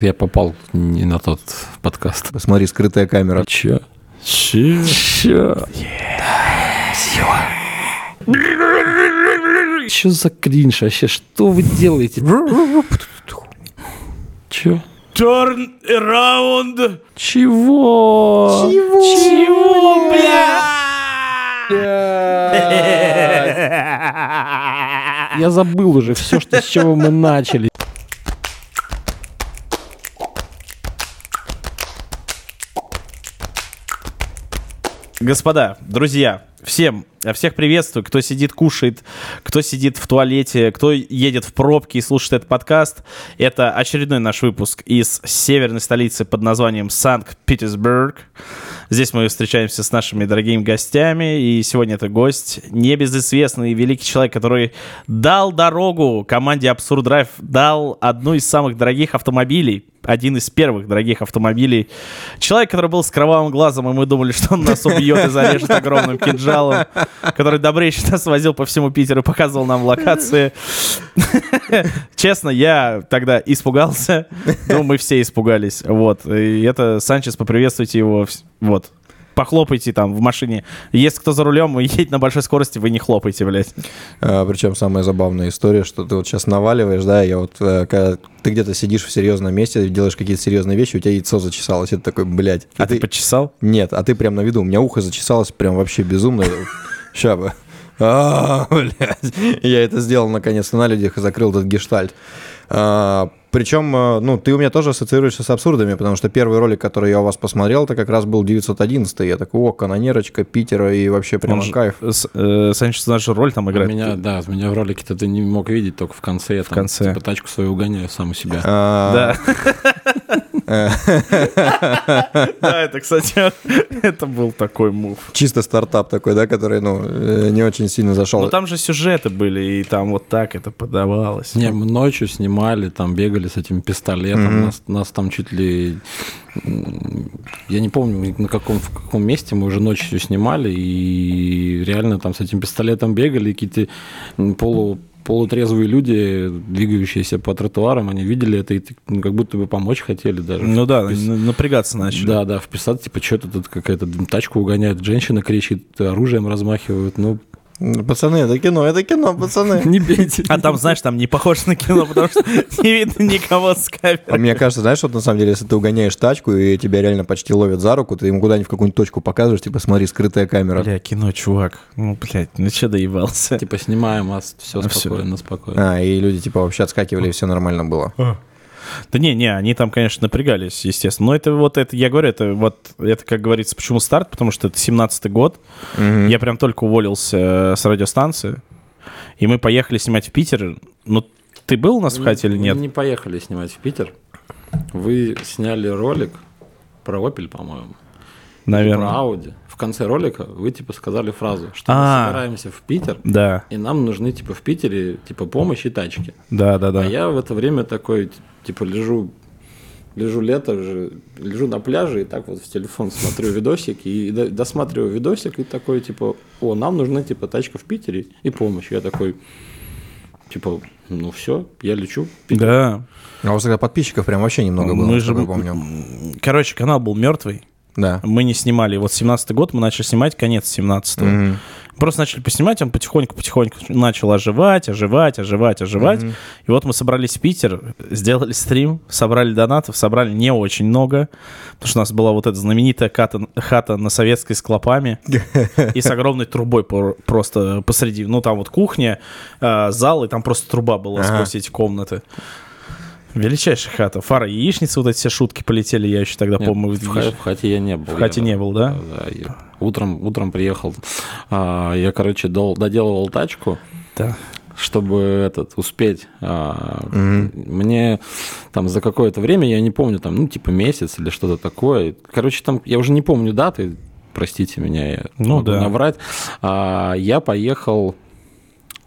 Я попал не на тот подкаст. Посмотри, скрытая камера. Чё? Чё? Чё? Чё за кринж вообще? Что вы делаете? Чё? Turn around. Чего? Чего, бля? Я забыл уже все, что, с чего мы начали. Господа, друзья, всем, я всех приветствую, кто сидит, кушает, кто сидит в туалете, кто едет в пробке и слушает этот подкаст. Это очередной наш выпуск из северной столицы под названием Санкт-Петербург. Здесь мы встречаемся с нашими дорогими гостями, и сегодня это гость, небезызвестный великий человек, который дал дорогу команде Absurd Drive, дал одну из самых дорогих автомобилей, один из первых дорогих автомобилей. Человек, который был с кровавым глазом, и мы думали, что он нас убьет и зарежет огромным кинжалом, который добрейше нас возил по всему Питеру, показывал нам локации. Честно, я тогда испугался, ну, мы все испугались, вот. И это Санчес, поприветствуйте его, вот. Похлопайте там в машине. Если кто за рулем и едет на большой скорости, вы не хлопайте, блядь. А, причем самая забавная история, что ты вот сейчас наваливаешь, да, я вот, э, когда ты где-то сидишь в серьезном месте, делаешь какие-то серьезные вещи, у тебя яйцо зачесалось, это такой, блядь. А ты почесал? Нет, а ты прям на виду, у меня ухо зачесалось прям вообще безумно. Ща бы. А, блядь. Я это сделал наконец-то на людях и закрыл этот гештальт. А, Причем, э, ну, ты у меня тоже ассоциируешься с абсурдами, потому что первый ролик, который я у вас посмотрел, это как раз был 911 Я такой, о, канонерочка, Питера и вообще прямо Он же- кайф. С- э, Санчес нашу роль там У играет. меня, да, меня в ролике-то ты не мог видеть, только в конце я там, конце. типа, тачку свою угоняю сам у себя. А, Да. Да, это, кстати, это был такой мув. Чисто стартап такой, да, который, ну, э, не очень сильно зашел. Ну там же сюжеты были, и там вот так это подавалось. Не, мы ночью снимали, там бегали с этим пистолетом, нас, нас там чуть ли... Я не помню, на каком, в каком месте мы уже ночью снимали, и реально там с этим пистолетом бегали, какие-то полу, полутрезвые люди, двигающиеся по тротуарам, они видели это и ну, как будто бы помочь хотели даже. Ну да, Впис- напрягаться начали. Да, да, вписаться, типа, что-то тут какая-то тачку угоняет, женщина кричит, оружием размахивают, Ну, Пацаны, это кино, это кино, пацаны. не бейте. А там, знаешь, там не похоже на кино, потому что не видно никого с камеры. Мне кажется, знаешь, вот на самом деле, если ты угоняешь тачку и тебя реально почти ловят за руку, ты ему куда-нибудь в какую-нибудь точку показываешь, типа, смотри, скрытая камера. Бля, кино, чувак. Ну, блядь, ну че доебался? Типа, снимаем, а все А всё. спокойно, спокойно. А, и люди, типа, вообще отскакивали, и все нормально было. Да не, не, они там, конечно, напрягались, естественно. Но это вот это, я говорю, это вот, это, как говорится, почему старт, потому что это 17-й год. Мгм. Я прям только уволился э, с радиостанции, и мы поехали снимать в Питер. Ну, ты был у нас в хате или нет? не поехали снимать в Питер. Вы сняли ролик про Opel, по-моему. Наверное. Про Audi. В конце ролика вы типа сказали фразу, что А. мы собираемся в Питер, Да, и нам нужны типа в Питере типа помощь и тачки. да, да, да. А я в это время такой типа лежу лежу лето уже, лежу на пляже и так вот в телефон смотрю видосик и до- досматриваю видосик и такой типа, о, нам нужна типа тачка в Питере и помощь. Я такой, типа, ну все, я лечу. в Питер. Да. А у вас тогда подписчиков прям вообще немного было, мы же, помню. короче, канал был мертвый. Да. Мы не снимали. Вот 17-й год мы начали снимать, конец 17-го. Мгм. Просто начали поснимать, он потихоньку-потихоньку начал оживать, оживать, оживать, оживать. Мгм. И вот мы собрались в Питер, сделали стрим, собрали донатов, собрали не очень много, потому что у нас была вот эта знаменитая хата, хата на Советской с клопами и с огромной трубой просто посреди. Ну, там вот кухня, э, зал, и там просто труба была сквозь эти комнаты. Величайшая хата. Фара яичницы, вот эти все шутки полетели, я еще тогда Нет, помню. в, ха- в хате я не был. В хате Я- не был, да? Да, я утром, утром приехал. А, я, короче, дол- доделывал тачку, Да. чтобы этот успеть. Мгм. Мне там за какое-то время, я не помню, там, ну, типа месяц или что-то такое. Короче, там, я уже не помню даты, простите меня, я Ну могу да. наврать. А, я поехал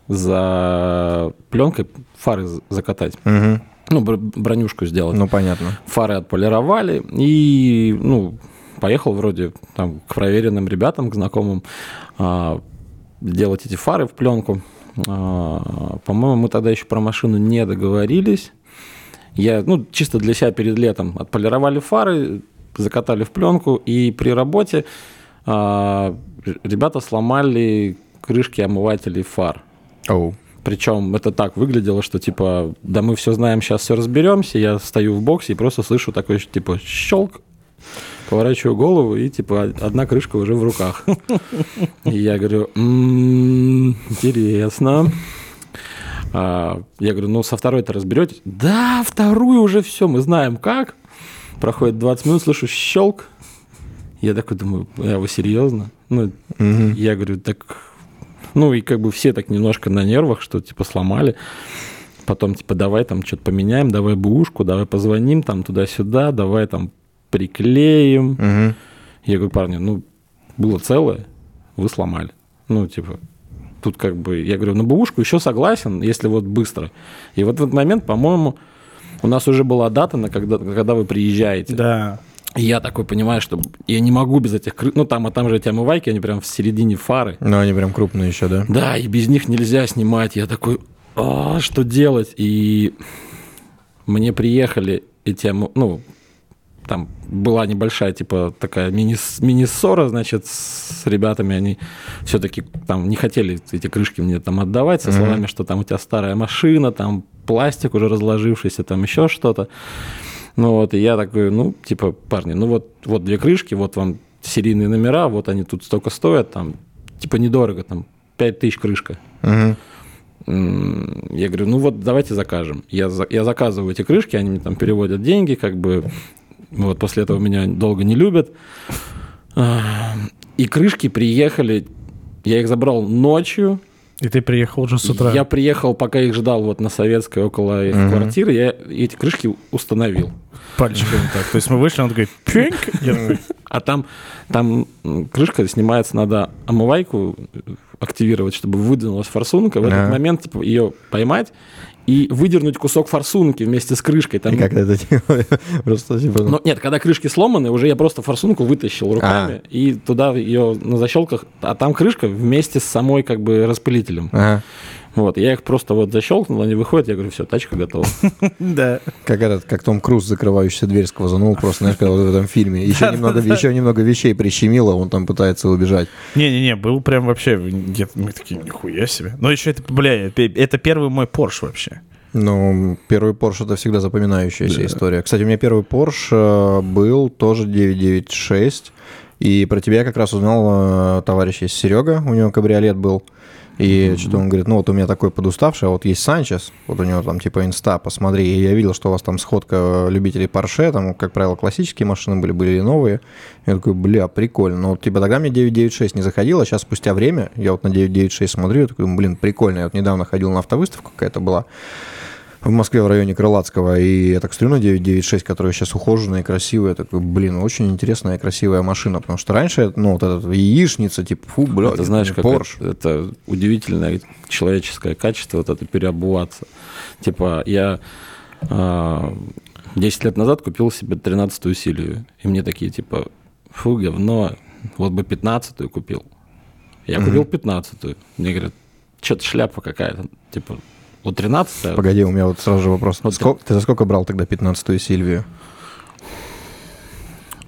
за пленкой фары закатать. Мгм. Ну, бр- бронюшку сделать. Ну, понятно. Фары отполировали и, ну, поехал вроде там к проверенным ребятам, к знакомым, а, делать эти фары в пленку. А, по-моему, мы тогда еще про машину не договорились. Я, ну, чисто для себя перед летом отполировали фары, закатали в пленку, и при работе а, ребята сломали крышки омывателей фар. Оу. Причем это так выглядело, что типа, да мы все знаем, сейчас все разберемся. Я стою в боксе и просто слышу такой, типа, щелк, поворачиваю голову, и типа одна крышка уже в руках. И я говорю, «М, интересно. А, Я говорю, ну со второй-то разберетесь? Да, вторую уже все, мы знаем как. Проходит 20 минут, слышу щелк. Я такой думаю, а вы серьезно? Ну, я говорю, так... Ну, и как бы все так немножко на нервах, что, типа, сломали. Потом, типа, давай там что-то поменяем, давай бушку, давай позвоним там туда-сюда, давай там приклеим. Мгм. Я говорю, парни, ну, было целое, вы сломали. Ну, типа, тут как бы... Я говорю, на бушку еще согласен, если вот быстро. И вот в этот момент, по-моему, у нас уже была дата, на когда, когда вы приезжаете. Да. И я такой понимаю, что я не могу без этих... Ну, там, а там же эти омывайки, они прям в середине фары. Ну, они прям крупные еще, да? Да, и без них нельзя снимать. Я такой, а, что делать? И мне приехали эти, ну, там была небольшая, типа, такая мини- мини-ссора, значит, с ребятами. Они все-таки там не хотели эти крышки мне там отдавать со словами, что там у тебя старая машина, там пластик уже разложившийся, там еще что-то. Ну вот, и я такой, ну, типа, парни, ну вот, вот две крышки, вот вам серийные номера, вот они тут столько стоят, там, типа, недорого, там, 5 тысяч крышка. Я говорю, ну вот давайте закажем. Я, за- я заказываю эти крышки, они мне там переводят деньги, как бы вот после этого меня долго не любят. И крышки приехали, я их забрал ночью. И ты приехал уже с утра. Я приехал, пока их ждал вот на Советской около их Мгм. квартиры, я эти крышки установил. пальчиками так. То есть мы вышли, он такой, пинг. Я такой, А там, там крышка снимается, надо омывайку активировать, чтобы выдвинулась форсунка. В этот Ага. момент типа, ее поймать и выдернуть кусок форсунки вместе с крышкой. Там, И как это? Просто типа... Ну, нет, когда крышки сломаны, уже я просто форсунку вытащил руками А. и туда ее на защелках, а там крышка вместе с самой как бы распылителем. Ага. Вот, я их просто вот защелкнул, они выходят, я говорю, все, тачка готова. Да. Как этот, как Том Круз, закрывающийся дверь сквозанул, просто, знаешь, вот в этом фильме. Еще немного, еще немного вещей прищемило, он там пытается убежать. Не-не-не, был прям вообще... мы такие, нихуя себе. Но еще это, бля, это первый мой Порш вообще. Ну, первый Porsche это всегда запоминающаяся история. Кстати, у меня первый Porsche э, был тоже 996. И про тебя я как раз узнал э, товарищ есть Серега, у него кабриолет был. И что-то он говорит, ну вот у меня такой подуставший, а вот есть Санчес, вот у него там типа инста, посмотри. И я видел, что у вас там сходка любителей Porsche, там, как правило, классические машины были, были и новые. Я такой, бля, прикольно. Но вот, типа тогда мне 996 не заходило, сейчас спустя время я вот на 996 смотрю, я такой, блин, прикольно. Я вот недавно ходил на автовыставку какая-то была в Москве в районе Крылатского, и я так смотрю на 996, которая сейчас ухоженная и красивая, такой, блин, очень интересная и красивая машина, потому что раньше, ну, вот эта яичница, типа, фу, бля, это знаешь, как Porsche. это, это удивительное человеческое качество, вот это переобуваться. Типа, я а, 10 лет назад купил себе 13-ю Силию, и мне такие, типа, фу, говно, вот бы 15-ю купил. Я купил 15-ю. Мне говорят, что-то шляпа какая-то. Типа, вот 13 Погоди, у меня вот сразу же вопрос. Вот Сколько- ты за сколько брал тогда 15-ю Сильвию?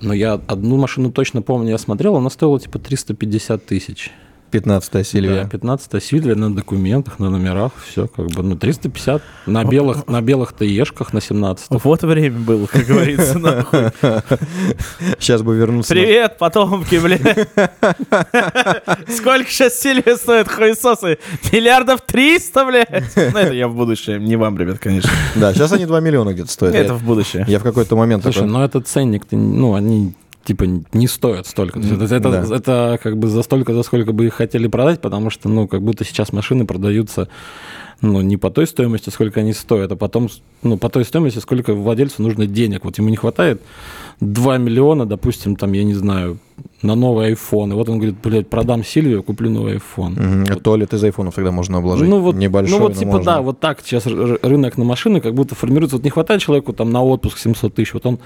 но я одну машину точно помню, я смотрел, она стоила типа 350 тысяч. 15-я Сильвия. Да, 15 Сильвия на документах, на номерах, все как бы, ну, 350 на белых, на белых ТЕшках на 17 Вот время было, как говорится, нахуй. Сейчас бы вернуться. Привет, потомки, бля. Сколько сейчас Сильвия стоит, хуесосы? Миллиардов триста, блядь. Ну, это я в будущем, не вам, ребят, конечно. Да, сейчас они 2 миллиона где-то стоят. Это в будущее. Я в какой-то момент Слушай, ну этот ценник, ну, они типа не стоят столько. То есть это, это, Да. это как бы за столько, за сколько бы их хотели продать, потому что, ну, как будто сейчас машины продаются, ну, не по той стоимости, сколько они стоят, а потом, ну, по той стоимости, сколько владельцу нужно денег. Вот ему не хватает 2 миллиона, допустим, там, я не знаю, на новый iPhone. И вот он говорит, блядь, продам Сильвию, куплю новый iPhone. Мгм. А туалет из айфонов тогда можно обложить. Ну вот, Небольшой, ну вот типа можно. да, вот так сейчас рынок на машины как будто формируется. Вот не хватает человеку там на отпуск 700 тысяч, вот он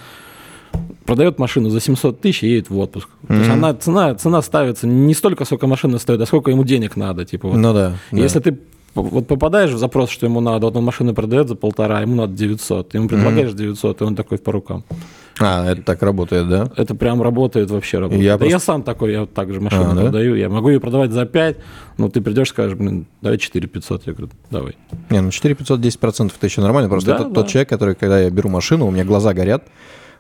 продает машину за 700 тысяч и едет в отпуск. То есть она, цена, цена ставится не столько, сколько машина стоит, а сколько ему денег надо. Типа, вот. Ну да. да. Если ты п- вот попадаешь в запрос, что ему надо, вот он машину продает за полтора, ему надо 900, ему предлагаешь 900, и он такой по рукам. А, это так работает, да? Это прям работает, вообще работает. Я да просто- я сам такой, я вот так же машину А, да? продаю, я могу ее продавать за 5, но ты придешь, скажешь, блин, давай 4 500, я говорю, давай. Не, ну 4 500, 10 процентов это еще нормально. Просто Да, это да. тот человек, который, когда я беру машину, у меня глаза горят,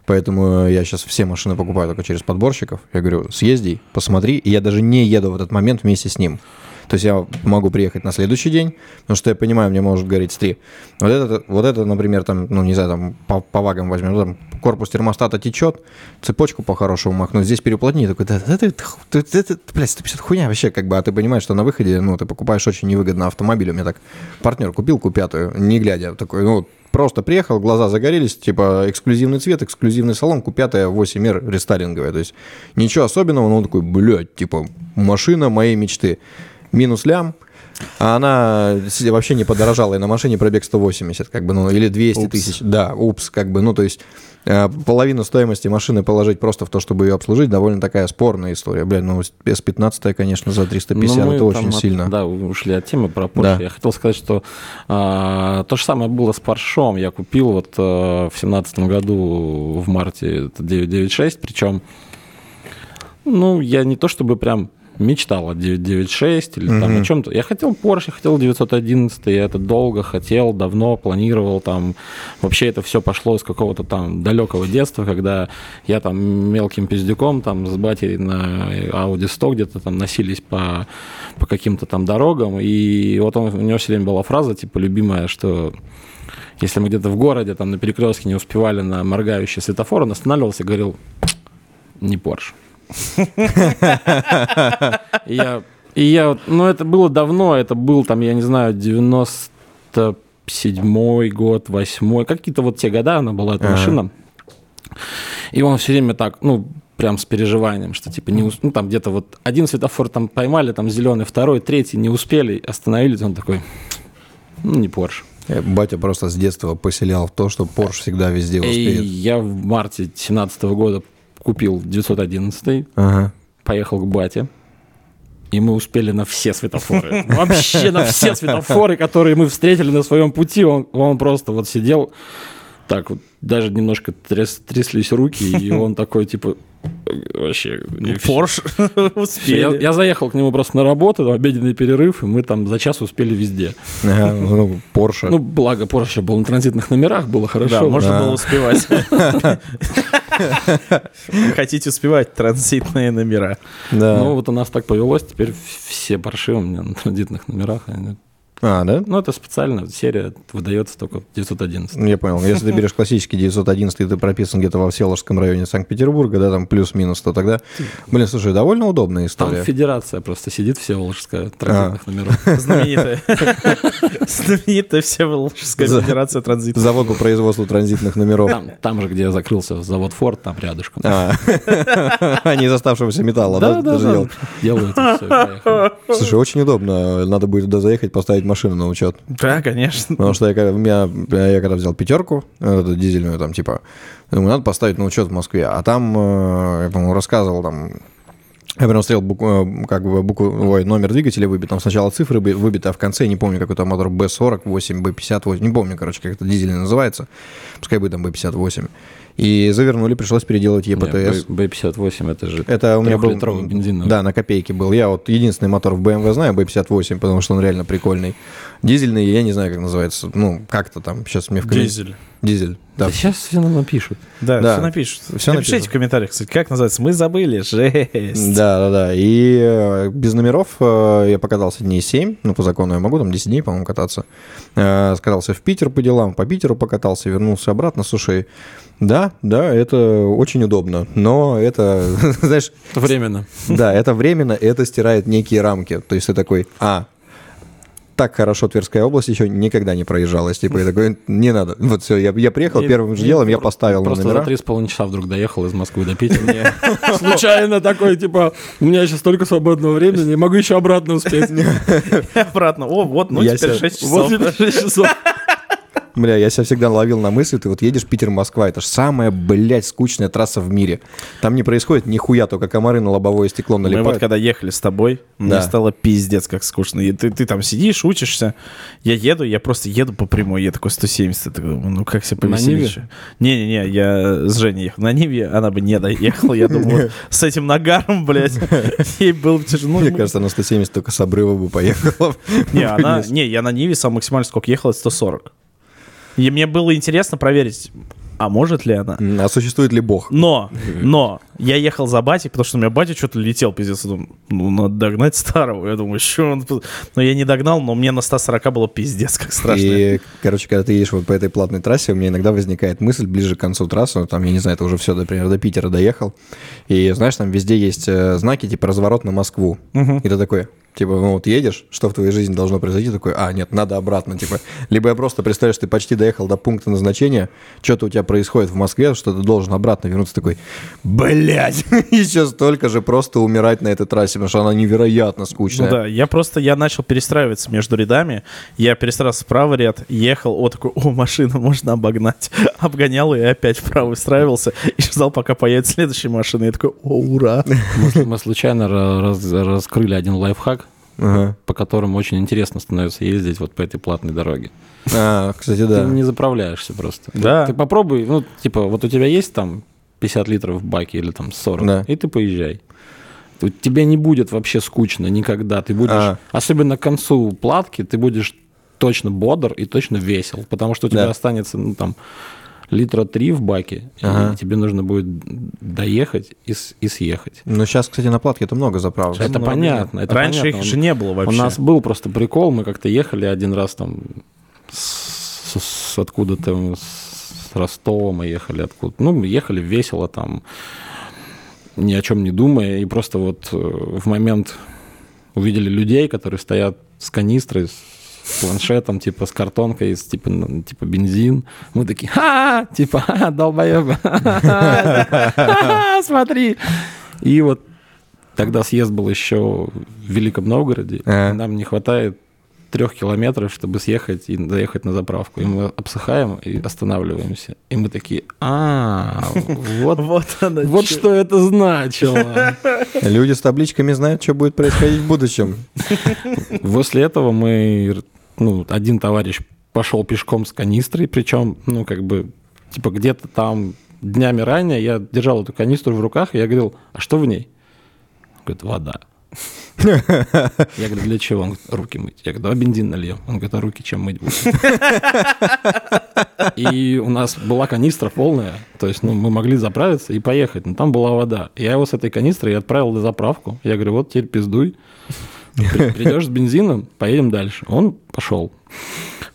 поэтому я сейчас все машины покупаю только через подборщиков. Я говорю, съезди, посмотри, и я даже не еду в этот момент вместе с ним. То есть я могу приехать на следующий день, потому что я понимаю, мне может гореть стри. Вот это, вот это, например, там, ну, не знаю, там, по, по вагам возьмем, ну, там, корпус термостата течет, цепочку по-хорошему махнуть, здесь переплотни, такой, да, это, это, это, это, блядь, 150 хуйня вообще, как бы, а ты понимаешь, что на выходе, ну, ты покупаешь очень невыгодно автомобиль, у меня так партнер купил купятую, не глядя, такой, ну, просто приехал, глаза загорелись, типа, эксклюзивный цвет, эксклюзивный салон, купятая 8R рестайлинговая, то есть ничего особенного, но он такой, блядь, типа, машина моей мечты, минус лям, а она вообще не подорожала, и на машине пробег 180, как бы, ну, или 200 Упс. тысяч. Да, упс, как бы, ну, то есть э, половину стоимости машины положить просто в то, чтобы ее обслужить, довольно такая спорная история. Блядь, ну, S15, конечно, за 350, Ну, это очень от- сильно. Да, ушли от темы про Porsche. Да. Я хотел сказать, что а, то же самое было с Поршом. Я купил вот а, в семнадцатом году в марте это 996, причем, ну, я не то чтобы прям мечтал о 996 или там Мгм. о чем-то. Я хотел Porsche, я хотел 911, я это долго хотел, давно планировал там. Вообще это все пошло из какого-то там далекого детства, когда я там мелким пиздюком там с батей на Audi 100 где-то там носились по, по каким-то там дорогам, и вот он, у него все время была фраза, типа, любимая, что если мы где-то в городе, там на перекрестке не успевали на моргающий светофор, он останавливался и говорил, не Porsche. И я, и я, ну, это было давно, это был там, я не знаю, 97 год, 8 какие-то вот те года она была, эта машина. И он все время так, ну, прям с переживанием, что типа не ус- ну там где-то вот один светофор там поймали, там зеленый, второй, третий не успели, остановились, он такой, ну не Porsche. Э, Батя просто с детства поселял в то, что Porsche всегда везде И успеет. я в марте 17 года купил 911 Ага. поехал к бате, и мы успели на все светофоры. Вообще на все светофоры, которые мы встретили на своем пути. Он, он просто вот сидел, так вот, даже немножко тряс- тряслись руки, и он такой, типа, вообще... всё. Порш Я, успели. я заехал к нему просто на работу, обеденный перерыв, и мы там за час успели везде. Ага, ну, Porsche. Ну, благо, Porsche был на транзитных номерах, было хорошо. Да, можно Да. было успевать. Хотите успевать транзитные номера. да. Ну, вот у нас так повелось, теперь все Порше у меня на транзитных номерах. они- а, да? Ну, это специально, серия выдается только 911. Ну, Я понял. Если ты берешь классический 911, и ты прописан где-то во Всеволожском районе Санкт-Петербурга, да, там плюс-минус, то тогда, блин, слушай, довольно удобная Там история. федерация просто сидит Всеволожская, транзитных А. номеров. Знаменитая. Знаменитая Всеволожская федерация транзита. Завод по производству транзитных номеров. Там, там же, где закрылся завод Форд, там рядышком. А, а не из оставшегося металла, да? да, да, делают поехали. Слушай, очень удобно. Надо будет туда заехать, поставить машину на учет. Да, конечно. Потому что я, меня, я когда взял пятерку, э, эту дизельную, там, типа, думаю, надо поставить на учет в Москве. А там, э, я, по-моему, рассказывал, там, я прям смотрел букву, как бы букву, ой, номер двигателя выбит, там сначала цифры выбиты, а в конце, не помню, какой там мотор, B48, B58, не помню, короче, как это дизельный называется, пускай будет там B58. И завернули, пришлось переделывать ЕПТС. Не, Б- Б-58 это же Это у меня был... бензин. Да, на копейке был. Я вот единственный мотор в BMW знаю, B58, потому что он реально прикольный. Дизельный, я не знаю, как называется. Ну, как-то там. Сейчас мне в коммен- Дизель. Да. Да сейчас все нам напишут. Да, Да. все напишут. Всё Напишите напишут. в комментариях, кстати, как называется. Мы забыли. Жесть. Да, да, да. И э, без номеров э, я покатался дней 7. Ну, по закону я могу там 10 дней, по-моему, кататься. Э, Скатался в Питер по делам, по Питеру покатался, вернулся обратно. Слушай, да, да, это очень удобно. Но это, знаешь, Временно. Да, это временно, это стирает некие рамки. То есть ты такой, а, так хорошо Тверская область еще никогда не проезжалась. Типа, я такой, не надо. Вот все, я, я приехал, И- первым же делом я поставил на Просто за номера. три с половиной часа вдруг доехал из Москвы до Питера. Случайно такой, типа, у меня сейчас столько свободного времени, могу еще обратно успеть. Обратно. О, вот, ну Я теперь себя- 6 Вот часов. тебе 6 часов. Бля, я себя всегда ловил на мысли, ты вот едешь Питер-Москва, это же самая, блядь, скучная трасса в мире. Там не происходит нихуя, только комары на лобовое стекло Мы вот налипают. когда ехали с тобой, мне Да. стало пиздец как скучно. И ты, ты там сидишь, учишься. Я еду, я просто еду по прямой, я такой 170. Я такой ну как себе На повеселить? Не-не-не, я с Женей ехал. На Ниве она бы не доехала. Я думаю, с этим нагаром, блядь, ей было бы тяжело. Мне кажется, на 170 только с обрыва бы поехала. Не, она, не, я на Ниве сам максимально сколько ехал, это 140. И мне было интересно проверить, а может ли она? А существует ли бог? Но, но, я ехал за батей, потому что у меня батя что-то летел, пиздец. Я думаю, ну, надо догнать старого. Я думаю, что он... тут?» Но я не догнал, но мне на 140 было пиздец, как страшно. И, короче, когда ты едешь вот по этой платной трассе, у меня иногда возникает мысль ближе к концу трассы, ну, там, я не знаю, это уже все, например, до Питера доехал, и, знаешь, там везде есть э, знаки, типа, разворот на Москву. И ты такой, типа, ну вот едешь, что в твоей жизни должно произойти? Такой, а, нет, надо обратно, типа. Либо я просто представляю, что ты почти доехал до пункта назначения, что-то у тебя происходит в Москве, что ты должен обратно вернуться, такой, блядь, еще столько же просто умирать на этой трассе, потому что она невероятно скучная. Ну да, я просто, я начал перестраиваться между рядами. Я перестраивался в правый ряд, ехал, о, такой, о, машина, можно обогнать. Обгонял и опять в правый встраивался и ждал, пока появится следующая машина. Я такой, о, ура. Мы, мы случайно ра- раз- раскрыли один лайфхак, Ага. по которому очень интересно становится ездить вот по этой платной дороге. А, кстати, да. Ты не заправляешься просто. Да. Ты попробуй, ну, типа, вот у тебя есть там 50 литров в баке или там 40, Да. и ты поезжай. Тебе не будет вообще скучно никогда. Ты будешь, А. особенно к концу платки, ты будешь точно бодр и точно весел, потому что у тебя Да. останется, ну, там, литра три в баке, Ага. и тебе нужно будет доехать и, и съехать. Ну, сейчас, кстати, на платке это много заправок. Это понятно. Это Раньше понятно. их же не было вообще. У нас был просто прикол, мы как-то ехали один раз там с, с- откуда-то с Ростова мы ехали откуда. Ну, мы ехали весело там, ни о чем не думая, и просто вот э, в момент увидели людей, которые стоят с канистрой, планшетом, типа с картонкой, с, типа, ну, типа бензин. Мы такие, ха, типа, ха, Ха-ха, смотри. И вот тогда съезд был еще в Великом Новгороде, нам не хватает трех километров, чтобы съехать и доехать на заправку. И мы обсыхаем и останавливаемся. И мы такие, а, вот, Вот она вот чё. что это значило. Люди с табличками знают, что будет происходить в будущем. После этого мы, ну, один товарищ пошел пешком с канистрой, причем, ну, как бы, типа, где-то там днями ранее я держал эту канистру в руках, и я говорил, а что в ней? Он говорит, вода. Я говорю, для чего? Он говорит, руки мыть. Я говорю, давай бензин нальем. Он говорит, а руки чем мыть будем? И у нас была канистра полная, то есть ну, мы могли заправиться и поехать, но там была вода. Я его с этой канистрой отправил на заправку. Я говорю, вот теперь пиздуй. При- Придешь с бензином, поедем дальше. Он пошел.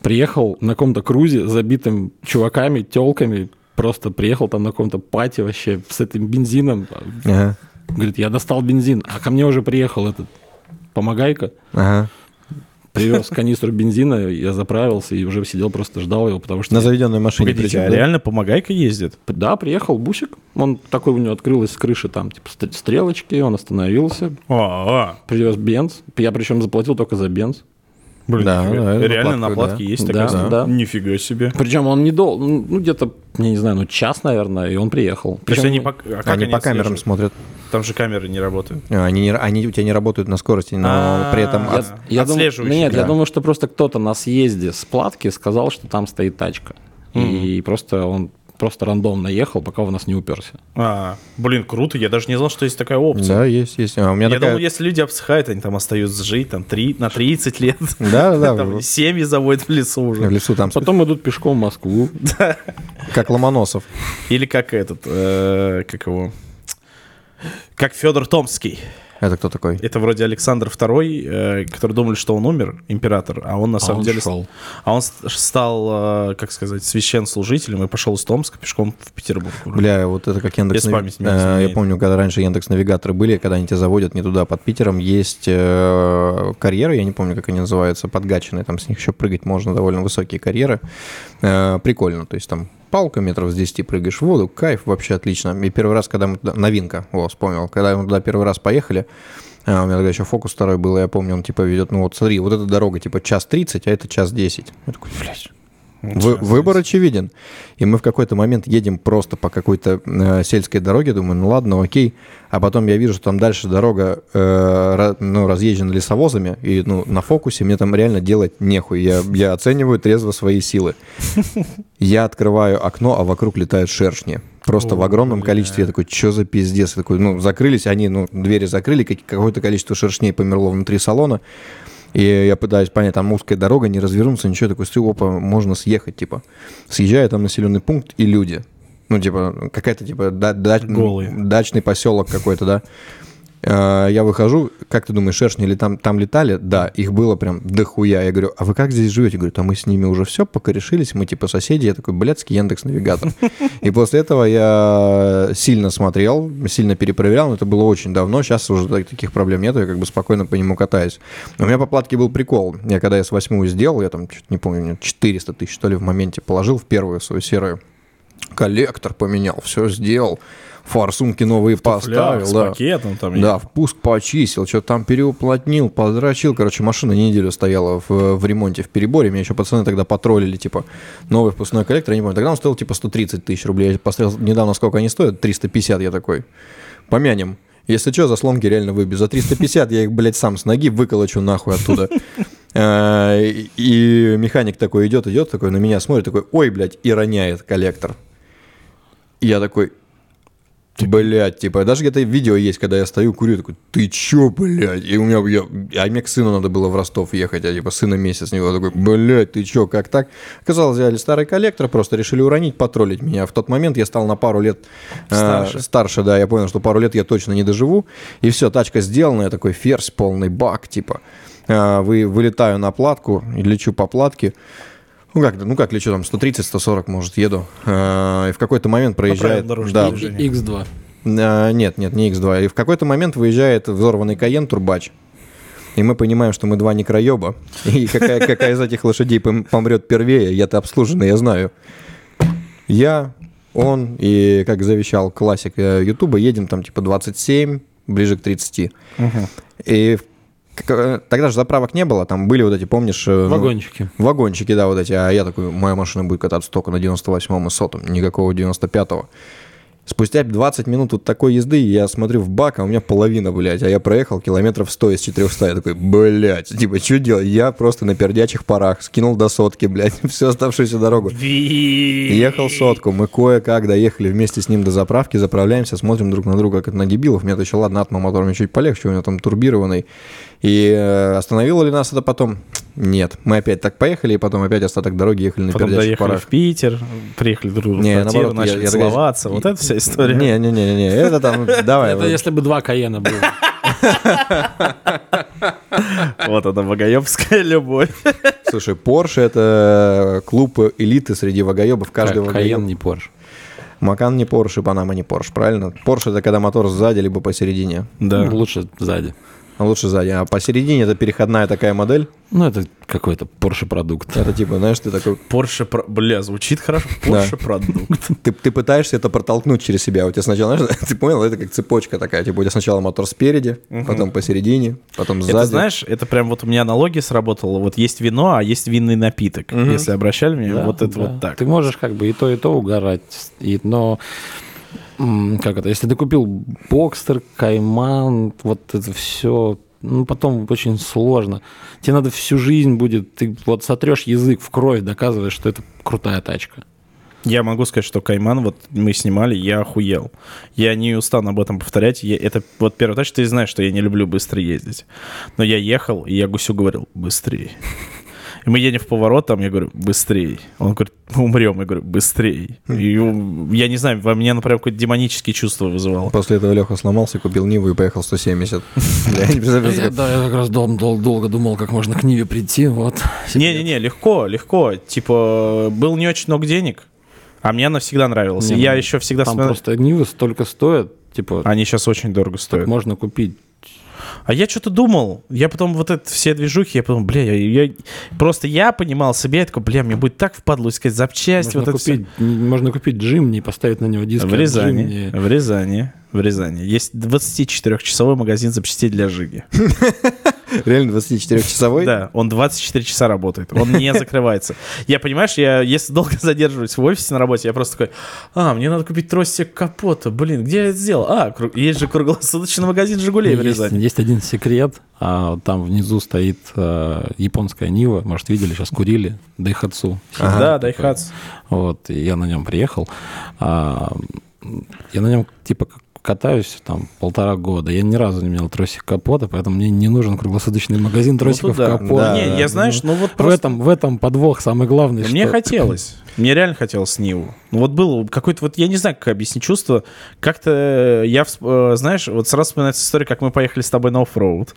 Приехал на каком-то крузе, забитым чуваками, телками. Просто приехал там на каком-то пати вообще с этим бензином. Ага. Говорит, я достал бензин, а ко мне уже приехал этот помогайка, Ага. Привез канистру бензина, я заправился и уже сидел, просто ждал его, потому что... На заведенной машине. Погодите, причем, а да? реально помогайка ездит? Да, приехал бусик, он такой у него открылась с крыши там, типа, стр- стрелочки, он остановился, А, привез бенз, я причем заплатил только за бенз. блин, Да, да, реально на платке да. есть Да, такая? да. Нифига себе. Причем он не дол, ну, где-то, я не знаю, ну, час, наверное, и он приехал. То есть Причем, они по, а как Они по камерам смотрят. Там же камеры не работают. А, Они, не- они у тебя не работают на скорости, но А, при этом... я- от- я думаю, отслеживающий, нет, я да. думаю, что просто кто-то на съезде с платки сказал, что там стоит тачка. И просто он просто рандомно ехал, пока у нас не уперся. А, блин, круто, я даже не знал, что есть такая опция. Да, есть, есть. А, у меня Я такая... думал, если люди обсыхают, они там остаются жить там, три, на 30 лет. Да, да, Там в- семьи заводят в лесу в уже. лесу там, Потом идут пешком в Москву. как Ломоносов. Или как этот, э, как его, как Федор Томский. Это кто такой? Это вроде Александр II, э, который думали, что он умер, император, а он на самом он деле... шел. А он ст- стал, э, как сказать, священслужителем и пошел из Томска пешком в Петербург. Бля, вот это как Яндекс... Меня не Э, Я помню, когда раньше Яндекс Навигаторы были, когда они тебя заводят не туда, под Питером, есть э, карьеры, я не помню, как они называются, подгаченные, там с них еще прыгать можно, довольно высокие карьеры. Э, Прикольно, то есть там палка метров с 10 прыгаешь в воду, кайф, вообще отлично. И первый раз, когда мы туда... Новинка, о, вспомнил. Когда мы туда первый раз поехали, а, у меня тогда еще фокус второй был, я помню, он типа ведет, ну вот смотри, вот эта дорога типа час 30, а это час 10. Я такой, блядь, Вы- выбор очевиден. И мы в какой-то момент едем просто по какой-то э, сельской дороге, думаю, ну ладно, окей. А потом я вижу, что там дальше дорога э, ну, разъезжена лесовозами, и ну, на фокусе мне там реально делать нехуй. Я, я оцениваю трезво свои силы. Я открываю окно, а вокруг летают шершни. Просто в О, огромном бля. количестве. Я такой, что за пиздец? Я такой, ну, закрылись они, ну, двери закрыли, как- какое-то количество шершней померло внутри салона. И я пытаюсь понять, там узкая дорога, не развернуться, ничего, такой, стою, опа, можно съехать, типа. Съезжаю, там населенный пункт и люди. Ну, типа, какая-то, типа, да- дач- Голые. дачный поселок какой-то, да. Э, Я выхожу, как ты думаешь, шершни ли там, там летали? Да, их было прям дохуя. Я говорю, а вы как здесь живете? Говорю, а мы с ними уже все покорешились, мы типа соседи. Я такой, блядский Яндекс Навигатор. И после этого я сильно смотрел, сильно перепроверял, но это было очень давно. Сейчас уже так- таких проблем нету, я как бы спокойно по нему катаюсь. Но у меня по платке был прикол. Я когда я с восьмую сделал, я там, не помню, 400 тысяч, что ли, в моменте положил в первую свою серую. Коллектор поменял, все сделал. Форсунки новые поставил, с да. пакетом там. Да, впуск почистил, что-то там переуплотнил, подрочил. Короче, машина неделю стояла в, в ремонте, в переборе. Меня еще пацаны тогда потроллили, типа, новый впускной коллектор, я не помню. Тогда он стоил, типа, 130 тысяч рублей. Я посмотрел недавно, сколько они стоят, 350, я такой, помянем. Если что, заслонки реально выбью. За 350 я их, блядь, сам с ноги выколочу нахуй оттуда. Э, И механик такой идет, идет, такой на меня смотрит, такой, ой, блядь, и роняет коллектор. И я такой, Блять, типа, даже где-то видео есть, когда я стою, курю, такой, ты чё, блядь? И у меня, я, а мне к сыну надо было в Ростов ехать, а типа сына месяц него такой, блядь, ты чё, как так? Оказалось, взяли старый коллектор, просто решили уронить, потроллить меня. В тот момент я стал на пару лет э, Старше. старше, да, я понял, что пару лет я точно не доживу. И все, тачка сделана, я такой ферзь, полный бак, типа. Э, вы, вылетаю на платку лечу по платке. Ну как, ну как лечу, там 130-140, может, еду. Э, и в какой-то момент проезжает... да, движения. X2. а, Нет, нет, не X2. И в какой-то момент выезжает взорванный Каен Турбач. И мы понимаем, что мы два некроеба. И какая, какая из этих лошадей пом- помрет первее, я-то обслуженный, я знаю. Я, он и, как завещал классик э, Ютуба, едем там типа 27, ближе к 30. И в- к- тогда же заправок не было, там были вот эти, помнишь... э, ну, Вагончики. Вагончики, да, вот эти. А я такой, моя машина будет кататься только на 98-м и сотом, никакого 95-го. Спустя 20 минут вот такой езды я смотрю в бак, а у меня половина, блядь, а я проехал километров 100 из 400. Я такой, блядь, типа, что делать? Я просто на пердячих парах скинул до сотки, блядь, всю оставшуюся дорогу. Ехал сотку, мы кое-как доехали вместе с ним до заправки, заправляемся, смотрим друг на друга, как на дебилов. Мне-то еще, ладно, атма мотором чуть полегче, у него там турбированный. И э, остановило ли нас это потом? Нет. Мы опять так поехали, и потом опять остаток дороги ехали на Потом доехали парах. в Питер, приехали друг другу Не, в квартиру, наоборот, я- начали я- целоваться. Вот это вся история. Не-не-не, это там, давай. Это если бы два Каена было. Вот она, богоебская любовь. Слушай, Porsche это клуб элиты среди вагоебов. Каждый Каен не Порш. Макан не Porsche, Панама не Porsche, правильно? Porsche это когда мотор сзади, либо посередине. Да. Лучше сзади. А лучше сзади. А посередине это переходная такая модель. Ну, это какой-то Порше продукт. Это типа, знаешь, ты такой, Porsche, про- бля, звучит хорошо. Porsche продукт. ты, ты пытаешься это протолкнуть через себя. У тебя сначала, знаешь, ты понял, это как цепочка такая. Типа у тебя сначала мотор спереди, потом посередине, потом сзади. Это, знаешь, это прям вот у меня аналогия сработала. Вот есть вино, а есть винный напиток. Если обращали внимание, Да, вот это да. вот так. Ты можешь как бы и то, и то угорать. И, но как это, если ты купил Бокстер, Кайман, вот это все, ну, потом очень сложно. Тебе надо всю жизнь будет, ты вот сотрешь язык в кровь, доказываешь, что это крутая тачка. Я могу сказать, что Кайман, вот мы снимали, я охуел. Я не устану об этом повторять. Я- это вот первая тачка, ты знаешь, что я не люблю быстро ездить. Но я ехал, и я Гусю говорил, быстрее. И мы едем в поворот, там я говорю, быстрее. Он говорит, мы умрем. Я говорю, быстрее. И у- я не знаю, во мне, например, какое-то демонические чувства вызывало. После этого Леха сломался, купил Ниву и поехал 170. Бля, я не представляю, Я, да, я как раз дол- дол- долго думал, как можно к Ниве прийти, вот. Не-не-не, легко, легко. Типа, был не очень много денег, а мне она всегда нравилась. И я ну, еще всегда Там просто Нивы столько стоят, типа, Они сейчас очень дорого стоят. можно купить. А я что-то думал. Я потом вот это все движухи, я подумал, бля, я, я- просто я понимал себя, я такой, бля, мне будет так впадло искать запчасти, Можно вот это купить, можно купить Джимни и поставить на него диск. всё. В Рязани, в Рязани, в Рязани. Есть 24-часовой магазин запчастей для Жиги. Реально 24-часовой? Да, он 24 часа работает, он не закрывается. Я, понимаешь, я если долго задерживаюсь в офисе на работе, я просто такой, а, мне надо купить тросик капота, блин, где я это сделал? А, есть же круглосуточный магазин «Жигулей» в Рязани. есть один секрет. А, там внизу стоит а, японская Нива. Может, видели, сейчас курили. Daihatsu. Да, Daihatsu. Вот, и я на нем приехал. А, я на нем, типа, катаюсь там полтора года. Я ни разу не менял тросик капота, поэтому мне не нужен круглосуточный магазин тросиков Ну, да. капота. Да, Не, да. я, знаешь, ну вот В просто... этом, в этом подвох самый главный. Мне что- хотелось. Мне реально хотелось Ниву. Ну вот было какое-то, вот я не знаю, как объяснить чувство. Как-то я, всп- э, знаешь, вот сразу вспоминается история, как мы поехали с тобой на off-road.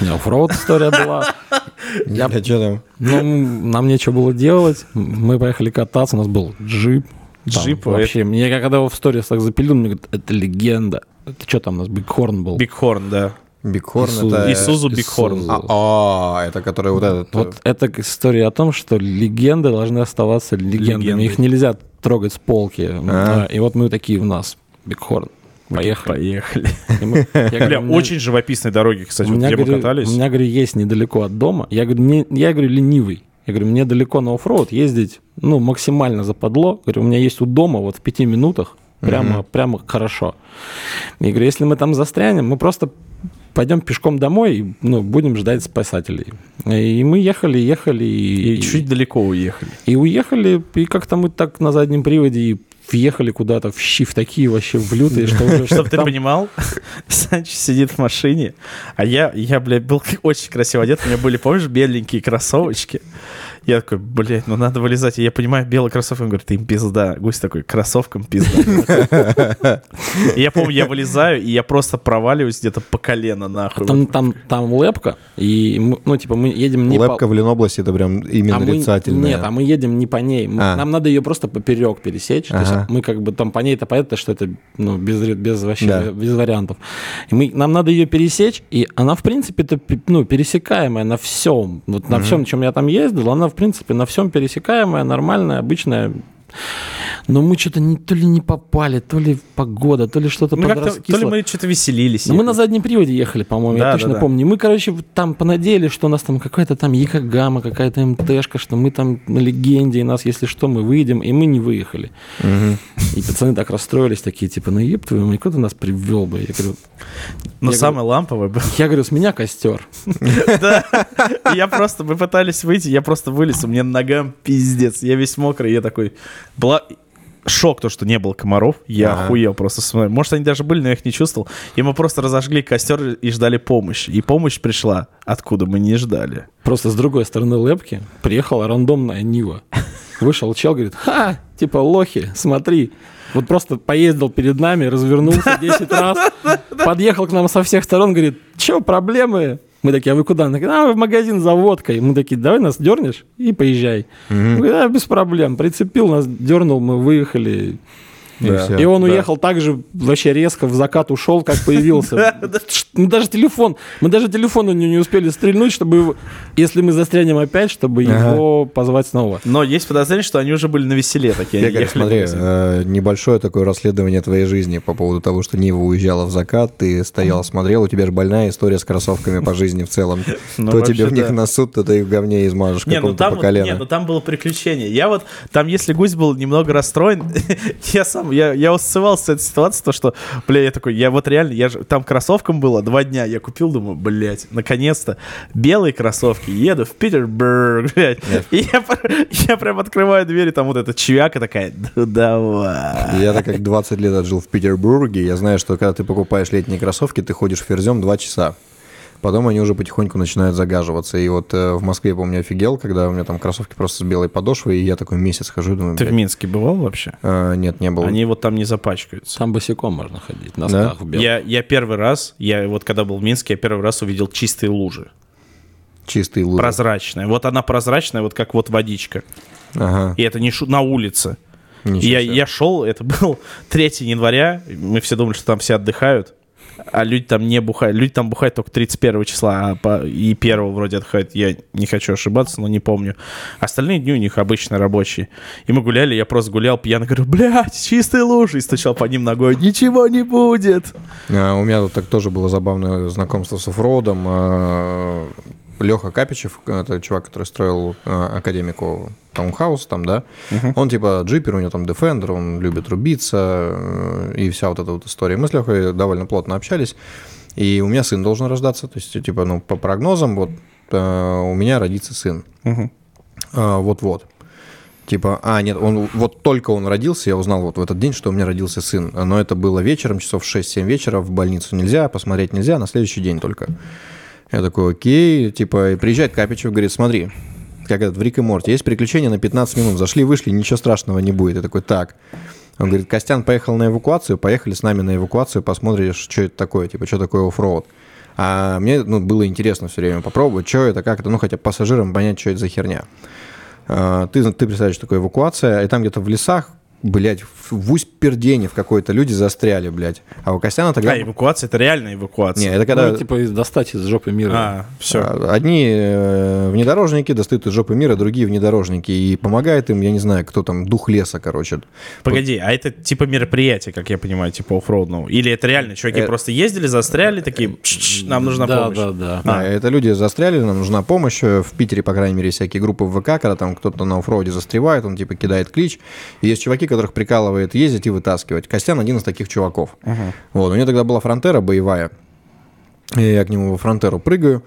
У меня off-road история была. Я, что там? ну, нам нечего было делать. Мы поехали кататься, у нас был джип. Джип, вообще, мне когда его в сторис так запилил, мне говорят, это легенда. Это что там у нас, Bighorn был? Bighorn, да. Bighorn Isuzu. это... Isuzu Bighorn. А, а, это который вот этот... Вот это история о том, что легенды должны оставаться легендами. Легендой. Их нельзя трогать с полки. А. И вот мы такие у нас. Бигхорн. Поехали. Поехали. Мы- я Бля, говорю, меня- очень живописные дороги, кстати, у вот меня, где мы говорю, катались. у меня, говорю, есть недалеко от дома. Я говорю, не, я говорю, ленивый. Я говорю, мне далеко на оффроуд ездить, ну, максимально западло. Говорю, у меня есть у дома вот в пяти минутах, прямо, прямо хорошо. И говорю, если мы там застрянем, мы просто пойдем пешком домой и ну, будем ждать спасателей. И мы ехали, ехали. И, И чуть далеко уехали. и уехали, и как-то мы так на заднем приводе и въехали куда-то в щи, в такие вообще в лютые, что Чтобы ты понимал, Санч сидит в машине, а я, я, блядь, был очень красиво одет. У меня были, помнишь, беленькие кроссовочки. Я такой, блядь, ну надо вылезать. И я понимаю, белые кроссовки. Он говорит, ты им пизда. Гусь такой, кроссовкам пизда. Я помню, я вылезаю, и я просто проваливаюсь где-то по колено, нахуй. Там, там, там лепка, и, мы- ну, типа, мы едем не Лепка в Ленобласти это прям именно а мы- нарицательная. Нет, а мы едем не по ней. А. Нам надо ее просто поперек пересечь. То есть мы как бы там по ней-то понятно, что это ну, без, без вообще без вариантов. И мы, нам надо ее пересечь, и она, в принципе, это ну, пересекаемая на всем. Вот на всем, чем я там ездил, она, в принципе, на всем пересекаемая, нормальная, обычная. Но мы что-то не, то ли не попали, то ли погода, то ли что-то Ну, как-то, то ли мы что-то веселились. Ну, мы на заднем приводе ехали, по-моему, Да, я да, точно да. помню. И мы, короче, там понадеялись, что у нас там какая-то там Якогама, какая-то МТшка, что мы там на легенде, и нас, если что, мы выйдем, и мы не выехали. Мгм. И пацаны так расстроились, такие, типа, ну еб твою куда ты нас привел бы? Я говорю, Но я самое ламповое было. я говорю, с меня костер. Да. Я просто, мы пытались выйти, я просто вылез, у меня ногам пиздец, я весь мокрый, я такой... Была... Шок то, что не было комаров. Я Ага. охуел просто. смотрю. Может, они даже были, но я их не чувствовал. И мы просто разожгли костер и ждали помощи. И помощь пришла, откуда мы не ждали. Просто с другой стороны лепки приехала рандомная Нива. Вышел чел, говорит, ха, типа, лохи, смотри. Вот просто поездил перед нами, развернулся 10 раз, подъехал к нам со всех сторон, говорит, что, проблемы? Мы такие, а вы куда? Он такой, а, в магазин за водкой. Мы такие, давай нас дернешь и поезжай. Он говорит, а, без проблем. Прицепил нас, дернул, мы выехали. И Да. И он да. уехал так же вообще резко в закат ушел, как появился. Мы даже телефон, мы даже телефон у него не успели стрельнуть, чтобы если мы застрянем опять, чтобы его позвать снова. Но есть подозрение, что они уже были на веселе такие. Игорь, смотри, э, небольшое такое расследование твоей жизни по поводу того, что Нива уезжала в закат, ты стоял, смотрел, у тебя же больная история с кроссовками по жизни в целом. Ну, То тебе в них да. на суд, то ты их в говне измажешь ну какому-то там, по колено. не, ну там было приключение. Я вот, там, если гусь был немного расстроен, я сам, я, я усцевался с этой ситуации, то, что, бля, я такой, я вот реально, я же, там кроссовкам было два дня, я купил, думаю, блядь, наконец-то, белые кроссовки, еду в Питербург, блядь. И я, я прям открываю дверь, и там вот эта чувяка такая, ну давай. Я так как 20 лет отжил в Петербурге, я знаю, что когда ты покупаешь летние кроссовки, ты ходишь ферзем 2 часа. Потом они уже потихоньку начинают загаживаться. И вот э, в Москве, помню, офигел, когда у меня там кроссовки просто с белой подошвой, и я такой месяц хожу, думаю, Ты в Минске бывал вообще? э, нет, не было. Они вот там не запачкаются. Там босиком можно ходить, на белом. Я, я первый раз, я вот когда был в Минске, я первый раз увидел чистые лужи. Чистые лужи. Прозрачная. Вот она прозрачная, вот как вот водичка. Ага. И это не шу... на улице. Ничего Я, себе. я шел, это был 3 января, мы все думали, что там все отдыхают. А люди там не бухают. Люди там бухают только 31 числа, а по, и 1 вроде отходят. Я не хочу ошибаться, но не помню. Остальные дни у них обычно рабочие. И мы гуляли, я просто гулял пьяно, говорю, блядь, чистые лужи, и стучал по ним ногой, ничего не будет. А, У меня тут так тоже было забавное знакомство с оффроудом. Леха Капичев, это чувак, который строил а, академику таунхаус там, да, он типа джипер, у него там Defender, он любит рубиться, э, и вся вот эта вот история. Мы с Лехой довольно плотно общались, и у меня сын должен рождаться, то есть, типа, ну, по прогнозам, вот, э, у меня родится сын. А, Вот-вот. Типа, а, нет, он, вот только он родился, я узнал вот в этот день, что у меня родился сын. Но это было вечером, часов в 6-7 вечера, в больницу нельзя, посмотреть нельзя, на следующий день только. Я такой, окей, типа, приезжает Капичев, говорит, смотри, как этот в Рик и Морти, есть приключения на 15 минут, зашли, вышли, ничего страшного не будет. Я такой, так. Он говорит, Костян поехал на эвакуацию, поехали с нами на эвакуацию, посмотришь, что это такое, типа, что такое оффроуд. А мне ну, было интересно все время попробовать, что это, как это, ну, хотя пассажирам понять, что это за херня. А, Ты, ты представляешь, что такое эвакуация, и там где-то в лесах, блядь, в Усть-Пердене в какой-то люди застряли, блядь. А у Костяна тогда... Да, эвакуация, это реальная эвакуация. Не, это когда... Ну, типа достать из жопы мира. А, все. А, Одни э, внедорожники достают из жопы мира, другие внедорожники. И помогает им, я не знаю, кто там, дух леса, короче. Погоди, а это типа мероприятие, как я понимаю, типа оффроудного? Или это реально чуваки Э, просто ездили, застряли, такие, «Чш, нам нужна да, помощь? Да, да, А, это люди застряли, нам нужна помощь. Э, В Питере, по крайней мере, всякие группы в ВК, когда там кто-то на оффроуде застревает, он типа кидает клич. И есть чуваки, которых прикалывает ездить и вытаскивать. Костян один из таких чуваков. Вот, у него тогда была фронтера боевая. И я к нему во фронтеру прыгаю.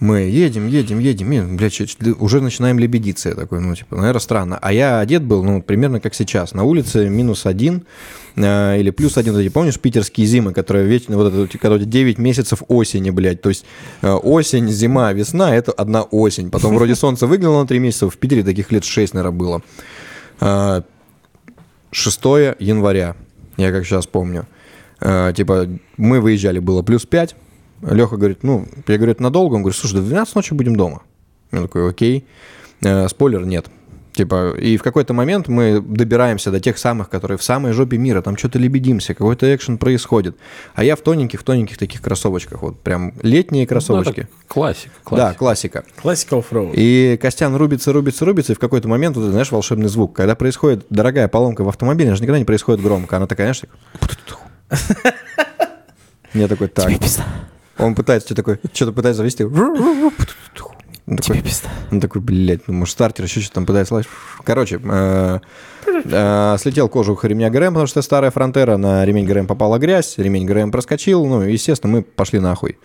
Мы едем, едем, едем, и, блядь, уже начинаем лебедиться. Я такой, ну, типа, наверное, странно. А я одет был, ну, примерно как сейчас. На улице минус один э, или плюс один. Эти, помнишь, питерские зимы, которые вечно, вот это, вот, когда у тебя 9 месяцев осени, блядь. То есть э, осень, зима, весна, это одна осень. Потом вроде солнце выглянуло на 3 месяца. В Питере таких лет 6, наверное, было. Э, 6 января, я как сейчас помню. Э, типа, мы выезжали, было плюс 5. Леха говорит, ну, я говорю, это надолго? Он говорит, слушай, до 12 ночи будем дома. Я такой, окей. Э, спойлер, нет. Типа, и в какой-то момент мы добираемся до тех самых, которые в самой жопе мира, там что-то лебедимся, какой-то экшен происходит. А я в тоненьких, в тоненьких таких кроссовочках, вот прям летние Ну, кроссовочки. это классика, да, классика. классика. Классика оффроуд. И Костян рубится, рубится, рубится, и в какой-то момент, вот, знаешь, волшебный звук. Когда происходит дорогая поломка в автомобиле, она же никогда не происходит громко. Она такая, знаешь, так... Я такой, так. Он пытается что такое, что-то пытается завести. Он такой, он такой, блядь, ну, может, стартер еще что-то там пытается лазить. Короче, э, э, слетел кожух ремня ГРМ, потому что старая фронтера, на ремень ГРМ попала грязь, ремень ГРМ проскочил, ну, естественно, мы пошли нахуй.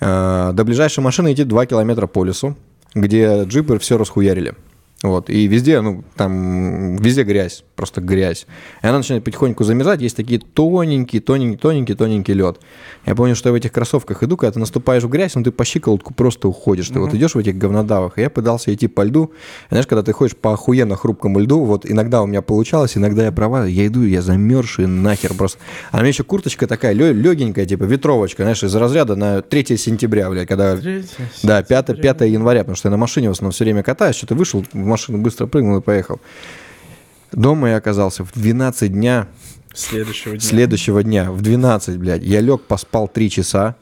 Э, До ближайшей машины идти 2 километра по лесу, где джипы все расхуярили. Вот, и везде, ну, там, везде грязь, просто грязь. И она начинает потихоньку замерзать, есть такие тоненькие, тоненький, тоненький, тоненький лед. Я помню, что я в этих кроссовках иду, когда ты наступаешь в грязь, ну, ты по щиколотку просто уходишь. Ты вот идешь в этих говнодавах, и я пытался идти по льду. И знаешь, когда ты ходишь по охуенно хрупкому льду, вот иногда у меня получалось, иногда я права, я иду, я замерзший нахер просто. А у меня еще курточка такая легенькая, типа ветровочка, знаешь, из разряда на 3 сентября, блядь, когда... Да, 5, 5 января, потому что я на машине в основном все время катаюсь, что-то вышел в машину, быстро прыгнул и поехал. Дома я оказался в 12 дня Следующего дня. следующего дня, в 12, блядь. Я лег, поспал 3 часа,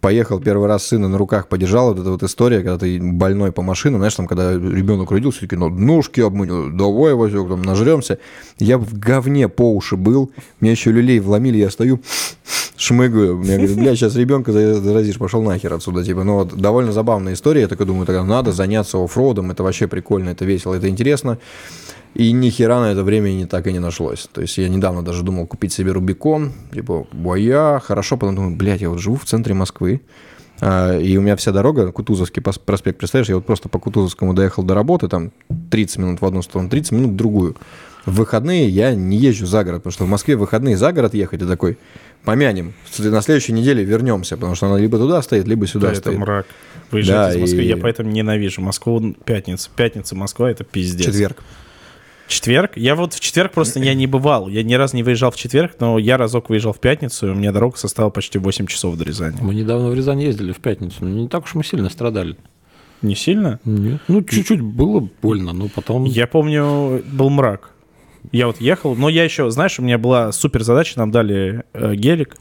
поехал первый раз сына на руках подержал. Вот эта вот история, когда ты больной по машинам, знаешь, там, когда ребенок родился, такие, ну, ножки обмыть, давай, Васек, там, нажремся. Я в говне по уши был, мне еще люлей вломили, я стою, шмыгаю. Мне говорят, бля, сейчас ребенка заразишь, пошел нахер отсюда. Типа, ну, вот довольно забавная история. Я такой думаю, тогда надо заняться оффроудом, это вообще прикольно, это весело, это интересно. И ни хера на это время не так и не нашлось. То есть я недавно даже думал купить себе Рубикон, типа, боя, хорошо, потом думаю, блядь, я вот живу в центре Москвы, а, и у меня вся дорога, Кутузовский проспект, представляешь, я вот просто по Кутузовскому доехал до работы, там 30 минут в одну сторону, 30 минут в другую. В выходные я не езжу за город, потому что в Москве в выходные за город ехать, и такой, помянем, на следующей неделе вернемся, потому что она либо туда стоит, либо сюда Да, это стоит. мрак. Выезжать Да, из Москвы. и- Я поэтому ненавижу Москву пятница. Пятница, Москва это пиздец. Четверг. Четверг? Я вот в четверг просто я не бывал. Я ни разу не выезжал в четверг, но я разок выезжал в пятницу, и у меня дорога составила почти 8 часов до Рязани. Мы недавно в Рязань ездили в пятницу, но не так уж мы сильно страдали. Не сильно? Нет. Ну, чуть-чуть было больно, но потом... Я помню, был мрак. Я вот ехал, но я еще, знаешь, у меня была супер задача, нам дали э, гелик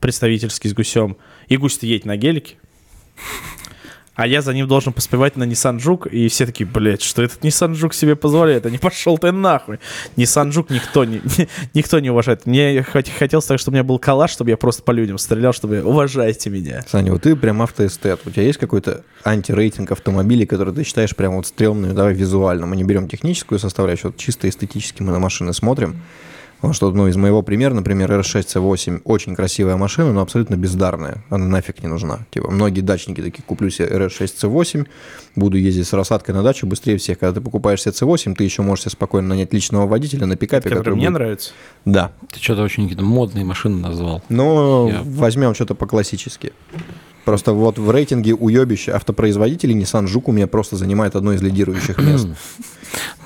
представительский с гусем, и гусь-то едет на гелике, а я за ним должен поспевать на Nissan Juke, и все такие, блядь, что этот Nissan Juke себе позволяет, а не пошел ты нахуй. Nissan Juke никто не, никто не уважает. Мне хот- хотелось так, чтобы у меня был калаш, чтобы я просто по людям стрелял, чтобы уважайте меня. Саня, вот ты прям автоэстет. У тебя есть какой-то антирейтинг автомобилей, который ты считаешь прям вот стрёмными? Давай визуально. Мы не берем техническую составляющую, вот чисто эстетически мы на машины смотрим. Потому что, ну, из моего примера, например, R6 C8 очень красивая машина, но абсолютно бездарная. Она нафиг не нужна. Типа, многие дачники такие, куплю себе R6 C8, буду ездить с рассадкой на дачу быстрее всех. Когда ты покупаешь себе C8, ты еще можешь себе спокойно нанять личного водителя на пикапе, Который который мне будет- нравится. Да. Ты что-то очень какие-то модные машины назвал. Но Я- возьмем что-то по-классически. Просто вот в рейтинге уебища автопроизводителей Nissan Juke у меня просто занимает одно из лидирующих мест.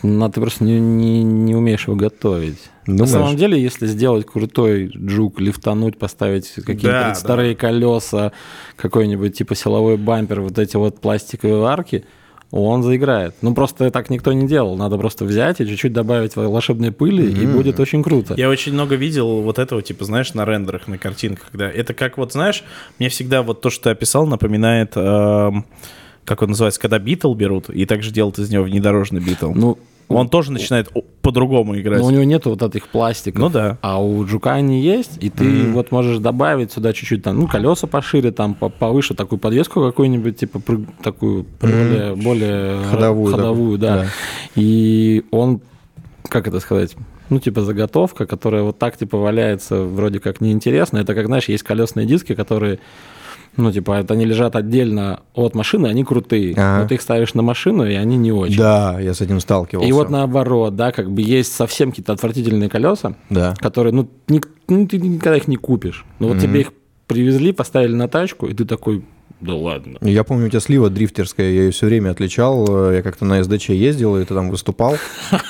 Ну, ты просто не, не, не умеешь его готовить. На Думаешь? самом деле, если сделать крутой джук, лифтануть, поставить какие-то Да, да. старые колеса, какой-нибудь типа силовой бампер, вот эти вот пластиковые арки, он заиграет. Ну, просто так никто не делал. Надо просто взять и чуть-чуть добавить волшебной пыли, и будет очень круто. Я очень много видел вот этого, типа, знаешь, на рендерах, на картинках, когда это как вот, знаешь, мне всегда вот то, что ты описал, напоминает, эм, как он называется, когда битл берут, и также делают из него внедорожный битл. Ну, Он тоже начинает по-другому играть. но у него нету вот этих пластиков. Ну да. А у Жука они есть, и ты вот можешь добавить сюда чуть-чуть там, ну, колеса пошире, там, по- повыше, такую подвеску какую-нибудь, типа, прыг- такую более, более Ходовую ходовую да. да. И он, как это сказать, ну, типа заготовка, которая вот так, типа, валяется вроде как неинтересно. Это как, знаешь, есть колесные диски, которые, ну, типа, это они лежат отдельно от машины, они крутые. Ага. Но ты их ставишь на машину, и они не очень. Да, я с этим сталкивался. И вот наоборот, да, как бы есть совсем какие-то отвратительные колеса, Да. которые, ну, ник- ну, ты никогда их не купишь. Но вот тебе их привезли, поставили на тачку, и ты такой, да ладно. Я помню, у тебя слива дрифтерская, я ее все время отличал. Я как-то на СДЧ ездил, и ты там выступал.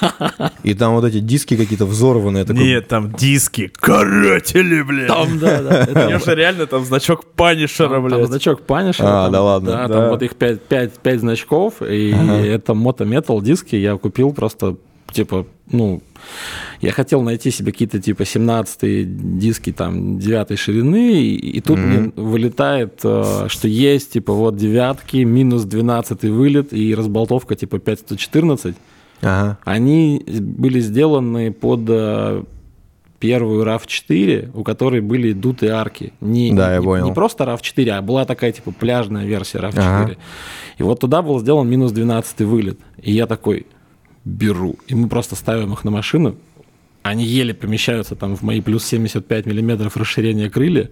И там вот эти диски какие-то взорванные. такой, Нет, там диски, каратели, блядь. Там, да, да. У него же реально там значок Панишера, Там, там блядь. значок Punisher. А, да ладно. Да, там вот их 5, 5, 5 значков, и это мото-метал диски я купил просто, типа, ну, я хотел найти себе какие-то, типа, 17 диски, там, 9 ширины, и, и тут мне вылетает, э, что есть, типа, вот девятки, минус 12 вылет, и разболтовка, типа, 5114. Ага. Они были сделаны под э, первую RAV4, у которой были дутые арки. Не, Да, я не, понял. не просто RAV4, а была такая типа пляжная версия RAV4. Ага. И вот туда был сделан минус 12 вылет. И я такой беру. И мы просто ставим их на машину. Они еле помещаются там в мои плюс 75 миллиметров расширения крылья.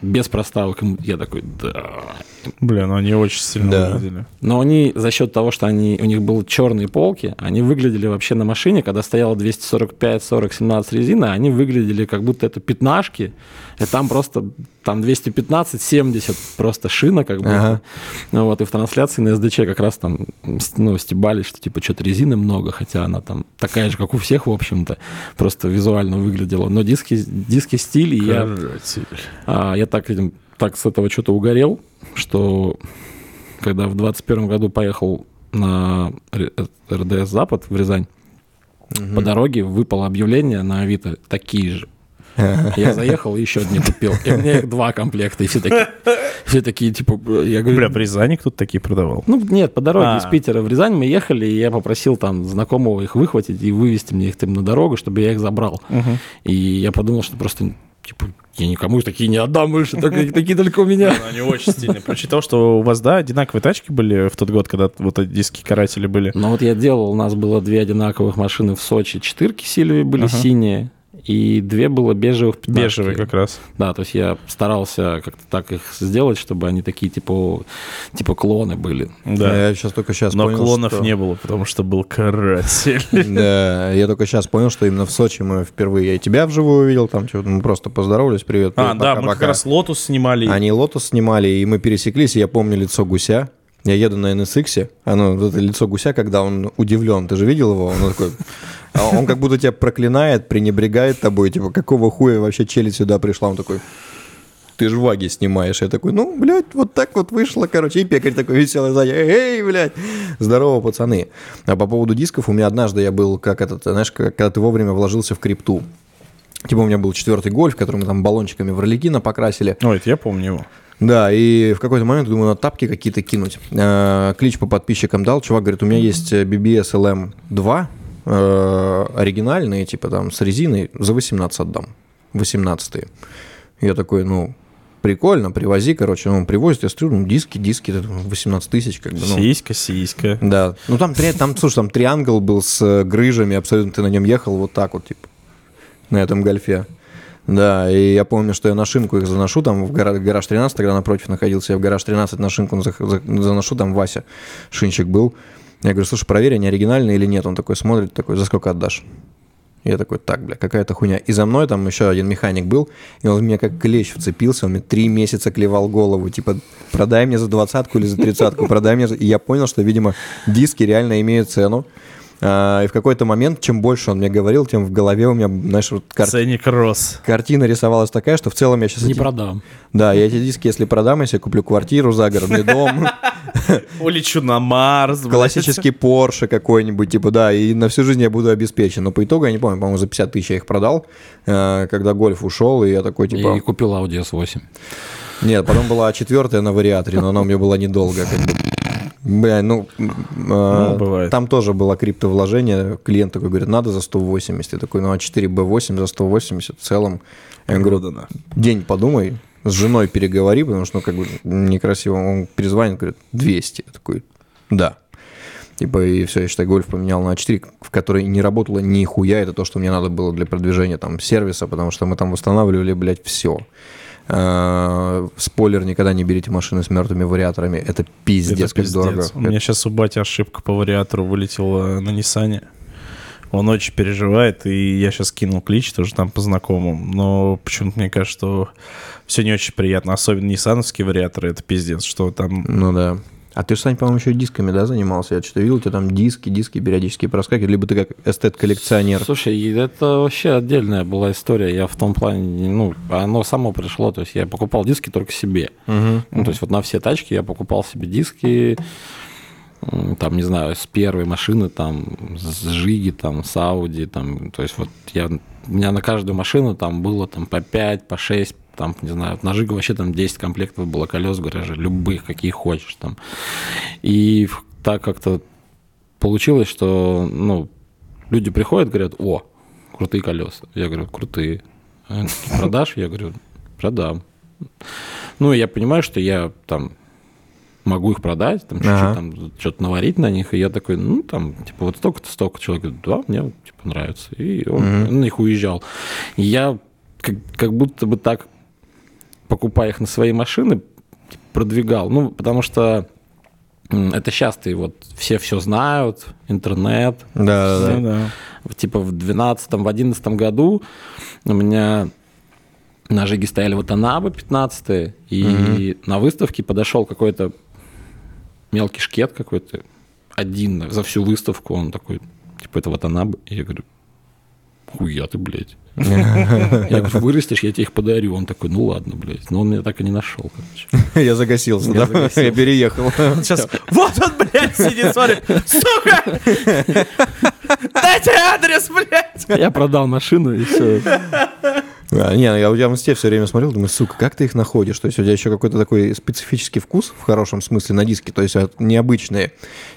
Без проставок. Я такой, да. Бля, ну они очень сильно Да. выглядели. Но они за счет того, что они, у них были черные полки, они выглядели вообще на машине, когда стояла 245, 40, 17 резина, они выглядели как будто это пятнашки, и там просто там 215, 70 просто шина как будто. Ага. Ну вот, и в трансляции на СДЧ как раз там ну, стебались, что типа что-то резины много, хотя она там такая же, как у всех, в общем-то, просто визуально выглядела. Но диски, диски стиль, и я а, я так, этим, так с этого что-то угорел, что когда в 21 году поехал на РДС Запад в Рязань, по дороге выпало объявление на Авито такие же. Я заехал и еще одни купил. И у меня их два комплекта. И все такие, все такие типа, я говорю, Бля, в Рязани кто-то такие продавал. ну, нет, по дороге А. из Питера в Рязань мы ехали, и я попросил там знакомого их выхватить и вывести мне их там на дорогу, чтобы я их забрал. И я подумал, что просто, типа, я никому такие не отдам больше, только такие только у меня. Они очень стильные. Прочитал, что у вас, да, одинаковые тачки были в тот год, когда вот эти диски каратели были. Но вот я делал, у нас было две одинаковых машины в Сочи, четырки Сильвии были синие, и две было бежевых пятнашки. Бежевые как раз. Да, то есть я старался как-то так их сделать, чтобы они такие типа, типа клоны были. Да. Я сейчас только сейчас Но понял, клонов что- не было, потому что был каратель. Да, я только сейчас понял, что именно в Сочи мы впервые, я и тебя вживую увидел, там что мы просто поздоровались, привет, А, да, пока, мы как раз Lotus снимали. Они Lotus снимали, и мы пересеклись, и я помню лицо гуся. Я еду на NSX, оно, вот это лицо гуся, когда он удивлен. Ты же видел его? Он такой... а Он как будто тебя проклинает, пренебрегает тобой. Типа, какого хуя вообще челюсть сюда пришла? Он такой... ты ж ваги снимаешь. Я такой, ну, блядь, вот так вот вышло, короче. И пекарь такой веселый сзади, эй, блядь, здорово, пацаны. А по поводу дисков, у меня однажды я был, как этот, знаешь, когда ты вовремя вложился в крипту. Типа у меня был четвертый гольф, который мы там баллончиками в роликина покрасили. Ой, это я помню его. Да, и в какой-то момент думаю, надо тапки какие-то кинуть. Э, Клич по подписчикам дал. Чувак говорит, у меня есть BBS LM2, э, оригинальные, типа там с резиной, за 18 отдам. 18 Я такой, ну, прикольно, привози, короче. Он привозит, я смотрю, ну, диски, диски, это 18 тысяч, как бы, ну. Сиська, сиська. Да, ну там, там, слушай, там триангл был с э, грыжами, абсолютно ты на нем ехал вот так вот, типа, на этом гольфе. Да, и я помню, что я на шинку их заношу, там в гара- гараж 13, тогда напротив находился, я в гараж 13 на шинку заношу, там Вася, шинчик был. Я говорю, слушай, проверь, они оригинальные или нет. Он такой смотрит, такой, за сколько отдашь? Я такой, так, бля, какая-то хуйня. И за мной там еще один механик был, и он в меня как клещ вцепился, он мне три месяца клевал голову, типа, продай мне за двадцатку или за тридцатку, продай мне за... И я понял, что, видимо, диски реально имеют цену. А, и в какой-то момент, чем больше он мне говорил, тем в голове у меня, знаешь, вот кар- Ценник рос. картина рисовалась такая, что в целом я сейчас... Не продам. Да, я эти диски, если продам, если я куплю квартиру, загородный дом, Улечу на Марс. классический Porsche какой-нибудь, типа, да, и на всю жизнь я буду обеспечен. Но по итогу, я не помню, по-моему, за 50 тысяч я их продал, э, когда гольф ушел, и я такой, типа... И купил Audi S8. Нет, потом была четвертая на вариаторе, но она у меня была недолго, как бы. Бля, ну, э, Ну, бывает. там тоже было криптовложение. Клиент такой говорит, надо за 180. Я такой, ну а 4B8 за 180 в целом. Я говорю, день подумай, с женой переговори, потому что, ну, как бы некрасиво. Он перезвонит, говорит, 200. Я такой, да. Типа, и все, я считай, гольф поменял на 4, в которой не работало нихуя. Это то, что мне надо было для продвижения там сервиса, потому что мы там восстанавливали, блядь, все. Спойлер, никогда не берите машины с мертвыми вариаторами. Это пиздец, Это как пиздец. дорого. У меня сейчас у бати ошибка по вариатору вылетела на Ниссане. Он очень переживает, и я сейчас кинул клич тоже там по знакомым. Но почему-то мне кажется, что все не очень приятно. Особенно ниссановские вариаторы, это пиздец, что там... Ну да. А ты, Сань, по-моему, еще и дисками, да, занимался? Я что-то видел, у тебя там диски, диски периодически проскакивают, либо ты как эстет-коллекционер. Слушай, это вообще отдельная была история. Я в том плане, ну, оно само пришло. То есть я покупал диски только себе. Ну, то есть вот на все тачки я покупал себе диски, там, не знаю, с первой машины, там, с Жиги, там, с Ауди, там, то есть вот я, у меня на каждую машину там было там по 5, по 6, там, не знаю, на Жигу вообще там 10 комплектов было колес в гараже, любых, какие хочешь там. И так как-то получилось, что, ну, люди приходят, говорят, о, крутые колеса. Я говорю, крутые. «А Продашь? Я говорю, продам. Ну, я понимаю, что я там могу их продать, там чуть-чуть Ага. там что-то наварить на них, и я такой, ну, там, типа, вот столько-то, столько. Человек говорит, да, мне, типа, нравится. И он на них уезжал. И я как, как будто бы так, покупая их на свои машины, продвигал. Ну, потому что это сейчас ты вот все все знают, интернет, Да, Ну да. да. типа в 12 в 11 году у меня на Жиге стояли вот Анаба 15 и на выставке подошел какой-то мелкий шкет какой-то, один за всю выставку, он такой, типа, это вот Анаба. И я говорю, хуя ты, блядь. Я говорю, вырастешь, я тебе их подарю. Он такой, ну ладно, блядь. Но он меня так и не нашел, короче. Я загасился, Я да? Я переехал. Сейчас, вот он, блядь, сидит, смотрит. Сука! Дайте адрес, блядь! Я продал машину, и все. А, Не, я у тебя в инсте все время смотрел, думаю, сука, как ты их находишь? То есть у тебя еще какой-то такой специфический вкус, в хорошем смысле, на диски, то есть от- необычные.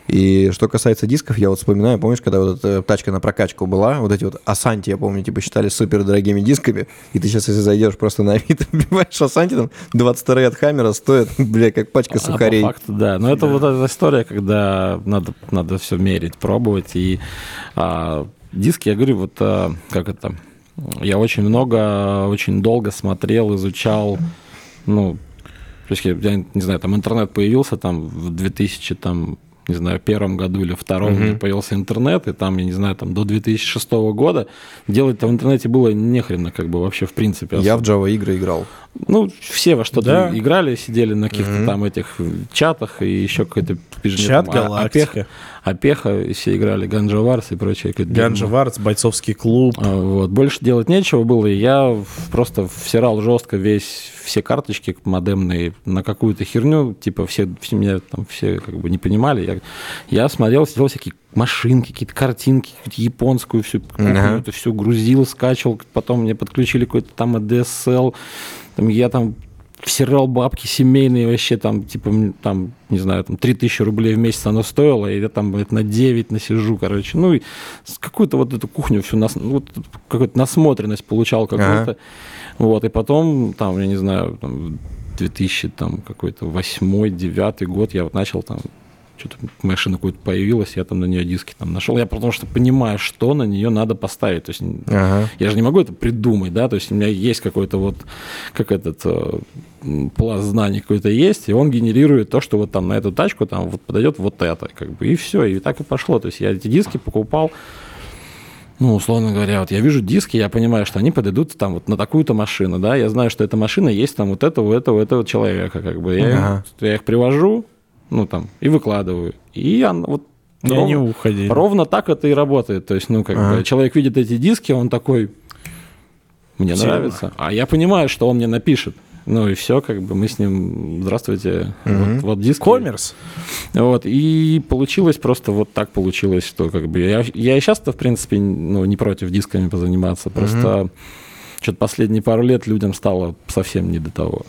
И что касается дисков, я вот вспоминаю, помнишь, когда вот эта тачка на прокачку была, вот эти вот Асанти, я помню, типа считали супер дорогими дисками, и ты сейчас, если зайдешь просто на вид, вбиваешь Асанти, там 22 от Хаммера стоят, бля, как пачка А сухарей. факту, да. Но это вот эта история, когда надо, надо все мерить, пробовать. И а, диски, я говорю, вот а, как это... Я очень много, очень долго смотрел, изучал, ну, то есть, я, не знаю, там интернет появился там в 2000, там, не знаю, первом году или втором где появился интернет, и там, я не знаю, там до 2006 года делать там в интернете было нехрена, как бы вообще в принципе. Я в Java игры играл. Ну, все во что-то Да. играли, сидели на каких-то Мгм. там этих чатах, и еще какой-то... Чат а- Галактика. Опеха, Опеха, все играли, Ганджа Варс и прочее. Ганджа. Варц, бойцовский клуб. А, Вот. Больше делать нечего было, и я просто всирал жестко весь, все карточки модемные на какую-то херню, типа все, все меня там все как бы не понимали. Я, я смотрел, сидел всякие машинки, какие-то картинки, какую-то японскую всю, это все грузил, скачивал, потом мне подключили какой-то там ADSL, там я там всирал бабки семейные вообще там, типа, там, не знаю, там 3000 рублей в месяц оно стоило, и я там блядь, на 9 насижу, короче. Ну, и какую-то вот эту кухню всю, нас, ну, вот какую-то насмотренность получал какую-то. Вот, и потом, там, я не знаю, там, 2000, там, какой-то восьмой, девятый год я вот начал там что-то машина какая-то появилась, я там на нее диски там нашел. Я потому что понимаю, что на нее надо поставить. То есть Ага. я же не могу это придумать, да, то есть у меня есть какой-то вот, как этот э, пласт знаний какой-то есть, и он генерирует то, что вот там на эту тачку там вот подойдет вот это, как бы, и все, и так и пошло. То есть я эти диски покупал, ну, условно говоря, вот я вижу диски, я понимаю, что они подойдут там вот на такую-то машину, да, я знаю, что эта машина есть там вот этого, этого, этого человека, как бы, я, Ага. я их привожу, ну, там, и выкладываю, и он, вот И ровно- они уходили. Ровно так это и работает. То есть, ну, как Ага. бы человек видит эти диски, он такой, мне Тема. нравится. А я понимаю, что он мне напишет. Ну и все, как бы мы с ним, здравствуйте, Мгм. вот, вот диски. Коммерс. Вот, и получилось просто вот так получилось, что как бы я, я и сейчас-то, в принципе, ну, не против дисками позаниматься, просто что-то последние пару лет людям стало совсем не до того.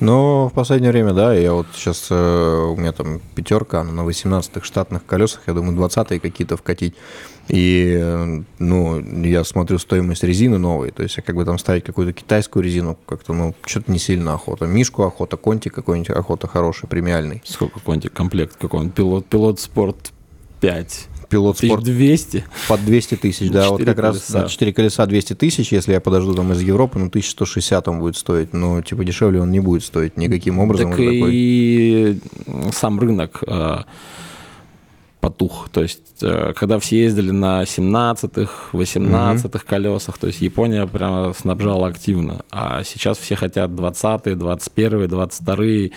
Но в последнее время, да, я вот сейчас, э, у меня там пятерка, она на 18-х штатных колесах, я думаю, 20-е какие-то вкатить. И, э, ну, я смотрю стоимость резины новой, то есть, как бы там ставить какую-то китайскую резину, как-то, ну, что-то не сильно охота. Мишку охота, конти какой-нибудь охота хороший, премиальный. Сколько какой-нибудь комплект, какой-нибудь пилот, пилот спорт 5. Пилот спорт 1200. под 200 тысяч, да, вот как раз колеса. на 4 колеса 200 тысяч, если я подожду там из Европы, ну, 1160 он будет стоить, но, типа, дешевле он не будет стоить никаким образом. Так уже такой. и сам рынок э, потух. То есть, э, когда все ездили на 17-х, 18-х колесах, то есть Япония прямо снабжала активно. А сейчас все хотят 20-е, 21-е, 22-е,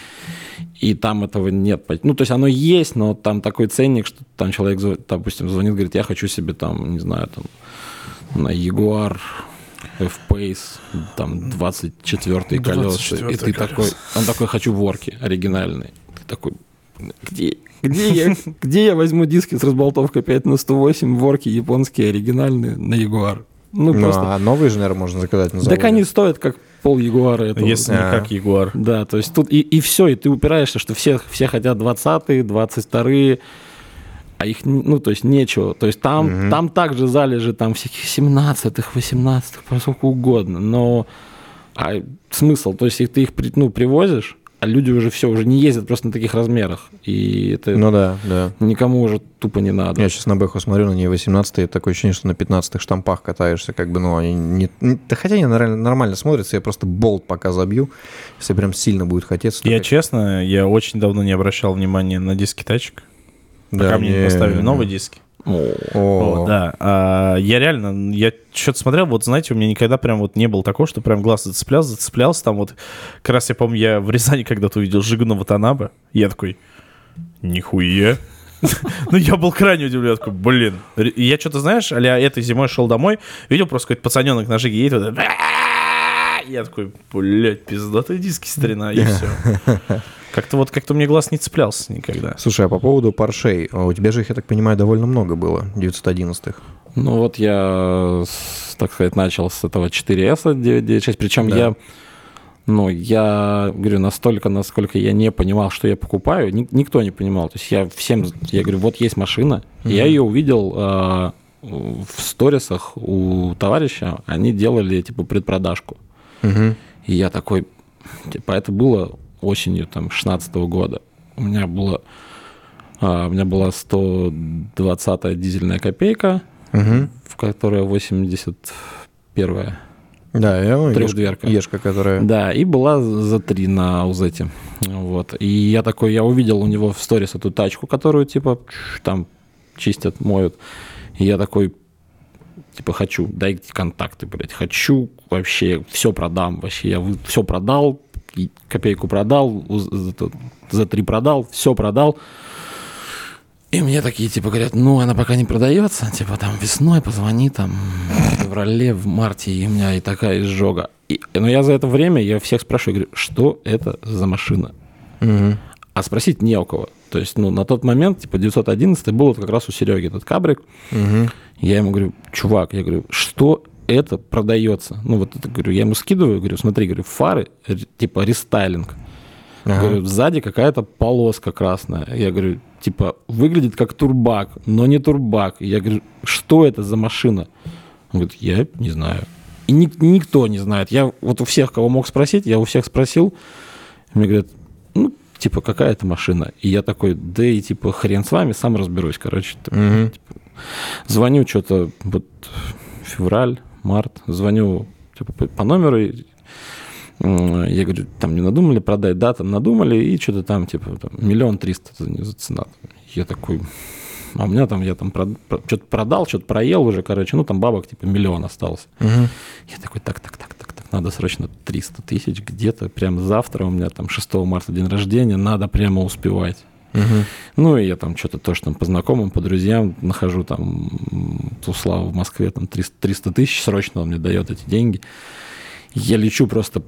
и там этого нет. Ну, то есть оно есть, но там такой ценник, что там человек, допустим, звонит, говорит, я хочу себе там, не знаю, там, на Jaguar F-Pace, там, 24-е колеса. И 24-е ты колеса. такой, он такой, хочу ворки оригинальные. Ты такой, где, где, я, где я возьму диски с разболтовкой 5 на 108, ворки японские оригинальные на Jaguar? Ну, Ну, просто... а новые же, наверное, можно заказать на заводе. Так они стоят как пол Ягуара этого. Если не как Ягуар. Да, то есть тут и, и все, и ты упираешься, что все, все хотят 20-е, 22-е, а их, ну, то есть нечего. То есть там, Мгм. там также залежи там всяких 17-х, 18-х, по сколько угодно, но а смысл? То есть их, ты их ну, привозишь, а люди уже все, уже не ездят просто на таких размерах, и это Ну да, да. никому уже тупо не надо. Я сейчас на Бэху смотрю, на ней 18 такое ощущение, что на 15 штампах катаешься, как бы, ну, они не... Да хотя они нормально, смотрятся, я просто болт пока забью, если прям сильно будет хотеться. Я как- честно, я очень давно не обращал внимания на диски тачек. Да, Пока мне не не- поставили новые диски. О, да. А, я реально, я что-то смотрел, вот знаете, у меня никогда прям вот не было такого, что прям глаз зацеплялся, зацеплялся. Там вот, как раз я помню, я в Рязани когда-то увидел Жигуна Ватанаба. Я такой, нихуя. Ну, я был крайне удивлен, такой, блин. Я что-то, знаешь, а этой зимой шел домой, видел просто какой-то пацаненок на Жиге едет, я такой, блядь, пиздатые диски старина, и все. Как-то вот, как-то мне глаз не цеплялся никогда. Слушай, а по поводу паршей, а у тебя же их, я так понимаю, довольно много было, 911-х. Ну вот я, так сказать, начал с этого 4S 996, причем Да. я, ну, я говорю, настолько, насколько я не понимал, что я покупаю, ни- никто не понимал. То есть я всем, я говорю, вот есть машина, и я ее увидел а, в сторисах у товарища, они делали, типа, предпродажку. Угу. И я такой, типа, это было осенью там 16 года. У меня было, а, у меня была 120 дизельная копейка, Угу. в которой 81 Да, я, Трехдверка. Ешка, которая... Да, и была за 3 на Узете. Вот. И я такой, я увидел у него в сторис эту тачку, которую, типа, там чистят, моют. И я такой, типа, хочу, дайте контакты, блядь, хочу вообще, все продам, вообще, я все продал, копейку продал, за, три продал, все продал. И мне такие, типа, говорят, ну, она пока не продается, типа, там, весной позвони, там, в феврале, в марте, и у меня и такая изжога. И, но я за это время, я всех спрашиваю, говорю, что это за машина? Мгм. А спросить не у кого. То есть, ну, на тот момент, типа, 911 был вот как раз у Сереги этот кабрик. Мгм. Я ему говорю, чувак, я говорю, что это продается? Ну, вот это, говорю, я ему скидываю, говорю, смотри, говорю, фары, типа, рестайлинг. Ага. Говорю, сзади какая-то полоска красная. Я говорю, типа, выглядит как турбак, но не турбак. Я говорю, что это за машина? Он говорит, я не знаю. И ник- никто не знает. Я вот у всех, кого мог спросить, я у всех спросил. Мне говорят, ну, типа, какая это машина? И я такой, да и типа, хрен с вами, сам разберусь, короче. Такой, Мгм. Звоню что-то, вот, февраль, март, звоню типа, по, номеру, и, я говорю, там не надумали продать, да, там надумали, и что-то там, типа, там, миллион триста за, цена. Я такой, а у меня там, я там что-то продал, что-то проел уже, короче, ну, там бабок, типа, миллион остался. Мгм. Я такой, так, так, так, так, так, надо срочно 300 тысяч где-то, прямо завтра у меня там 6 марта день рождения, надо прямо успевать. Ну, и я там что-то тоже там по знакомым, по друзьям нахожу там м, у Славы в Москве там 300, 300 тысяч срочно он мне дает эти деньги. Я лечу просто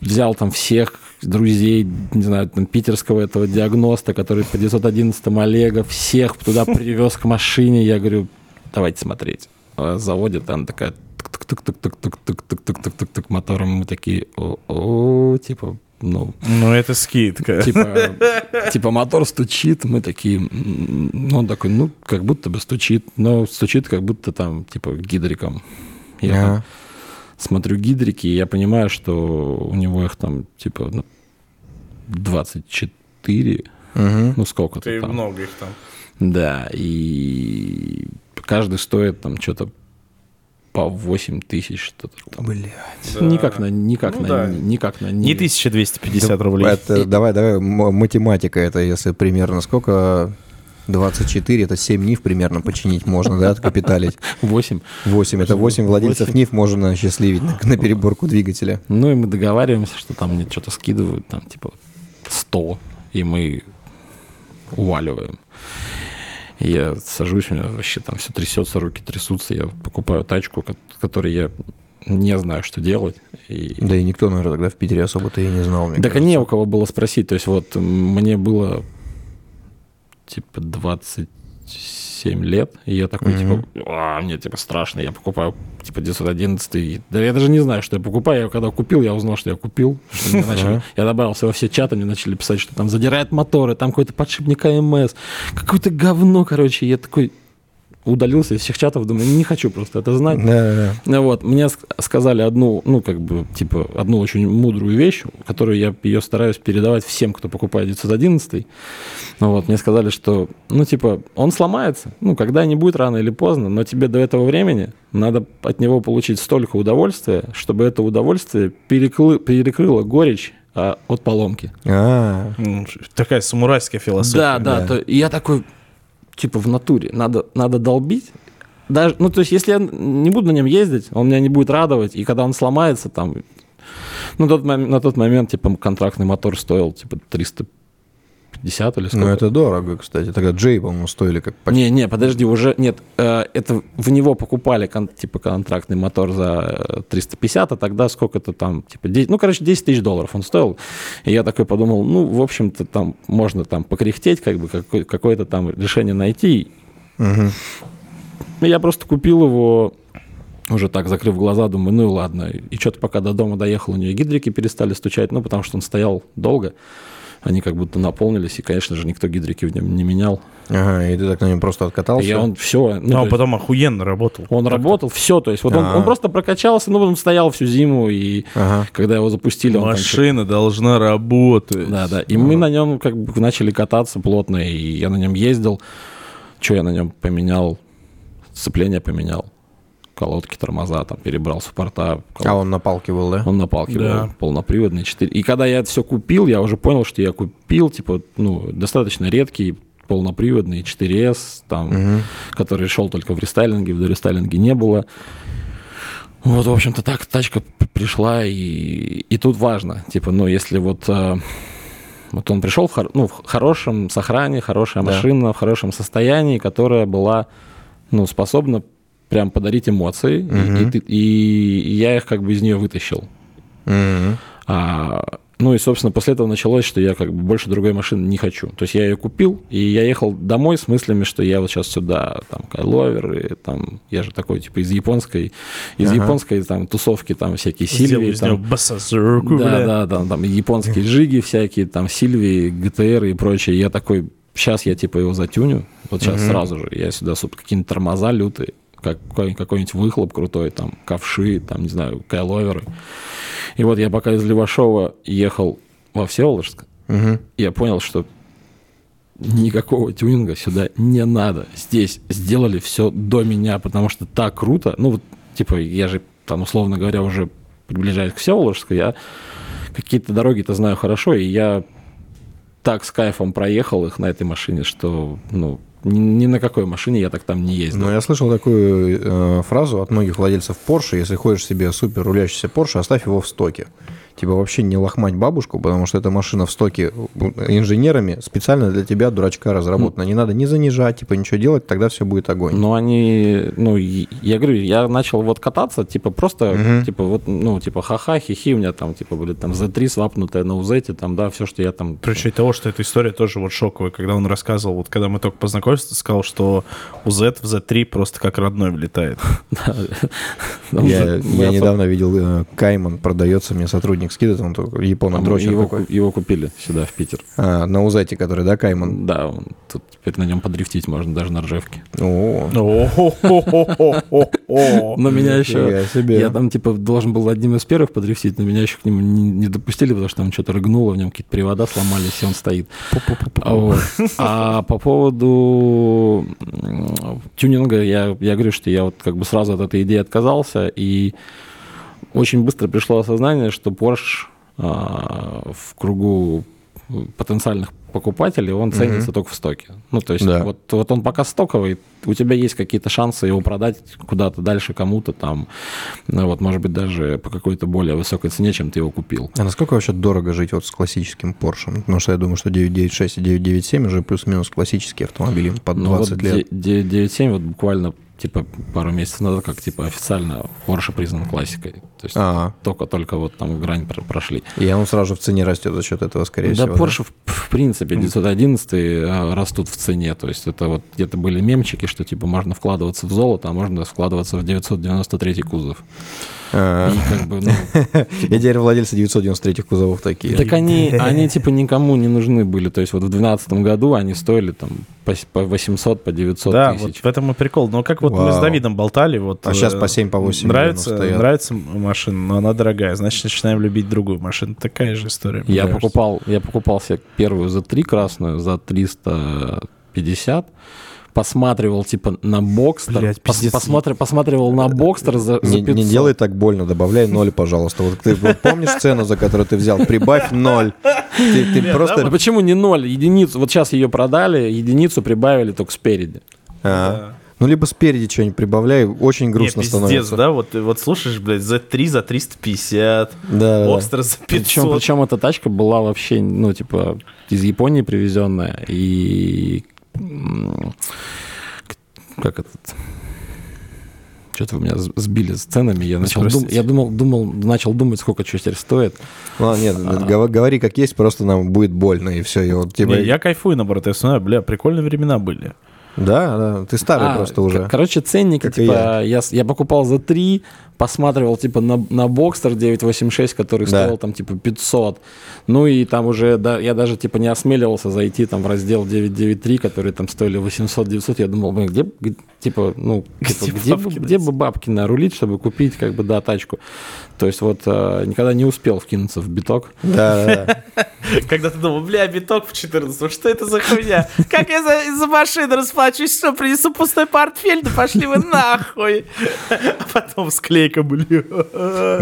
взял там всех друзей, не знаю, там, питерского этого диагноста, который по 911 Олега, всех туда привез к машине. Я говорю, давайте смотреть. А Заводит, она такая тык-тык-тык-тык-тык-тык-тык-тык-тык мотором. Мы такие, о, типа, ну, Ну, это скидка. типа, типа мотор стучит, мы такие, ну, он такой, ну, как будто бы стучит, но стучит как будто там, типа, гидриком. Я Ага. смотрю гидрики, и я понимаю, что у него их там, типа, ну, 24, Мгм. ну, сколько-то Ты там. много их там. Да, и каждый стоит там что-то по 8 тысяч, что-то там. Блядь. Да. Никак на, никак Ну на, да. никак на Не 1250 рублей. Это, давай, давай, математика это, если примерно сколько... 24, это 7 НИФ примерно починить можно, да, откапиталить. 8. 8, это 8 владельцев Восемь. НИФ можно осчастливить на, на переборку двигателя. Ну, и мы договариваемся, что там мне что-то скидывают, там, типа, 100, и мы уваливаем. Я сажусь, у меня вообще там все трясется, руки трясутся, я покупаю тачку, ко- которой я не знаю, что делать. И... Да и никто, наверное, тогда в Питере особо-то и не знал, мне Так не у кого было спросить. То есть вот мне было типа 27 лет, и я такой, Мгм. типа, а, мне типа страшно, я покупаю типа 911, и- да я даже не знаю, что я покупаю, я когда купил, я узнал, что я купил, Что начали- я добавился во все чаты, мне начали писать, что там задирает моторы, там какой-то подшипник АМС, какое-то говно, короче, я такой удалился из всех чатов, думаю, не хочу просто это знать. Да, да, да. Ну Вот, мне ск- сказали одну, ну, как бы, типа, одну очень мудрую вещь, которую я ее стараюсь передавать всем, кто покупает 911. Ну вот, мне сказали, что, ну, типа, он сломается, ну, когда-нибудь, рано или поздно, но тебе до этого времени надо от него получить столько удовольствия, чтобы это удовольствие перекры- перекрыло горечь а, от поломки. А, Такая самурайская философия. Да, да, да. то- и я такой, типа, в натуре, надо, надо долбить. Даже, ну, то есть, если я не буду на нем ездить, он меня не будет радовать, и когда он сломается, там, ну, тот, на тот момент, типа, контрактный мотор стоил, типа, 350 или сколько. ну это дорого, кстати. Тогда Джей, по-моему, стоили как почти. Не, не, подожди, уже нет. э, это в него покупали кон- типа контрактный мотор за э, 350, а тогда сколько-то там, типа, 10, ну, короче, 10 тысяч долларов он стоил. И я такой подумал, ну, в общем-то, там можно там покряхтеть, как бы какое- какое-то там решение найти. И я просто купил его, уже так закрыв глаза, думаю, ну и ладно. И что-то пока до дома доехал, у нее гидрики перестали стучать, ну, потому что он стоял долго. Они как будто наполнились, и, конечно же, никто гидрики в нем не менял. Ага, и ты так на нем просто откатался? я он все, Но он потом охуенно работал. Он работал, все, то есть вот он, А. он просто прокачался, ну, он стоял всю зиму, и Ага. когда его запустили, он там Машина должна работать. чё- Да, да, и мы на нем как бы начали кататься плотно, и я на нем ездил. Что я на нем поменял? Сцепление поменял, колодки, тормоза, там, перебрал суппорта. кол- А он на палке был, да? Он на палке Да. был, полноприводный, 4. И когда я это все купил, я уже понял, что я купил, типа, ну, достаточно редкий полноприводный 4S, там, который шел только в рестайлинге, в дорестайлинге не было. Вот, в общем-то, так тачка пришла, и, и тут важно, типа, ну, если вот, э, вот он пришел в, хор- ну, в хорошем сохране, хорошая Да. машина, в хорошем состоянии, которая была, ну, способна прям подарить эмоции, и- и, ты- и, и я их как бы из нее вытащил. Мгм. А, ну и, собственно, после этого началось, что я как бы больше другой машины не хочу. То есть я ее купил, и я ехал домой с мыслями, что я вот сейчас сюда, там, кайловер, и там, я же такой, типа, из японской, из Ага. японской, там, тусовки, там, всякие Сильвии, там, басазурку, да, бля. да, да, там, японские джиги всякие, там, Сильвии, ГТР и прочее. Я такой, сейчас я, типа, его затюню, вот сейчас Мгм. сразу же, я сюда, суп, какие-нибудь тормоза лютые, какой- какой-нибудь выхлоп крутой, там, ковши, там, не знаю, кайловеры. И вот я пока из Левашова ехал во Всеволожск, Мгм. я понял, что никакого тюнинга сюда не надо. Здесь сделали все до меня, потому что так круто. Ну, вот, типа, я же, там, условно говоря, уже приближаюсь к Всеволожску, я какие-то дороги-то знаю хорошо, и я так с кайфом проехал их на этой машине, что, ну, ни, на какой машине я так там не ездил. Ну, я слышал такую э, фразу от многих владельцев Porsche, если хочешь себе супер рулящийся Porsche, оставь его в стоке. Типа вообще не лохмать бабушку, потому что эта машина в стоке инженерами специально для тебя, дурачка, разработана. Не надо ни занижать, типа ничего делать, тогда все будет огонь. Но они, ну, я говорю, я начал вот кататься, типа, просто, Мгм. типа, вот, ну, типа, ха-ха, хихи, у меня там, типа, были там Z3 свапнутая на узете, там, да, все, что я там... При учете того, что эта история тоже вот шоковая, когда он рассказывал, вот когда мы только познакомились, сказал, что у Z в Z3 просто как родной влетает. я, особо- недавно видел э, Кайман, продается, мне сотрудник скидывает, он только а мы дрочер его, такой. его купили сюда, в Питер. А, на Узете, который, да, Кайман? Да, он- тут теперь на нем подрифтить можно даже на ржевке. О. Но меня еще... Я там, типа, должен был одним из первых подрифтить, но меня еще к нему не, допустили, потому что там что-то рыгнуло, в нем какие-то привода сломались, и он стоит. А. А по поводу тюнинга, я, я говорю, что я вот как бы сразу от этой идеи отказался, и очень быстро пришло осознание, что Porsche а, в кругу потенциальных покупателей, он ценится только в стоке. Ну, то есть, Да. вот, вот он пока стоковый, у тебя есть какие-то шансы его продать куда-то дальше кому-то там, ну, вот, может быть, даже по какой-то более высокой цене, чем ты его купил. А насколько вообще дорого жить вот с классическим Porsche? Потому что я думаю, что 996 и 997 уже плюс-минус классические автомобили под Ну, 20 вот лет. 9.7 вот буквально типа пару месяцев назад, как типа официально Porsche признан классикой. То есть А, только-только вот там грань про- прошли. и он сразу в цене растет за счет этого, скорее да, всего. Porsche, в, в принципе, 911 а, растут в цене. То есть это вот где-то были мемчики, что типа можно вкладываться в золото, а можно вкладываться в 993 кузов. А, И как бы, ну, И теперь владельцы 993 кузовов такие. так они, они типа никому не нужны были. То есть вот в 2012 году они стоили там по, с- по 800, по 900 Да, вот тысяч. в этом и прикол. Но как вот мы с Вау. Давидом болтали, вот... А щас э, по 7, по 8 Нравится, нравится машина, но она дорогая. Значит, начинаем любить другую машину. Такая же история. Я кажется. покупал, я покупал себе первую за 3 красную, за 350. Посматривал, типа, на Бокстер. Блядь, Пос- посмотри- посматривал на Бокстер за, за Не, 500. не делай так больно, добавляй ноль, пожалуйста. Вот ты вот помнишь цену, за которую ты взял? Прибавь ноль. Ты, ты Да просто... почему не ноль? Единицу. Вот сейчас ее продали, единицу прибавили только спереди. А. Ну, либо спереди что-нибудь прибавляй, очень грустно Не, пиздец, становится. да? Вот, вот слушаешь, блядь, Z3 за 350, Да. Бокстер за 500. Причем, причем эта тачка была вообще, ну, типа, из Японии привезенная. И как этот... Что-то вы меня сбили с ценами. Я, начал дум- я думал, думал, начал думать, сколько что теперь стоит. Ладно, нет, гов- говори как есть, просто нам будет больно, и все. И вот, типа, Не, я кайфую, наоборот. Я вспоминаю, бля, прикольные времена были. Да, да, ты старый А, просто уже. Короче, ценники, Как типа, я. с- я покупал за 3, посматривал, типа, на, на Бокстер 986, который Да. стоил, там, типа, 500. Ну, и там уже, да, я даже, типа, не осмеливался зайти, там, в раздел 993, которые там стоили 800-900. Я думал, блин, где, типа, ну, типа, Где где, бы, бабки где бы бабки нарулить, чтобы купить, как бы, да, тачку. То есть, вот, э, никогда не успел вкинуться в биток. Да, да, да. Когда ты думал, бля, биток в 14 что это за хуйня? Как я за, за машину расплачусь? Что, принесу пустой портфель? Да пошли вы нахуй! А потом склеил Линейка, блин.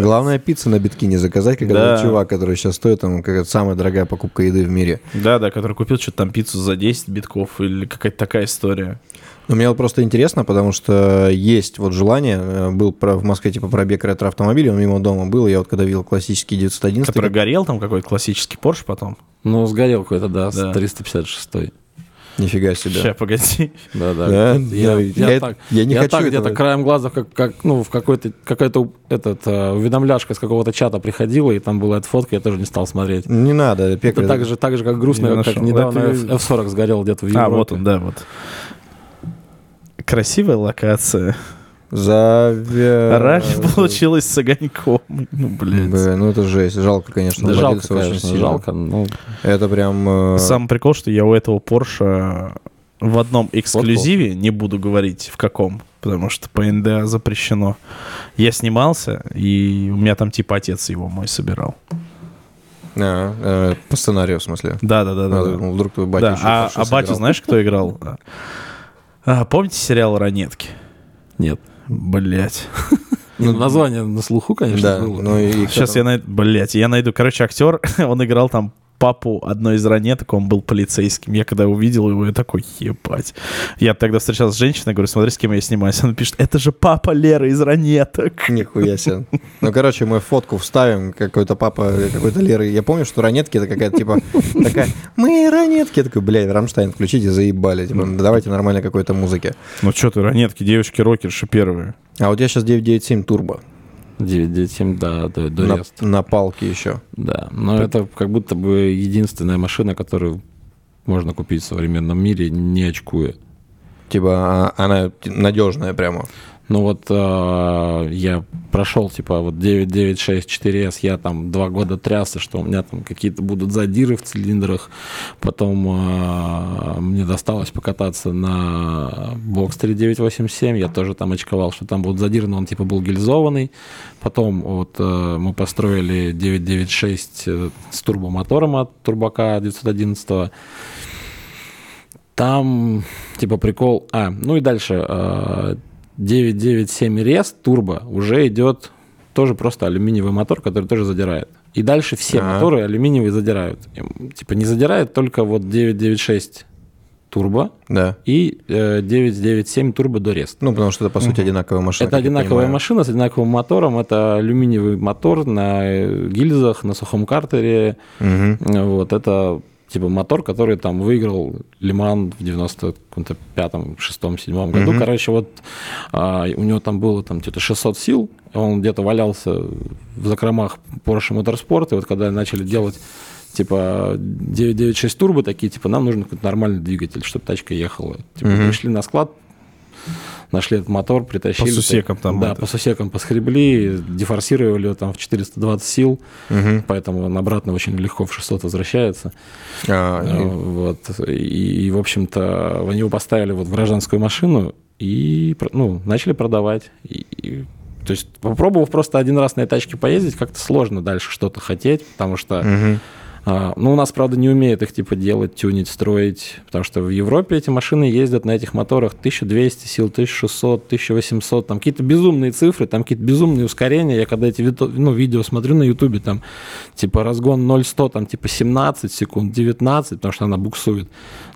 Главное, пиццу на битки не заказать, как Да. этот чувак, который сейчас стоит, там, как это самая дорогая покупка еды в мире. Да, да, который купил что-то там пиццу за 10 битков или какая-то такая история. Но мне вот просто интересно, потому что есть вот желание, э, был в Москве типа пробег ретро-автомобилей, он мимо дома был, я вот когда видел классический 911, Который горел там какой-то классический Порш потом. Ну, сгорел какой-то, да, Да. с 356 нифига себе. Сейчас, погоди. Да, да. Да, Я, я я- так, я не я хочу так где-то краем глаза, как, как, ну, в какой-то, какая-то этот, э, уведомляшка из какого-то чата приходила, и там была эта фотка, я тоже не стал смотреть. Не надо, пекарь. Это так же, так же, как грустно, Я как, как недавно Это- F- F40 сгорел где-то в Европе. А, вот он, да, вот. Красивая локация. За... Раньше получилось с огоньком. Ну, блядь. Б, ну это жесть. Жалко, конечно. Да жалко, владельца очень конечно, сильно. жалко. Ну, Это прям... э, Самый прикол, что я у этого Порша в одном эксклюзиве, не буду говорить в каком, потому что по НДА запрещено. Я снимался, и у меня там типа отец его мой собирал. а, э, по сценарию, в смысле. Да, да, да, да. А, ну, вдруг твой батя Да, еще а, а батю собирал. знаешь, кто играл? А, помните сериал «Ранетки»? нет. Блять. Ну, название на слуху, конечно, Да, было. ну и... Сейчас я найду, блять, я найду. Короче, актер, он играл там папу одной из ранеток, он был полицейским. Я когда увидел его, я такой, ебать. Я тогда встречался с женщиной, говорю, смотри, с кем я снимаюсь. Она пишет, это же папа Леры из ранеток. Нихуя себе. Ну, короче, мы фотку вставим, какой-то папа, какой-то Леры. Я помню, что ранетки это какая-то, типа, такая, мы ранетки. Я такой, блядь, Рамштайн, включите, заебали. Типа, давайте нормально какой-то музыки. Ну что ты, ранетки, девочки-рокерши первые. А вот я сейчас 997 турбо. 997, да, до, до На, рест. на палке еще. Да, но это как будто бы единственная машина, которую можно купить в современном мире, не очкуя. Типа, а- она надежная прямо. Ну вот э, я прошел, типа, вот 996 4S, я там два года трясся, что у меня там какие-то будут задиры в цилиндрах. Потом э, мне досталось покататься на Boxster 987, я тоже там очковал, что там будут задиры, но он типа был гильзованный. Потом вот э, мы построили 996 э, с турбомотором от Турбака 911 там, типа, прикол... А, ну и дальше. э, 997 RES турбо уже идет тоже просто алюминиевый мотор, который тоже задирает. И дальше все А. моторы алюминиевые задирают. Типа не задирает только вот 996 турбо Да. и э, 997 турбо до рест. Ну, потому что это, по сути, одинаковая машина. Это одинаковая машина с одинаковым мотором. Это алюминиевый мотор на гильзах, на сухом картере. Мгм. Вот, это типа мотор, который там выиграл Лиман в 95-м, 6-м, 7 году. Мгм. Короче, вот а, у него там было там где-то 600 сил, он где-то валялся в закромах Porsche Motorsport, и вот когда начали делать типа 996 турбо такие, типа нам нужен какой-то нормальный двигатель, чтобы тачка ехала. Типа, Мгм. пришли на склад, нашли этот мотор, притащили. По сусекам там Да, это. по сусекам поскребли, дефорсировали его там в 420 сил, Мгм. поэтому он обратно очень легко в 600 возвращается. А, и- Вот. И, и, в общем-то, они его поставили вот в гражданскую машину и ну, начали продавать. И- и- то есть, попробовав просто один раз на этой тачке поездить, как-то сложно дальше что-то хотеть, потому что, Мгм. А, ну, у нас, правда, не умеют их, типа, делать, тюнить, строить, потому что в Европе эти машины ездят на этих моторах 1200 сил, 1600, 1800, там какие-то безумные цифры, там какие-то безумные ускорения. Я когда эти ну, видео смотрю на Ютубе, там, типа, разгон 0-100, там, типа, 17 секунд, 19, потому что она буксует.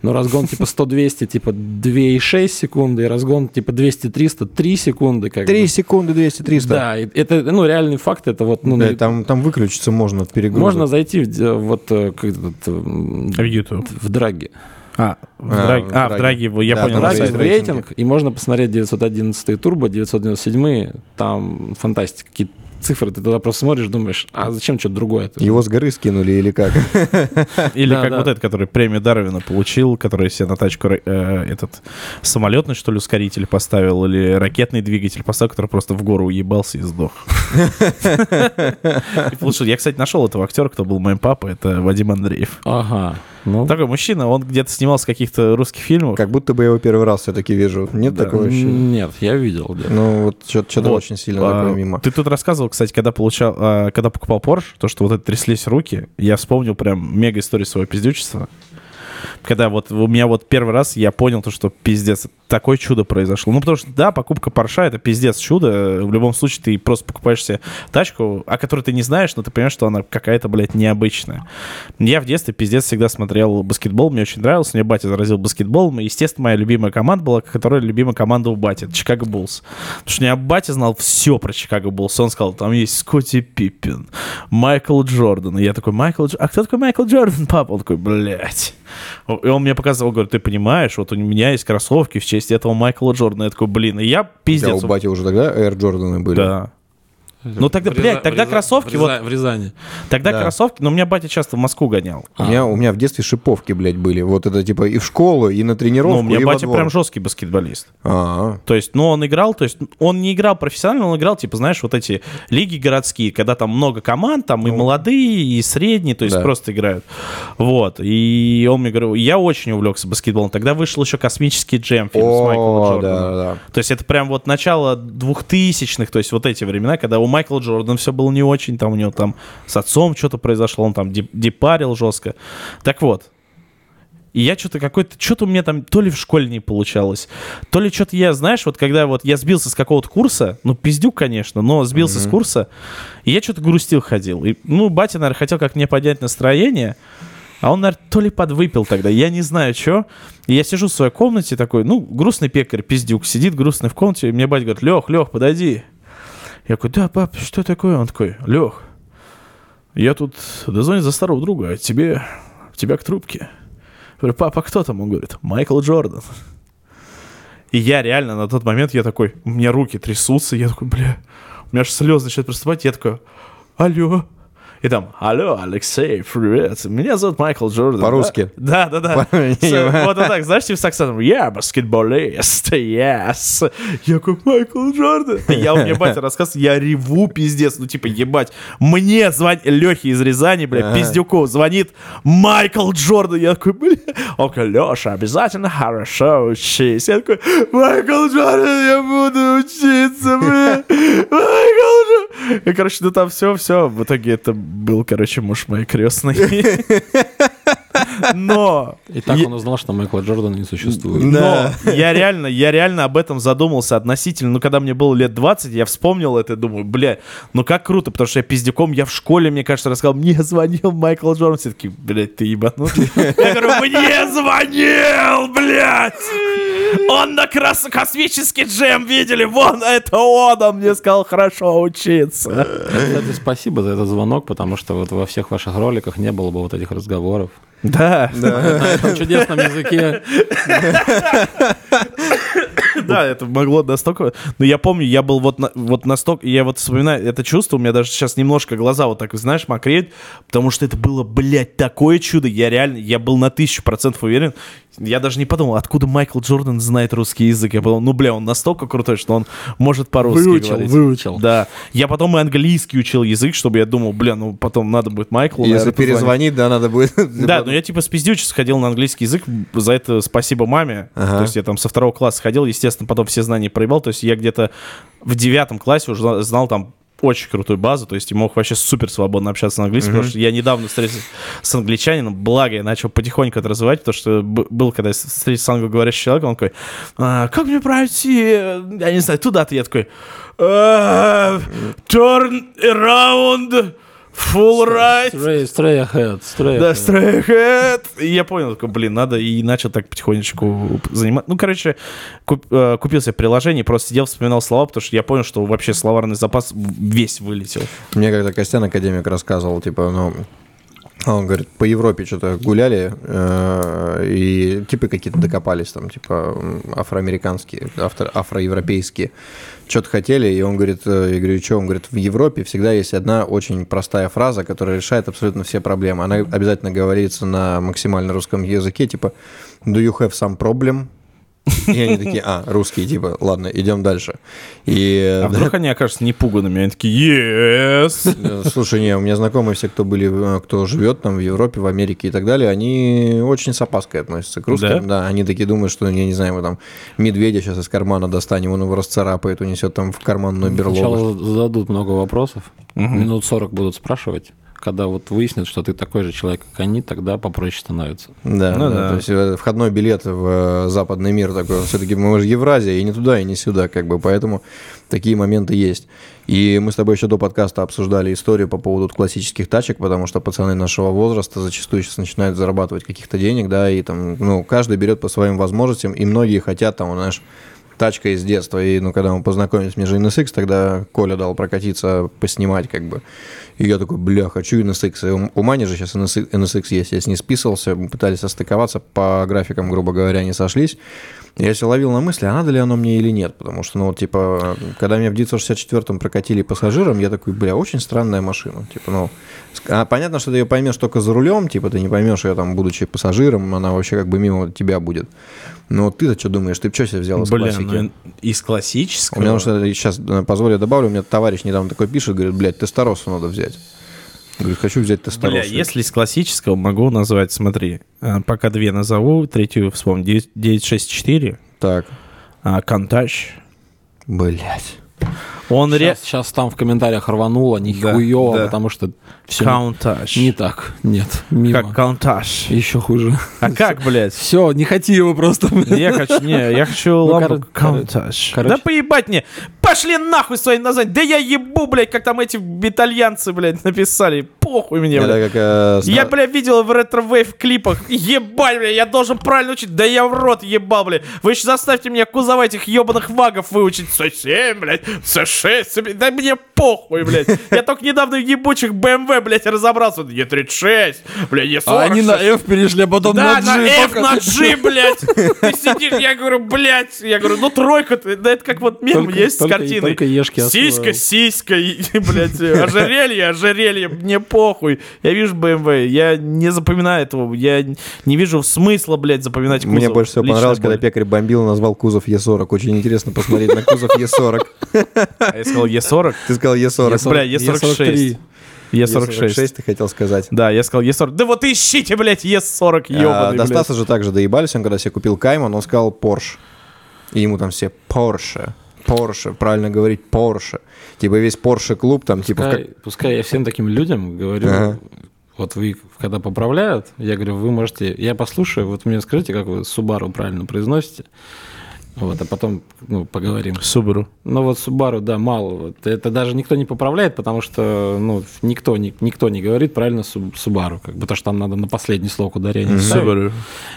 Но разгон, типа, 100-200, типа, 2,6 секунды, и разгон, типа, 200-300, 3 секунды, как Три бы. секунды 200-300. Да, это, ну, реальный факт, это вот, ну, Да, на там, там выключиться можно от перегруза. можно зайти в, вот э, как этот, м, В YouTube. в драге. А, в А, драге, в а, в драге. я Да, понял. в рейтинги. рейтинг, и можно посмотреть 911 турбо, 997, там фантастика, какие цифры, ты туда просто смотришь, думаешь, а зачем что-то другое? Его с горы скинули или как? Или как вот этот, который премию Дарвина получил, который себе на тачку э, этот самолетный, что ли, ускоритель поставил, или ракетный двигатель поставил, который просто в гору уебался и сдох. И получил. Я, кстати, нашел этого актера, кто был моим папой, это Вадим Андреев. Ага. Ну, Такой мужчина, он где-то снимался в каких-то русских фильмах. Как будто бы я его первый раз все-таки вижу. Нет Да. такого ощущения? нет, я видел. где-то. Ну, вот что-то Вот. очень сильно А, такое мимо. Ты тут рассказывал, кстати, когда получал, а, когда покупал Porsche, то, что вот это тряслись руки, я вспомнил прям мега историю своего пиздючества. Когда вот у меня вот первый раз я понял то, что пиздец, такое чудо произошло. Ну, потому что, да, покупка Порша это пиздец чудо. В любом случае, ты просто покупаешь себе тачку, о которой ты не знаешь, но ты понимаешь, что она какая-то, блядь, необычная. Я в детстве пиздец всегда смотрел баскетбол, мне очень нравился, мне батя заразил баскетболом, естественно, моя любимая команда была, которая любимая команда у бати, Чикаго Буллс. Потому что у меня батя знал все про Чикаго Буллс. Он сказал, там есть Скотти Пиппин, Майкл Джордан. И я такой, Майкл Джордан? А кто такой Майкл Джордан, папа? Он такой, блядь. И он мне показывал, говорит, ты понимаешь, вот у меня есть кроссовки в честь этого Майкла Джордана. Я такой, блин, и я пиздец. тебя у бати уже тогда Air Джорданы были? Да. Ну тогда, Ряза- блядь, тогда Ряза- кроссовки, в вот Ряза- В Рязани. тогда Да. кроссовки, но у меня батя часто в Москву гонял. У, меня, у меня в детстве шиповки, блядь, были. Вот это типа и в школу, и на тренировку, Ну, у меня и во батя двор. прям жесткий баскетболист. А, То есть, ну, он играл, то есть, он не играл профессионально, он играл, типа, знаешь, вот эти лиги городские, когда там много команд, там и молодые, и средние, то есть Да. просто играют. Вот. И он мне говорил, я очень увлекся баскетболом. Тогда вышел еще космический джем фильм с Майклом Джорданом. да, да. То есть это прям вот начало двухтысячных, то есть вот эти времена, когда у Майкла Джордана все было не очень, там у него там с отцом что-то произошло, он там дипарил жестко. Так вот, и я что-то какой-то, что-то у меня там то ли в школе не получалось, то ли что-то я, знаешь, вот когда вот я сбился с какого-то курса, ну, пиздюк, конечно, но сбился с курса, и я что-то грустил ходил. И, ну, батя, наверное, хотел как мне поднять настроение, а он, наверное, то ли подвыпил тогда, я не знаю, что. И я сижу в своей комнате такой, ну, грустный пекарь, пиздюк, сидит грустный в комнате, и мне батя говорит, Лех, Лех, подойди. Я такой, да, пап, что такое? Он такой, Лех, я тут дозвонил за старого друга, а тебе, тебя к трубке. Я говорю, папа, кто там? Он говорит, Майкл Джордан. И я реально на тот момент, я такой, у меня руки трясутся, я такой, бля, у меня аж слезы начинают проступать, я такой, алло. И там, алло, Алексей, привет, меня зовут Майкл Джордан. По-русски? Да, да, да. Вот вот так, знаешь, типа с акцентом, я баскетболист, yes. Я такой, Майкл Джордан. Я у меня батя рассказывает, я реву, пиздец, ну типа, ебать, мне звонит, Лехе из Рязани, бля, пиздюку, звонит Майкл Джордан. Я такой, бля, он такой, Леша, обязательно хорошо учись. Я такой, Майкл Джордан, я буду учиться, бля. Майкл. И, короче, ну там все, все. В итоге это был, короче, муж моей крестной. Но И так Я- он узнал, что Майкла Джордана не существует. Да. но я реально, я реально об этом задумался относительно, ну, когда мне было лет 20, я вспомнил это и думаю, бля, ну как круто, потому что я пиздюком, я в школе, мне кажется, рассказал, мне звонил Майкл Джордан, все таки блядь, ты ебанутый. Я говорю, мне звонил, блядь! Он на крас... космический джем видели, вон, это он, он мне сказал хорошо учиться. Кстати, спасибо за этот звонок, потому что вот во всех ваших роликах не было бы вот этих разговоров. Да, На этом чудесном языке. Да, это могло настолько... Но я помню, я был вот, на- вот настолько... Я вот вспоминаю это чувство, у меня даже сейчас немножко глаза вот так, знаешь, мокреют, потому что это было, блядь, такое чудо. Я реально, я был на тысячу процентов уверен. Я даже не подумал, откуда Майкл Джордан знает русский язык. Я подумал, ну, бля, он настолько крутой, что он может по-русски Выучил, говорить. выучил. Да. Я потом и английский учил язык, чтобы я думал, бля, ну, потом надо будет Майклу, Если перезвонить, да, надо будет... Да, но я типа спиздючись ходил на английский язык, за это спасибо маме. Ага. То есть я там со второго класса ходил, естественно, потом все знания проебал. То есть я где-то в девятом классе уже зна- знал там очень крутую базу, то есть и мог вообще супер свободно общаться на английском, потому что я недавно встретился с англичанином, благо я начал потихоньку это развивать, потому что был, когда я встретился с англоговорящим человеком, он такой, «А, как мне пройти, э, я не знаю, туда-то, я такой, «А, turn around, full right, Stray, stray ahead, stray да, ahead. стрейхэт. И я понял, такой, блин, надо, и начал так потихонечку заниматься. Ну, короче, куп- э, купил себе приложение, просто сидел, вспоминал слова, потому что я понял, что вообще словарный запас весь вылетел. Мне когда Костян академик рассказывал, типа, ну, он говорит, по Европе что-то гуляли, э, и типы какие-то докопались там, типа, афроамериканские, авто, афроевропейские, что-то хотели, и он говорит, э, я говорю, что? Он говорит, в Европе всегда есть одна очень простая фраза, которая решает абсолютно все проблемы. Она обязательно говорится на максимально русском языке, типа, do you have some problem? И они такие, а, русские, типа, ладно, идем дальше. И А вдруг они окажутся непуганными? Они такие, yes! Э, Слушай, не, у меня знакомые все, кто были, э, кто живет там в Европе, в Америке и так далее, они очень с опаской относятся к русским. Да, они такие думают, что, я не знаю, мы там медведя сейчас из кармана достанем, он его расцарапает, унесет там в карманную берлогу. Сначала зададут много вопросов, минут 40 будут спрашивать, когда вот выяснят, что ты такой же человек, как они, тогда попроще становится. Да, Ну да, да. то есть э, входной билет в э, западный мир такой, все-таки мы же Евразия, и не туда, и не сюда, как бы, поэтому такие моменты есть. И мы с тобой еще до подкаста обсуждали историю по поводу классических тачек, потому что пацаны нашего возраста зачастую сейчас начинают зарабатывать каких-то денег, да, и там, ну, каждый берет по своим возможностям, и многие хотят там, знаешь, тачка из детства. И, ну, когда мы познакомились, мне же NSX, тогда Коля дал прокатиться, поснимать, как бы. И я такой, бля, хочу NSX. И у, Мани же сейчас NSX, NSX есть. Я с ней списывался, мы пытались состыковаться, по графикам, грубо говоря, не сошлись. Я себя ловил на мысли, а надо ли оно мне или нет. Потому что, ну, вот, типа, когда меня в 964-м прокатили пассажиром, я такой, бля, очень странная машина. Типа, ну, а понятно, что ты ее поймешь только за рулем, типа, ты не поймешь ее там, будучи пассажиром, она вообще как бы мимо тебя будет. Вот ты-то что думаешь? Ты что себе взял из Бля, классики? ну, из У классического... меня, потому что сейчас, позволю, я добавлю, у меня товарищ недавно такой пишет, говорит, блядь, тестостерон надо взять. Говорит, хочу взять тестостерон. Бля, если из классического могу назвать, смотри, э, пока две назову, третью вспомню, 9- 964, Так, а, Countach. блядь. Он сейчас, ре... сейчас там в комментариях рвануло, нихуево, да, да. потому что все Countach. не так. Нет, мимо. Как Countach. Еще хуже. А как, блядь? Все, не хоти его просто. Я хочу, не, я хочу ну, ламбу Countach. Да поебать мне! Пошли нахуй свои названия! Да я ебу, блядь, как там эти итальянцы, блядь, написали. Похуй мне, блядь. Я, блядь, видел в retrowave клипах. Ебать, блядь, я должен правильно учить. Да я в рот ебал, блядь. Вы еще заставьте меня кузова этих ебаных вагов выучить. Совсем, блядь, США. 36, да мне похуй, блядь. Я только недавно в ебучих BMW, блядь, разобрался. Е36, блядь, Е40. А они на F перешли, а потом да, на G. Да, на F, на G, блядь. Ты сидишь, я говорю, блядь. Я говорю, ну тройка, да это как вот мем только, есть только, с картиной. Только ешки Сиська, сиська, блядь, ожерелье, ожерелье, мне похуй. Я вижу BMW, я не запоминаю этого, я не вижу смысла, блядь, запоминать кузов. Мне больше всего понравилось, когда пекарь бомбил и назвал кузов Е40. Очень интересно посмотреть на кузов Е40. А я сказал Е40? Ты сказал Е40. Бля, Е46. Е46. ты хотел сказать. Да, я сказал Е40. Да вот ищите, блядь, Е40, А, ебаный, До блядь. Стаса же также доебались, он когда себе купил Кайман, он сказал Porsche. И ему там все Porsche, Porsche, правильно говорить Porsche. Типа весь Porsche клуб там, типа... Пускай, пускай я всем таким людям говорю, Ага. вот вы когда поправляют, я говорю, вы можете, я послушаю, вот мне скажите, как вы Субару правильно произносите, вот, а потом ну, поговорим. Subaru. Ну вот Субару, да, мало. Вот. Это даже никто не поправляет, потому что ну, никто, не, никто не говорит правильно Субару, как бы, потому что там надо на последний слог ударения ставить, Subaru.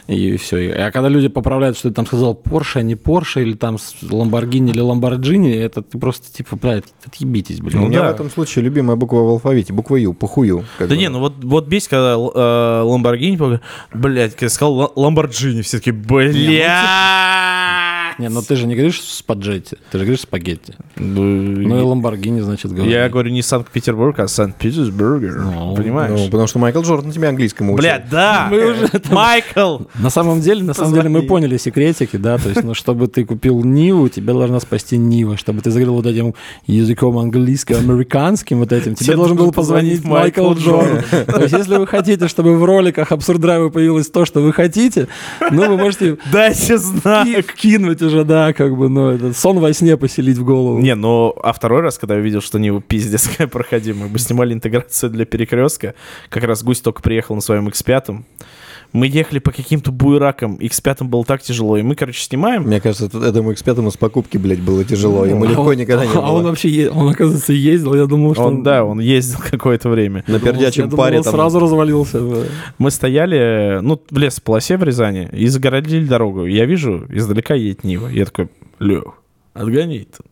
и все. А когда люди поправляют, что ты там сказал Porsche, а не Porsche, или там Ламборгини или Ламборджини, это ты просто типа, блядь, отъебитесь, блин. У меня да. в этом случае любимая буква в алфавите, буква Ю, похую. Да бы. не, ну вот, вот бесит, когда э, Ламборгини, пога- блядь, когда сказал Ла- Ламборджини, все таки бля. Не, ну ты же не говоришь спаджетти, ты же говоришь спагетти. Ну, Ну и Ламборгини, значит, говоришь. я говорю не Санкт-Петербург, а Санкт-Петербург. Ну, Понимаешь? Ну, потому что Майкл Джордан тебя английскому учил. Бля, да! Мы уже там- Майкл! На самом деле, на самом деле мы поняли секретики, да, то есть, ну, чтобы ты купил Ниву, тебе должна спасти Нива, чтобы ты заговорил вот этим языком английским, американским вот этим, тебе Тебе должен был позвонить Майкл Джордан. То есть, если вы хотите, чтобы в роликах Абсурд Драйва появилось то, что вы хотите, ну, вы можете Дайте знак! ки- кинуть уже, да, как бы, ну, это сон во сне поселить в голову. Не, ну, а второй раз, когда я видел, что Нива пиздец какая проходимая, мы снимали интеграцию для перекрестка, как раз Гусь только приехал на своем X5, мы ехали по каким-то буеракам, X5 было так тяжело, и мы, короче, снимаем, Мне кажется, это- этому X5 с покупки, блядь, было тяжело. Ему легко А он- никогда не А он было. вообще, е- он, оказывается, ездил, я думал, что он, да, он ездил какое-то время. На думал, пердячем я думал, паре он там... сразу развалился. да. Мы стояли, ну, в лесополосе в Рязани, и загородили дорогу. Я вижу, издалека едет Нива. Я такой, Лех, отгони ты.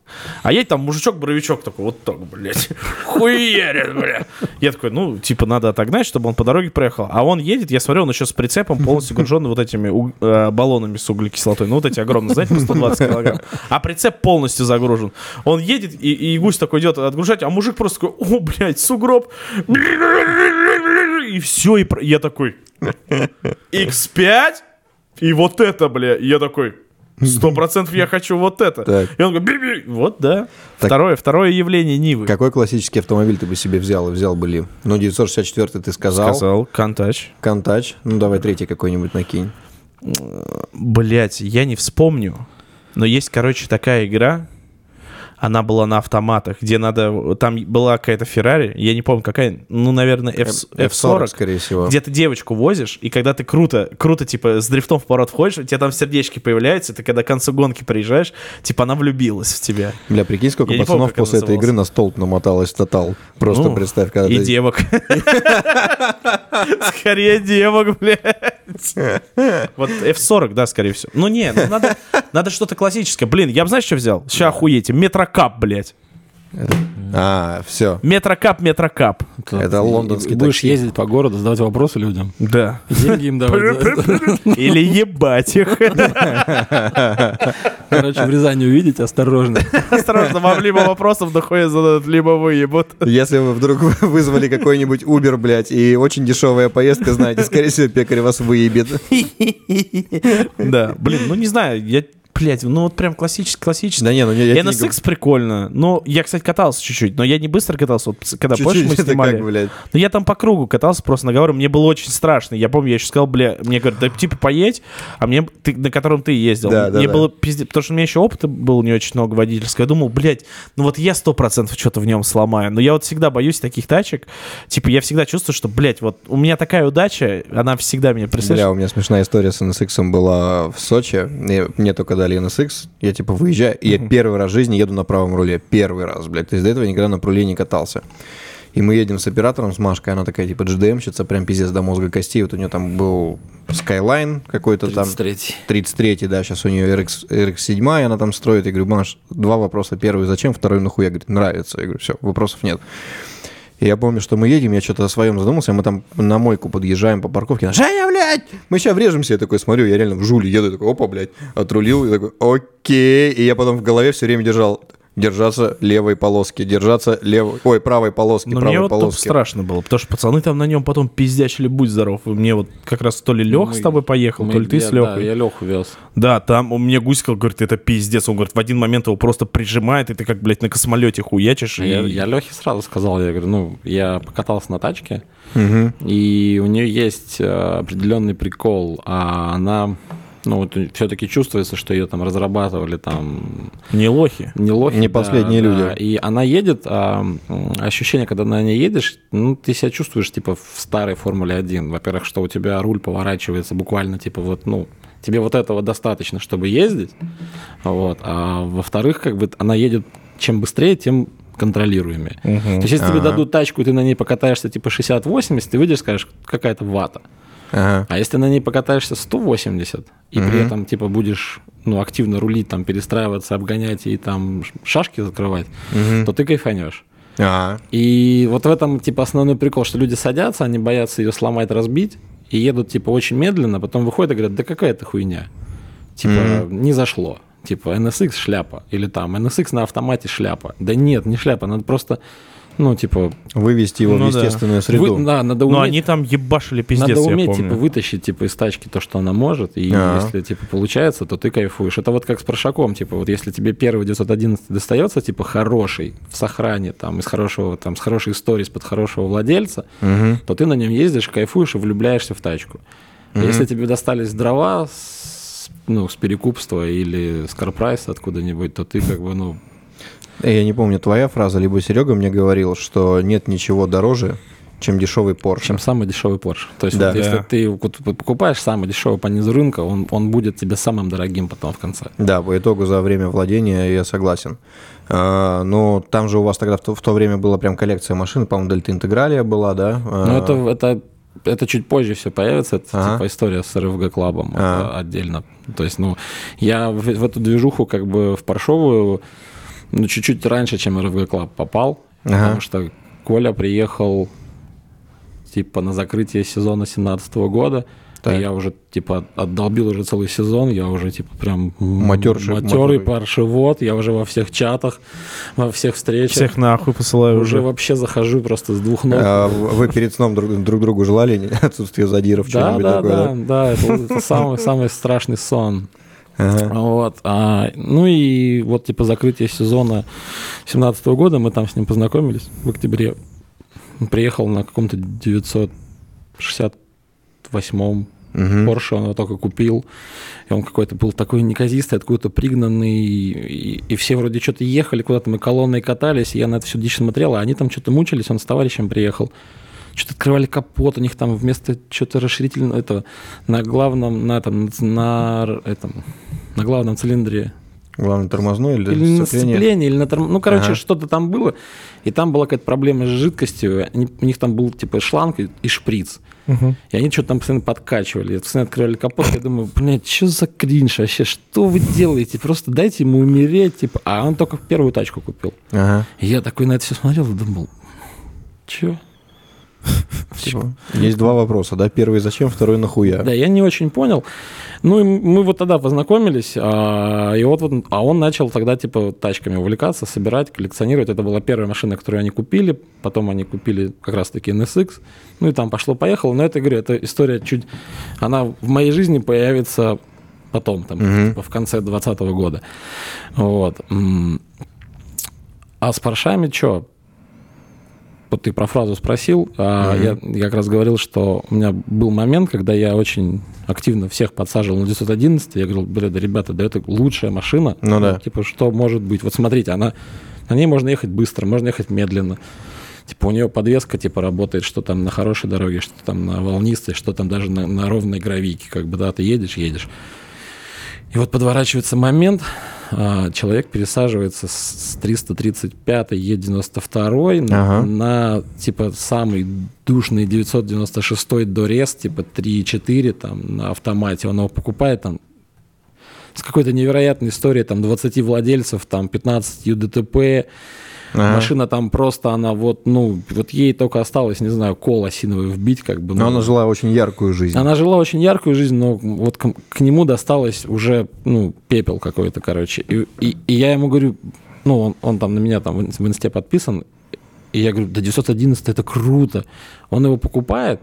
А едет там мужичок-боровичок такой, вот так, блядь, хуярит, бля. Я такой, ну, типа, надо отогнать, чтобы он по дороге проехал. А он едет, я смотрю, он еще с прицепом полностью груженный вот этими у- э, баллонами с углекислотой. Ну, вот эти огромные, знаете, по 120 килограмм. А прицеп полностью загружен. Он едет, и, и гусь такой идет отгружать, а мужик просто такой, о, блядь, сугроб. И все, и я такой, X5 и вот это, бля. Я такой, сто процентов я хочу вот это. Так. И он говорит, «Би-би». вот, да. Так. Второе, второе явление Нивы. Какой классический автомобиль ты бы себе взял и взял бы ли? Ну, 964 ты сказал. Сказал, Кантач. Кантач. Ну, давай третий какой-нибудь накинь. Блять, я не вспомню. Но есть, короче, такая игра. Она была на автоматах, где надо... Там была какая-то Феррари, я не помню какая, ну, наверное, F, F40. скорее всего. Где ты девочку возишь, и когда ты круто, круто, типа, с дрифтом в поворот входишь, у тебя там сердечки появляются, ты когда к концу гонки приезжаешь, типа, она влюбилась в тебя. Бля, прикинь, сколько Я помню, пацанов она после этой игры на столб намоталось total. Просто Ну, представь, когда И ты... девок. Скорее девок, блядь. Вот F40, да, скорее всего. Ну не, ну надо, что-то классическое. Блин, я бы знаешь, что взял? Сейчас охуете. Metrocab, блядь. А, все. Metrocab, Metrocab. Это лондонский Будешь такси. ездить по городу, задавать вопросы людям. Да. Деньги им давать. Или ебать их. Короче, в Рязани увидите, осторожно. Осторожно, вам либо вопросов дохуя зададут, либо выебут. Если вы вдруг вызвали какой-нибудь Uber, блядь, и очень дешевая поездка, знаете, скорее всего, пекарь вас выебет. Да, блин, ну не знаю, я, блядь, ну вот прям классический, классический. Да не, ну я не NSX прикольно. Ну, я, кстати, катался чуть-чуть, но я не быстро катался. Вот, когда говорю. позже мы Чуть-чуть снимали. как, блядь. Ну, я там по кругу катался просто на говорю, мне было очень страшно. Я помню, я еще сказал, бля, мне говорят, да типа поедь, а мне, ты, на котором ты ездил. Да, да, мне да. было пиздец, потому что у меня еще опыта было не очень много водительского. Я думал, блядь, ну вот я сто процентов что-то в нем сломаю. Но я вот всегда боюсь таких тачек. Типа, я всегда чувствую, что, блядь, вот у меня такая удача, она всегда меня Бля, преследует. у меня смешная история с NSX была в Сочи. И Мне только дали NSX. Я типа выезжаю, и я первый раз в жизни еду на правом руле. Первый раз, блядь. То есть до этого я никогда на руле не катался. И мы едем с оператором, с Машкой, она такая, типа, GDM-щица, прям пиздец до мозга костей. Вот у нее там был Skyline какой-то там. 33. 33 да, сейчас у нее RX, RX7, она там строит. Я говорю, Маш, два вопроса. Первый, зачем? Второй, нахуя? Говорит, нравится. Я говорю, все, вопросов нет. И я помню, что мы едем, я что-то о своем задумался, мы там на мойку подъезжаем по парковке, Женя, блядь, мы сейчас врежемся. Я такой смотрю, я реально в жуле еду, такой, опа, блядь, отрулил, и такой, окей. И я потом в голове все время держал, держаться левой полоски, держаться левой, ой, правой полоски, Но мне правой вот только полоски. страшно было, потому что пацаны там на нем потом пиздячили, будь здоров. И мне вот как раз то ли Лех с Мы- тобой поехал, Мы- то ли ты я- с Да, Лехой. я Леху вез. Да, там у меня Гуська говорит, это пиздец. Он говорит, в один момент его просто прижимает, и ты как, блядь, на космолете хуячишь. и- Я, я Лехе сразу сказал, я говорю, ну, я покатался на тачке, Мгм. и у нее есть э, определенный прикол, а она, ну, вот все-таки чувствуется, что ее там разрабатывали там Не лохи. не лохи. Не да, последние да. люди. И она едет, а ощущение, когда на ней едешь, ну, ты себя чувствуешь, типа, в старой Формуле 1. Во-первых, что у тебя руль поворачивается буквально, типа, вот, ну, тебе вот этого достаточно, чтобы ездить. Вот. А во-вторых, как бы она едет чем быстрее, тем контролируемее. То есть, если тебе Ага. дадут тачку, и ты на ней покатаешься типа 60-80, ты выйдешь, скажешь, какая-то вата. Ага. А если на ней покатаешься 180, и при Мгм. этом, типа, будешь, ну, активно рулить, там, перестраиваться, обгонять и там шашки закрывать, Мгм. то ты кайфанешь. Ага. И вот в этом, типа, основной прикол, что люди садятся, они боятся ее сломать, разбить, и едут, типа, очень медленно, потом выходят и говорят, да какая это хуйня. Типа, не зашло. Типа, NSX шляпа. Или там, NSX на автомате шляпа. Да нет, не шляпа, надо просто, ну, типа, Вывести его Ну в да. естественную среду. вы- да, надо Но уметь они там ебашили пиздец, Надо я уметь, помню. типа, вытащить, типа, из тачки то, что она может, и А. если, типа, получается, то ты кайфуешь. Это вот как с прошаком, типа, вот если тебе первый 911 достается, типа, хороший, в сохране, там, из хорошего, там, с хорошей историей, из-под хорошего владельца, Мгм. то ты на нем ездишь, кайфуешь и влюбляешься в тачку. А Если тебе достались дрова с, ну, с перекупства или с карпрайса откуда-нибудь, то ты, как бы, ну, Я не помню, твоя фраза, либо Серега мне говорил, что нет ничего дороже, чем дешевый Porsche. чем самый дешевый Porsche. То есть, Да. вот если ты покупаешь самый дешевый по низу рынка, он, он будет тебе самым дорогим потом в конце. Да, по итогу за время владения я согласен. А, но там же у вас тогда в то, в то время была прям коллекция машин, по-моему, Дельта Интегралия была, да? А, Ну, это, это, это чуть позже все появится, это Ага. типа история с РФГ Клабом Ага. это отдельно. То есть, ну, я в, в эту движуху как бы в поршовую, ну, чуть-чуть раньше, чем РФГ Клаб попал, Ага. потому что Коля приехал типа на закрытие сезона 17 года, Так. и я уже типа отдолбил уже целый сезон, я уже типа прям Матерший- матерый поршевод, я уже во всех чатах, во всех встречах. Всех нахуй посылаю уже уже. вообще захожу просто с двух ног. а вы перед сном друг, друг другу желали отсутствие задиров, Да, да, такое, да, да, это, это самый, самый страшный сон. Ага. Вот. а, ну и вот типа закрытие сезона 17 года, мы там с ним познакомились в октябре. Приехал на каком-то 968 Мгм. Porsche он его только купил, и он какой-то был такой неказистый, откуда-то пригнанный, и, и все вроде что-то ехали, куда-то мы колонной катались, и я на это всю дичь смотрел, а они там что-то мучились, он с товарищем приехал. Что-то открывали капот, у них там вместо что-то расширительного этого на главном, на этом, на этом, на главном цилиндре Главное, тормозной или, или на сцепление? сцепление, или на торм... Ну, короче, Ага. что-то там было. И там была какая-то проблема с жидкостью. Они- у них там был типа шланг и, и шприц. И они что-то там постоянно подкачивали. Постоянно открывали капот. Я думаю, блядь, что за кринж вообще? Что вы делаете? Просто дайте ему умереть. Типа. А он только первую тачку купил. Ага. И я такой на это все смотрел и думал, чё? Всё. Есть два вопроса, да? Первый зачем, второй нахуя? Да, я не очень понял. Ну, и мы вот тогда познакомились, а, и вот, вот, а он начал тогда, типа, тачками увлекаться, собирать, коллекционировать. Это была первая машина, которую они купили, потом они купили как раз-таки NSX, ну, и там пошло-поехало. Но это, говорю, эта история чуть... Она в моей жизни появится потом, там, Мгм. типа, в конце 2020 года. Вот. А с паршами что? Вот ты про фразу спросил, а Мгм. я, я как раз говорил, что у меня был момент, когда я очень активно всех подсаживал на 911. Я говорил, бля, да, ребята, да это лучшая машина. Ну да. Типа, что может быть? Вот смотрите, она, на ней можно ехать быстро, можно ехать медленно. Типа, у нее подвеска, типа, работает, что там на хорошей дороге, что там на волнистой, что там даже на, на ровной гравийке. Как бы, да, ты едешь, едешь. И вот подворачивается момент, а, человек пересаживается с 335 Е92 на, Ага. на, типа самый душный 996 Дорес, типа 3.4 там на автомате. Он его покупает там с какой-то невероятной историей, там 20 владельцев, там 15 ЮДТП, Ага. машина там просто, она вот, ну, вот ей только осталось, не знаю, кол осиновый вбить, как бы. Но ну, она жила очень яркую жизнь. она жила очень яркую жизнь, но вот к, к нему досталось уже, ну, пепел какой-то, короче. И, и- и я ему говорю, ну, он, он там на меня там в ин- в инсте подписан, и я говорю, да 911 это круто. Он его покупает,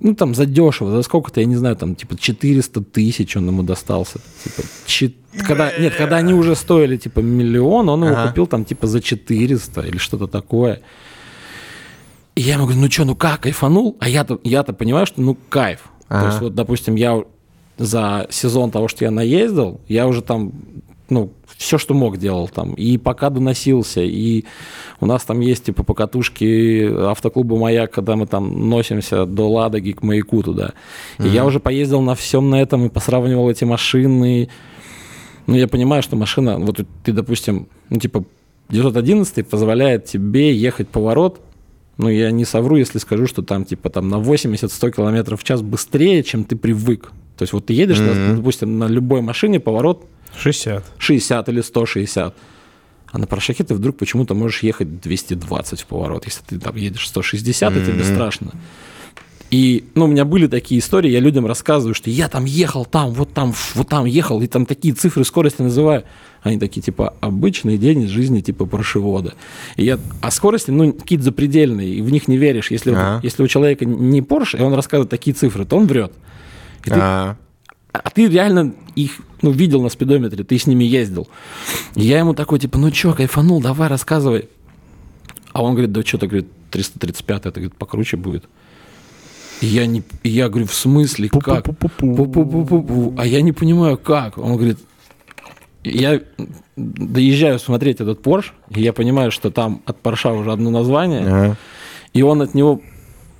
ну, там, задешево, за сколько-то, я не знаю, там, типа, 400 тысяч он ему достался. Типа, чет- когда, нет, когда они уже стоили, типа, миллион, он его Ага. купил, там, типа, за 400 или что-то такое. И я ему говорю, ну что, ну как, кайфанул? А я-то, я-то понимаю, что ну кайф. То Ага. есть вот, допустим, я за сезон того, что я наездил, я уже там, ну, все, что мог, делал там. И пока доносился, и у нас там есть, типа, покатушки автоклуба «Маяк», когда мы там носимся до Ладоги к маяку туда. И я уже поездил на всем на этом и посравнивал эти машины. Ну, я понимаю, что машина, вот ты, допустим, ну, типа, 911 позволяет тебе ехать поворот, ну, я не совру, если скажу, что там, типа, там на 80-100 километров в час быстрее, чем ты привык. То есть вот ты едешь, Мгм. допустим, на любой машине поворот 60. 60 или 160. А на паршаке ты вдруг почему-то можешь ехать 220 в поворот. Если ты там едешь 160, и тебе страшно. И, ну, у меня были такие истории, я людям рассказываю, что я там ехал, там, вот там, вот там ехал, и там такие цифры скорости называю. Они такие, типа, обычный день из жизни, типа, паршевода. И я, а скорости, ну, какие-то запредельные, и в них не веришь. Если, Ага. если у человека не Porsche, и он рассказывает такие цифры, то он врет. И ты, А, а ты реально их ну, видел на спидометре, ты с ними ездил. И я ему такой, типа, ну чё, кайфанул, давай, рассказывай. А он говорит, да что-то, говорит, 335, это, говорит, покруче будет. И я, не, и я говорю, в смысле, как? А я не понимаю, как. Он говорит, я доезжаю смотреть этот Porsche, и я понимаю, что там от Порша уже одно название, ага. и он от него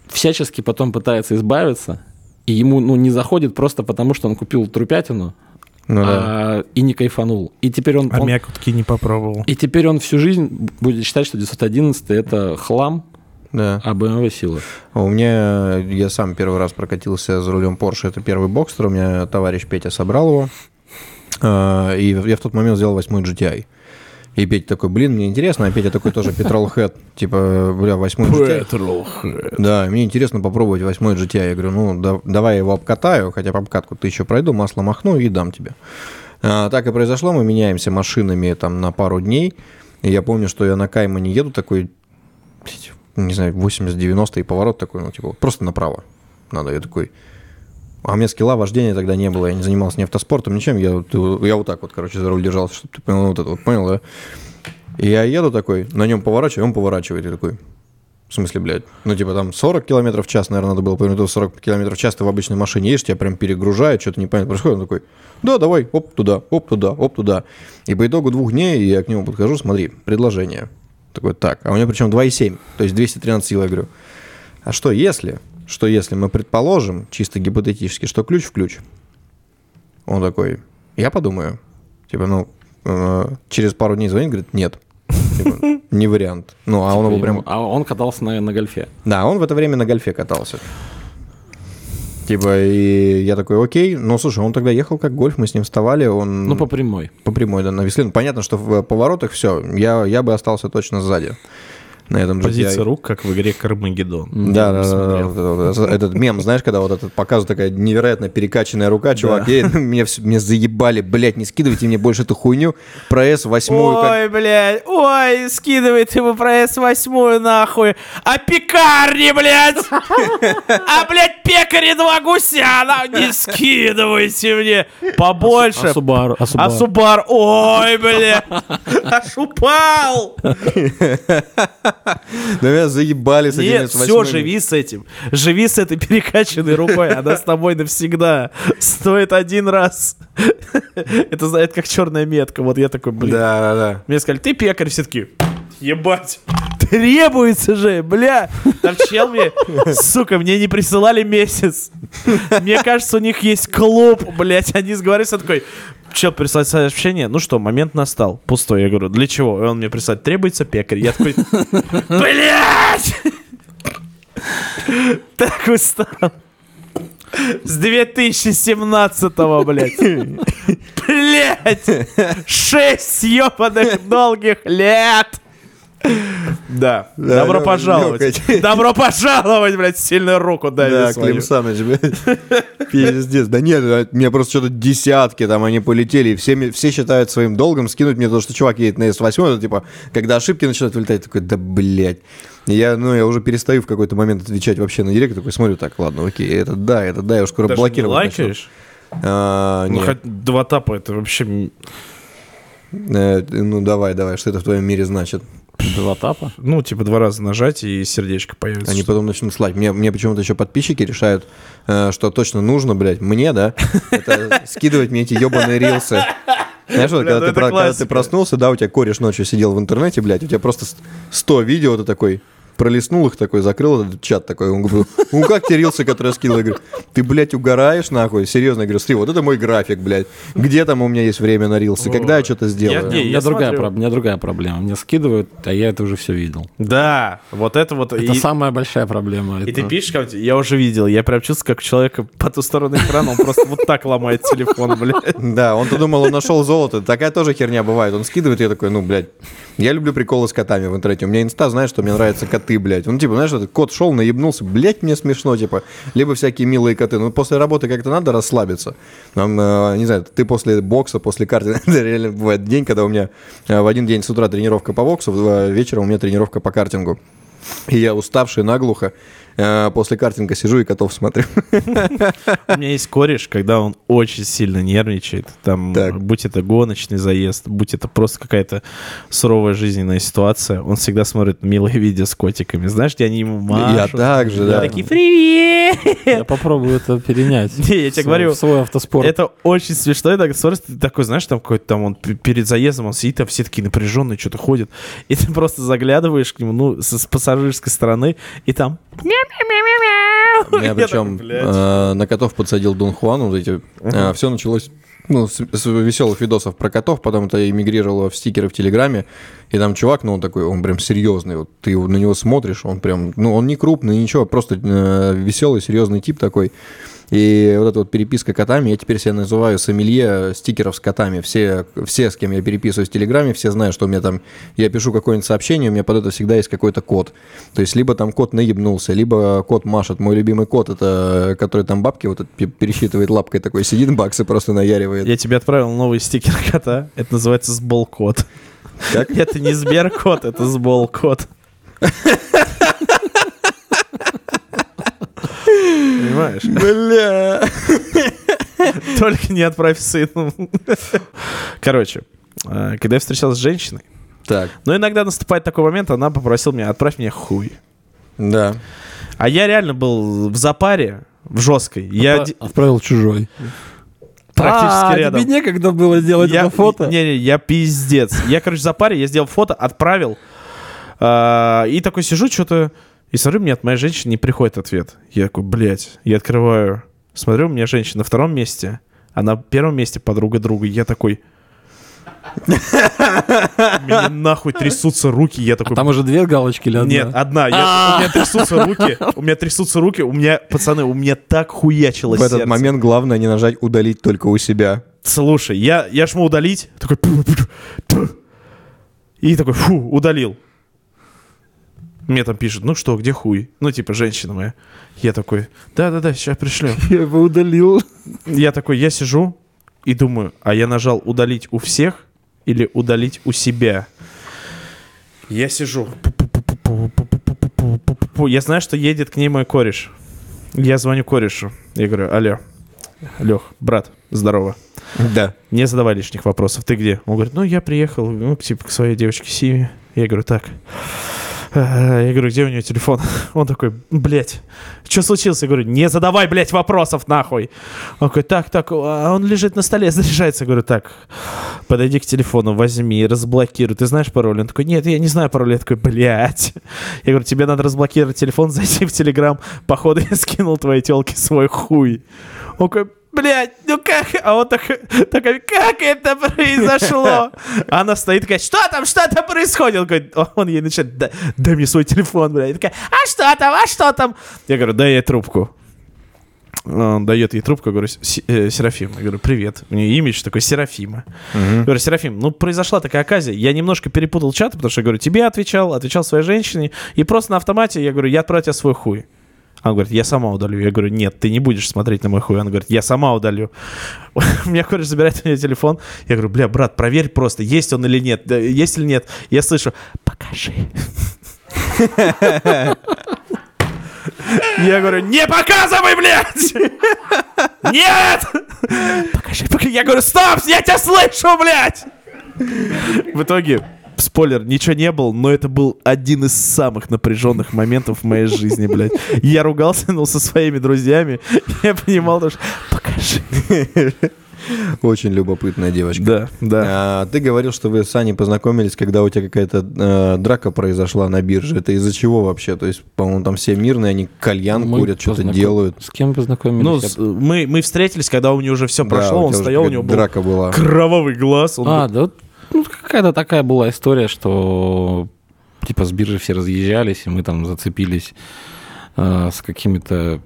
всячески потом пытается избавиться, и ему ну, не заходит просто потому, что он купил трупятину Ну да. а, и не кайфанул. И теперь он, А он- мякотки не попробовал. и теперь он всю жизнь будет считать, что 911 это хлам, Да. а BMW сила. У меня, я сам первый раз прокатился за рулем Porsche, это первый бокстер, у меня товарищ Петя собрал его, А, и я в тот момент сделал восьмой GTI. И Петя такой, блин, мне интересно, а Петя такой тоже Petrolhead, типа, бля, восьмой GTI. Да, мне интересно попробовать восьмой GTI. Я говорю, ну, да- давай я его обкатаю, хотя по обкатку ты еще пройду, масло махну и дам тебе. А, так и произошло, мы меняемся машинами там на пару дней. И я помню, что я на Каймане еду такой, не знаю, 80-90 и поворот такой, ну, типа, просто направо надо. Я такой, а у меня скилла вождения тогда не было, я не занимался ни автоспортом, ничем. Я, я вот так вот, короче, за руль держался, чтобы ты понял, вот это вот, понял, да? И я еду такой, на нем поворачиваю, он поворачивает, и такой, В смысле, блядь? Ну, типа там 40 километров в час, наверное, надо было повернуть. 40 километров в час ты в обычной машине едешь, тебя прям перегружают, что-то непонятно происходит. Он такой, да, давай, оп, туда, оп, туда, оп, туда. И по итогу двух дней я к нему подхожу, смотри, предложение. Такой, так, а у него причем 2,7, то есть 213 сил. Я говорю, а что если, что если мы предположим, чисто гипотетически, что ключ в ключ? Он такой, я подумаю. Типа, ну, э, через пару дней звонит, говорит, нет. Типа, не вариант. Ну, а он его прям... А он катался на, на гольфе. Да, он в это время на гольфе катался. Типа, и я такой, окей. Ну, слушай, он тогда ехал как гольф, мы с ним вставали, он... Ну, по прямой. по прямой, да, навесли. Ну, понятно, что в поворотах все, я, я бы остался точно сзади. На этом Позиция GTI. рук, как в игре Кармагеддон. Да, да, да, вот, этот мем, знаешь, когда вот этот показывает такая невероятно перекачанная рука, чувак, Да. ей, меня, меня заебали, блядь, не скидывайте мне больше эту хуйню про S8. Ой, блядь, ой, скидывает ему про С8 нахуй. А пекарни, блядь! А, блядь, пекари два гуся! Не скидывайте мне! Побольше! А Субару? А А Субару? Субар, ой, бля, аж упал. Да меня заебали с Нет, S8. все, живи с этим. Живи с этой перекачанной рукой, она с тобой навсегда. Стоит один раз. Это, знает, как черная метка. Вот я такой, блин. Да, да, да. Мне сказали, ты пекарь, все таки ебать. Требуется же, бля. Там чел мне, сука, мне не присылали месяц. Мне кажется, у них есть клуб, блядь. Они сговорились, такой, чел присылает сообщение, ну что, момент настал. Пустой. Я говорю, для чего? И он мне присылает, требуется пекарь. Я такой, блядь. Так устал. С 2017-го, блядь. Блядь! Шесть ебаных долгих лет! Да. Добро лё- пожаловать. Добро пожаловать, блядь, сильную руку дай Да. Клим Саныч, блядь. Пиздец. Да нет, мне просто что-то десятки там они полетели. и Все, все считают своим долгом скинуть мне то, что чувак едет на S8. Это типа, когда ошибки начинают вылетать, такой, да блядь. Я, ну, я уже перестаю в какой-то момент отвечать вообще на директ, такой смотрю, так, ладно, окей, это да, это да, я уже скоро Даже не блокировать начну. лайкаешь? А, Ну, нет. хоть два тапа, это вообще... Э, ну, давай, давай, что это в твоем мире значит? Два тапа? Ну, типа два раза нажать, и сердечко появится. Они потом начнут слать. Мне, мне почему-то еще подписчики решают, э, что точно нужно, блядь, мне, да, это скидывать мне эти ебаные рилсы. Знаешь, вот, Бля, когда, ну ты, про- когда ты проснулся, да, у тебя кореш ночью сидел в интернете, блядь, у тебя просто с- 100 видео, ты такой пролистнул их такой, закрыл этот чат такой, он говорит, ну как те рилсы, которые я скинул? Я говорю, ты, блядь, угораешь, нахуй? Серьезно, я говорю, смотри, вот это мой график, блядь. Где там у меня есть время на рилсы? Когда я что-то сделаю? Не, у, меня я другая, проб- у меня другая проблема. Мне скидывают, а я это уже все видел. Да, вот это вот... Это и- самая большая проблема. И Это- ты пишешь кому-то, я уже видел, я прям чувствую, как у человека по ту сторону экрана, он просто вот так ломает телефон, блядь. Да, он-то думал, он нашел золото. Такая тоже херня бывает. Он скидывает, я такой, ну, блядь, я люблю приколы с котами в интернете. У меня инста, знаешь, что мне нравятся коты, блядь. Он, типа, знаешь, этот кот шел, наебнулся, блядь, мне смешно, типа. Либо всякие милые коты. Ну, после работы как-то надо расслабиться. Там, э, не знаю, ты после бокса, после карты, это реально бывает день, когда у меня э, в один день с утра тренировка по боксу, в- вечером у меня тренировка по картингу. И я уставший наглухо после картинга сижу и котов смотрю. У меня есть кореш, когда он очень сильно нервничает, там, Так. будь это гоночный заезд, будь это просто какая-то суровая жизненная ситуация, он всегда смотрит милые видео с котиками. Знаешь, где они ему Я машут. так же, да. Такие, привет! Я попробую это перенять. Не, я тебе говорю, свой автоспорт. Это очень смешно. Иногда смотришь, ты такой, знаешь, там какой-то там он перед заездом, он сидит, там все такие напряженные, что-то ходят. И ты просто заглядываешь к нему, ну, с пассажирской стороны, и там... Я причем э, на котов подсадил Дон Хуан, вот эти. все началось ну, с, веселых видосов про котов, потом это эмигрировало в стикеры в Телеграме, и там чувак, ну, он такой, он прям серьезный, вот ты на него смотришь, он прям, ну, он не крупный, ничего, просто веселый, серьезный тип такой. И вот эта вот переписка котами, я теперь себя называю сомелье стикеров с котами. Все, все, с кем я переписываюсь в Телеграме, все знают, что у меня там, я пишу какое-нибудь сообщение, у меня под это всегда есть какой-то код. То есть либо там кот наебнулся, либо кот машет. Мой любимый кот, это который там бабки вот пересчитывает лапкой такой, сидит, баксы просто наяривает. Я тебе отправил новый стикер кота. Это называется сболкот. Как? Это не сберкот, это сболкот. Понимаешь? Бля. Только не отправь сыну. Короче, э, когда я встречался с женщиной, Так, но иногда наступает такой момент, она попросила меня, отправь мне хуй. Да. А я реально был в запаре, в жесткой. Я Отправил чужой. практически а, рядом. тебе некогда было делать я, это фото? Не-не, я пиздец. Я, короче, в запаре, я сделал фото, отправил. а, и такой сижу, что-то... И смотрю, мне от моей женщины не приходит ответ. Я такой, блядь, я открываю. Смотрю, у меня женщина на втором месте, а на первом месте подруга друга. Я такой... Мне нахуй трясутся руки. Я такой, Там уже две галочки или одна? нет, одна. Я- у меня трясутся руки. У меня трясутся руки. У меня, пацаны, у меня так хуячило В этот момент главное не нажать удалить только у себя. Слушай, я, я жму удалить. Такой... И такой, фу, удалил мне там пишут, ну что, где хуй? Ну, типа, женщина моя. Я такой, да-да-да, сейчас пришлю. Я его удалил. Я такой, я сижу и думаю, а я нажал удалить у всех или удалить у себя? Я сижу. Я знаю, что едет к ней мой кореш. Я звоню корешу. Я говорю, алло. Лех, брат, здорово. Да. Не задавай лишних вопросов. Ты где? Он говорит, ну, я приехал, ну, типа, к своей девочке Симе. Я говорю, так. А, Я говорю, где у нее телефон? Он такой, блядь, что случилось? Я говорю, не задавай, блядь, вопросов, нахуй. Он такой, так, так, а он лежит на столе, заряжается. Я говорю, так, подойди к телефону, возьми, разблокируй. Ты знаешь пароль? Он такой, нет, я не знаю пароль. Я такой, блядь. Я говорю, тебе надо разблокировать телефон, зайти в Телеграм. Походу, я скинул твоей телке свой хуй. Он такой, блядь, ну как? А он такой, такой, как это произошло? Она стоит такая, что там, что там происходит? Он, говорит, он ей начинает, «Да- дай мне свой телефон, блядь. И такая, а что там, а что там? Я говорю, дай ей трубку. Он дает ей трубку, я говорю, «Се- э, Серафим. Я говорю, привет. У нее имидж такой Серафима. Я говорю, Серафим, ну произошла такая оказия. Я немножко перепутал чат, потому что я говорю, тебе отвечал, отвечал своей женщине. И просто на автомате я говорю, я отправил тебе свой хуй. Она говорит, я сама удалю. Я говорю, нет, ты не будешь смотреть на мой хуй. Она говорит, я сама удалю. Меня кореш забирает у меня телефон. Я говорю, бля, брат, проверь просто, есть он или нет. Есть или нет. Я слышу, покажи. Я говорю, не показывай, блядь! Нет! Покажи, покажи. Я говорю, стоп, я тебя слышу, блядь! В итоге, спойлер, ничего не было, но это был один из самых напряженных моментов в моей жизни, блядь. Я ругался ну, со своими друзьями, я понимал, что покажи. Очень любопытная девочка. Да, да. А, ты говорил, что вы с Аней познакомились, когда у тебя какая-то э, драка произошла на бирже. Это из-за чего вообще? То есть, по-моему, там все мирные, они кальян Мы курят, что-то познаком- делают. С кем познакомились? Ну, с- мы, мы встретились, когда у него уже все Да, прошло, у он стоял, у него был драка была. кровавый глаз. Он А, да, вот, ну, какая-то такая была история, что типа с биржи все разъезжались, и мы там зацепились э, с какими-то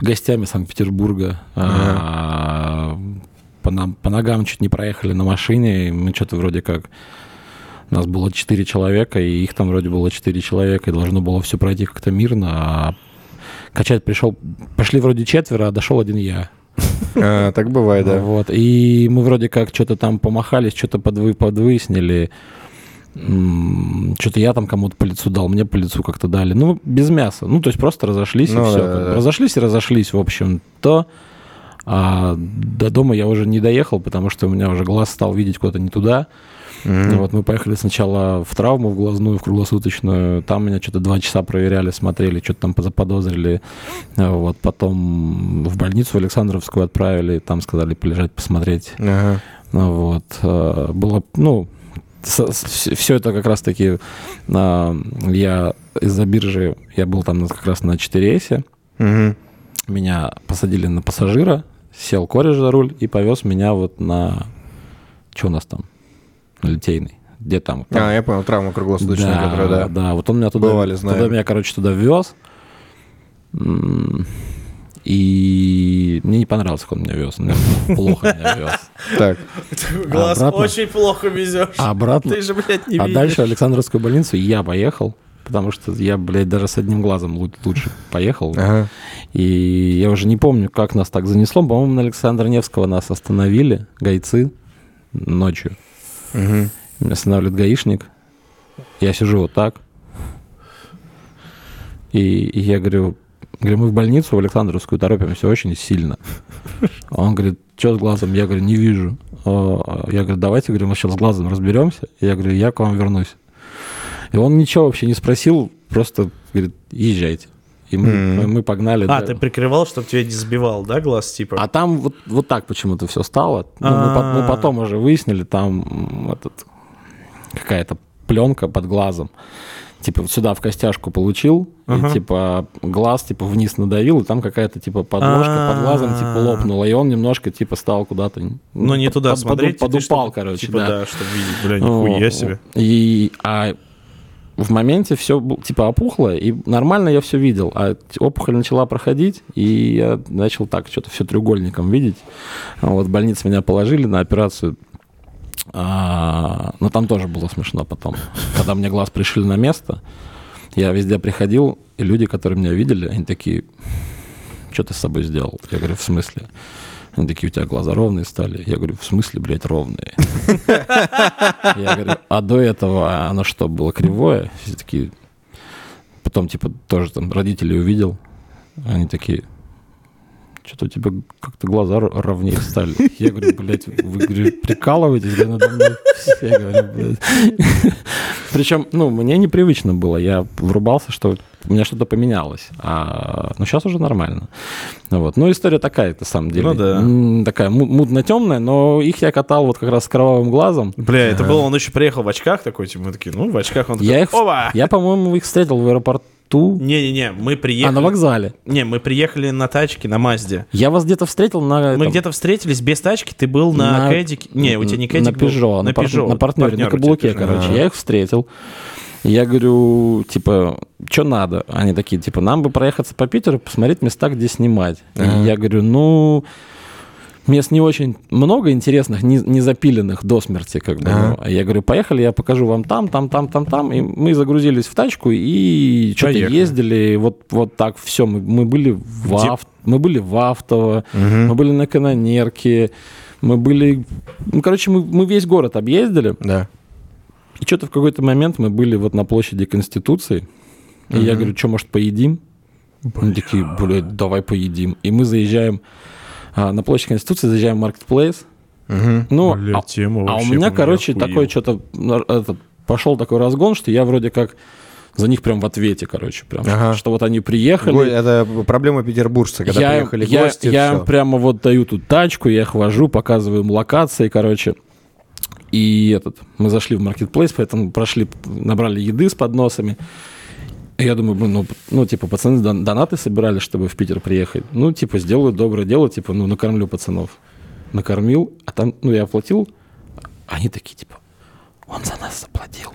гостями Санкт-Петербурга. А, по, нам, по ногам чуть не проехали на машине, и мы что-то вроде как... У нас было 4 человека, и их там вроде было 4 человека, и должно было все пройти как-то мирно, а качать пришел... Пошли вроде четверо, а дошел один я. А, так бывает, да. Вот. И мы вроде как что-то там помахались, что-то подвы, подвыяснили. Что-то я там кому-то по лицу дал, мне по лицу как-то дали. Ну, без мяса. Ну, то есть просто разошлись Ну и все. да, да. Разошлись и разошлись, в общем-то. А до дома я уже не доехал, потому что у меня уже глаз стал видеть куда-то не туда. Мгм. Вот мы поехали сначала в травму, в глазную, в круглосуточную. Там меня что-то два часа проверяли, смотрели, что-то там заподозрили. Вот. Потом в больницу в Александровскую отправили. Там сказали полежать, посмотреть. Ну Вот. э, Было, ну, все это как раз-таки а, я из-за биржи, я был там как раз на 4S, Мгм. меня посадили на пассажира, сел кореш за руль и повез меня вот на... Что у нас там? Литейный. Где там? Там. А, я понял, травма круглосуточная, которая, да. да, вот он меня туда, Бывали, знаем. туда меня, короче, туда вез. И мне не понравилось, как он меня вез. Он меня плохо меня вез. Так, Глаз обратно? очень плохо везешь. А обратно... Ты же, блядь, не А видишь. дальше в Александровскую больницу я поехал, потому что я, блядь, даже с одним глазом лу- лучше поехал. ага. И я уже не помню, как нас так занесло. По-моему, на Александра Невского нас остановили, гайцы, ночью. Мгм. Меня останавливает гаишник. Я сижу вот так. И, и я говорю, говорю, мы в больницу в Александровскую торопимся очень сильно. Он говорит, что с глазом? Я говорю, не вижу. А, Я говорю, давайте, говорю, мы сейчас с глазом разберемся. Я говорю, я к вам вернусь. И он ничего вообще не спросил, просто говорит, езжайте. И мы, Мгм. мы погнали. А, да. ты прикрывал, чтобы тебя не сбивал, да, глаз, типа? А там вот, вот так почему-то все стало. Ну, мы, по- мы А. потом уже выяснили, там этот, какая-то пленка под глазом. Типа вот сюда в костяшку получил, и типа глаз типа вниз надавил, и там какая-то типа подложка под глазом типа А. лопнула, и он немножко типа стал куда-то... Ну, не туда под- смотреть. Подупал, короче, типа, да. да, чтобы видеть, бля, нихуя себе. И, а в моменте все типа опухло, и нормально я все видел. А опухоль начала проходить, и я начал так что-то все треугольником видеть. Вот в больнице меня положили на операцию. А, но там тоже было смешно потом. Когда мне глаз пришили на место, я везде приходил, и люди, которые меня видели, они такие, что ты с собой сделал? Я говорю, в смысле? Они такие, у тебя глаза ровные стали. Я говорю, в смысле, блядь, ровные? Я говорю, а до этого оно что, было кривое? Все такие... Потом, типа, тоже там родителей увидел. Они такие, что-то у тебя как-то глаза ровнее стали. Я говорю, блядь, вы говорю, прикалываетесь говорю, надо мной? Я говорю, блядь. Причем, ну, мне непривычно было. Я врубался, что у меня что-то поменялось. А, ну, сейчас уже нормально. Вот. Ну, история такая, на самом деле. Ну да. Такая му- мутно-темная, но их я катал вот как раз с кровавым глазом. Бля, это было, он еще приехал в очках такой, типа, мы такие, ну, в очках он такой, Я их, я, по-моему, их встретил в аэропорту. Не-не-не, мы А, приехали... на вокзале. Не, мы приехали на тачке, на Мазде. Я вас где-то встретил на... Мы где-то встретились без тачки, ты был на, На- Кэдике. Не, у тебя не Кэдик На Пежо, на, пар- Peugeot. на партнере, Партнёр на каблуке, короче. Ага. Я их встретил. Я говорю, типа, что надо? Они такие, типа, нам бы проехаться по Питеру, посмотреть места, где снимать. Я говорю, ну, мест не очень много интересных, не, не запиленных до смерти, как бы. Ага. ну. А Я говорю, поехали, я покажу вам там, там, там, там, там. И мы загрузились в тачку и что-то ездили. Вот, вот так все. Мы, мы были в Где- Ав- мы были в Автово, Мгм. мы были на Канонерке, мы были... Ну, короче, мы, мы весь город объездили. Да. И что-то в какой-то момент мы были вот на площади Конституции. И я говорю, что, может, поедим? Они такие, блядь, давай поедим. И мы заезжаем а, на площадь Конституции, заезжаем в Маркетплейс. Мгм. Ну, Бля, а, тема а у меня, короче, охуел. такой что-то... этот, пошел такой разгон, что я вроде как за них прям в ответе, короче. Прям, Ага. что, что вот они приехали. Это проблема петербуржца, когда я, приехали я- гости. я им прямо вот даю тут тачку, я их вожу, показываю им локации, короче. И этот, мы зашли в маркетплейс, поэтому прошли, набрали еды с подносами. Я думаю, блин, ну, ну, типа, пацаны дон- донаты собирали, чтобы в Питер приехать. Ну, типа, сделаю доброе дело, типа, ну, накормлю пацанов. Накормил, а там, ну, я оплатил. Они такие, типа, он за нас заплатил.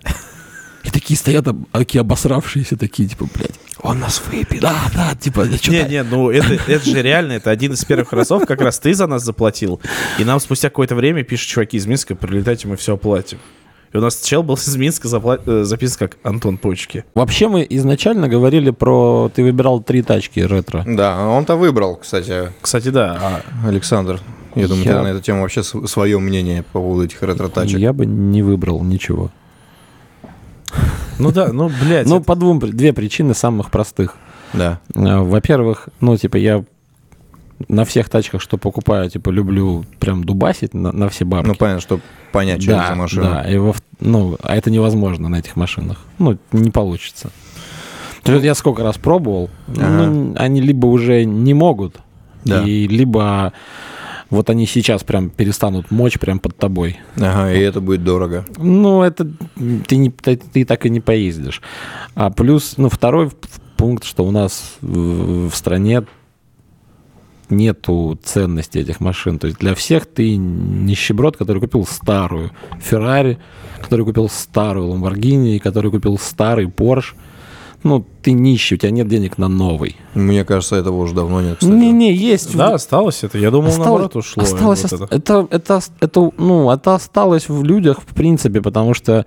И такие стоят, такие обосравшиеся, такие, типа, блядь, Он нас выпил. да, да, типа, я что-то... Не, не, ну это, это же реально, это один из первых разов, как раз ты за нас заплатил. И нам спустя какое-то время пишут чуваки из Минска, прилетайте, мы все оплатим. И у нас чел был из Минска запла- э, записан как Антон Почки. Вообще мы изначально говорили про... Ты выбирал три тачки ретро. Да, он-то выбрал, кстати, Кстати, да. а Александр. Я думаю, Я- ты на эту тему вообще свое мнение по поводу этих ретро-тачек. Я бы не выбрал ничего. ну да, ну, блядь. Ну, по двум... Две причины самых простых. Да. А, Во-первых, ну, типа, я на всех тачках, что покупаю, типа, люблю прям дубасить на, на все бабки. Ну, понятно, чтобы понять, что это за машина. Да, и во, ну, а это невозможно на этих машинах. Ну, не получится. То есть я сколько раз пробовал, Ага. ну, они либо уже не могут, Да. и либо вот они сейчас прям перестанут мочь прям под тобой. Ага, и это будет дорого. Ну, это ты, не, ты, ты так и не поездишь. А плюс, ну, второй пункт, что у нас в, в стране нету ценности этих машин. То есть для всех ты нищеброд, который купил старую Феррари, который купил старую Ламборгини, который купил старый Порш. Ну, ты нищий, у тебя нет денег на новый. Мне кажется, этого уже давно нет, кстати. Не-не, есть. Да, осталось это. Я думал, Осталось- наоборот, ушло. Осталось, вот ост- это. это, это, это, ну, это осталось в людях, в принципе, потому что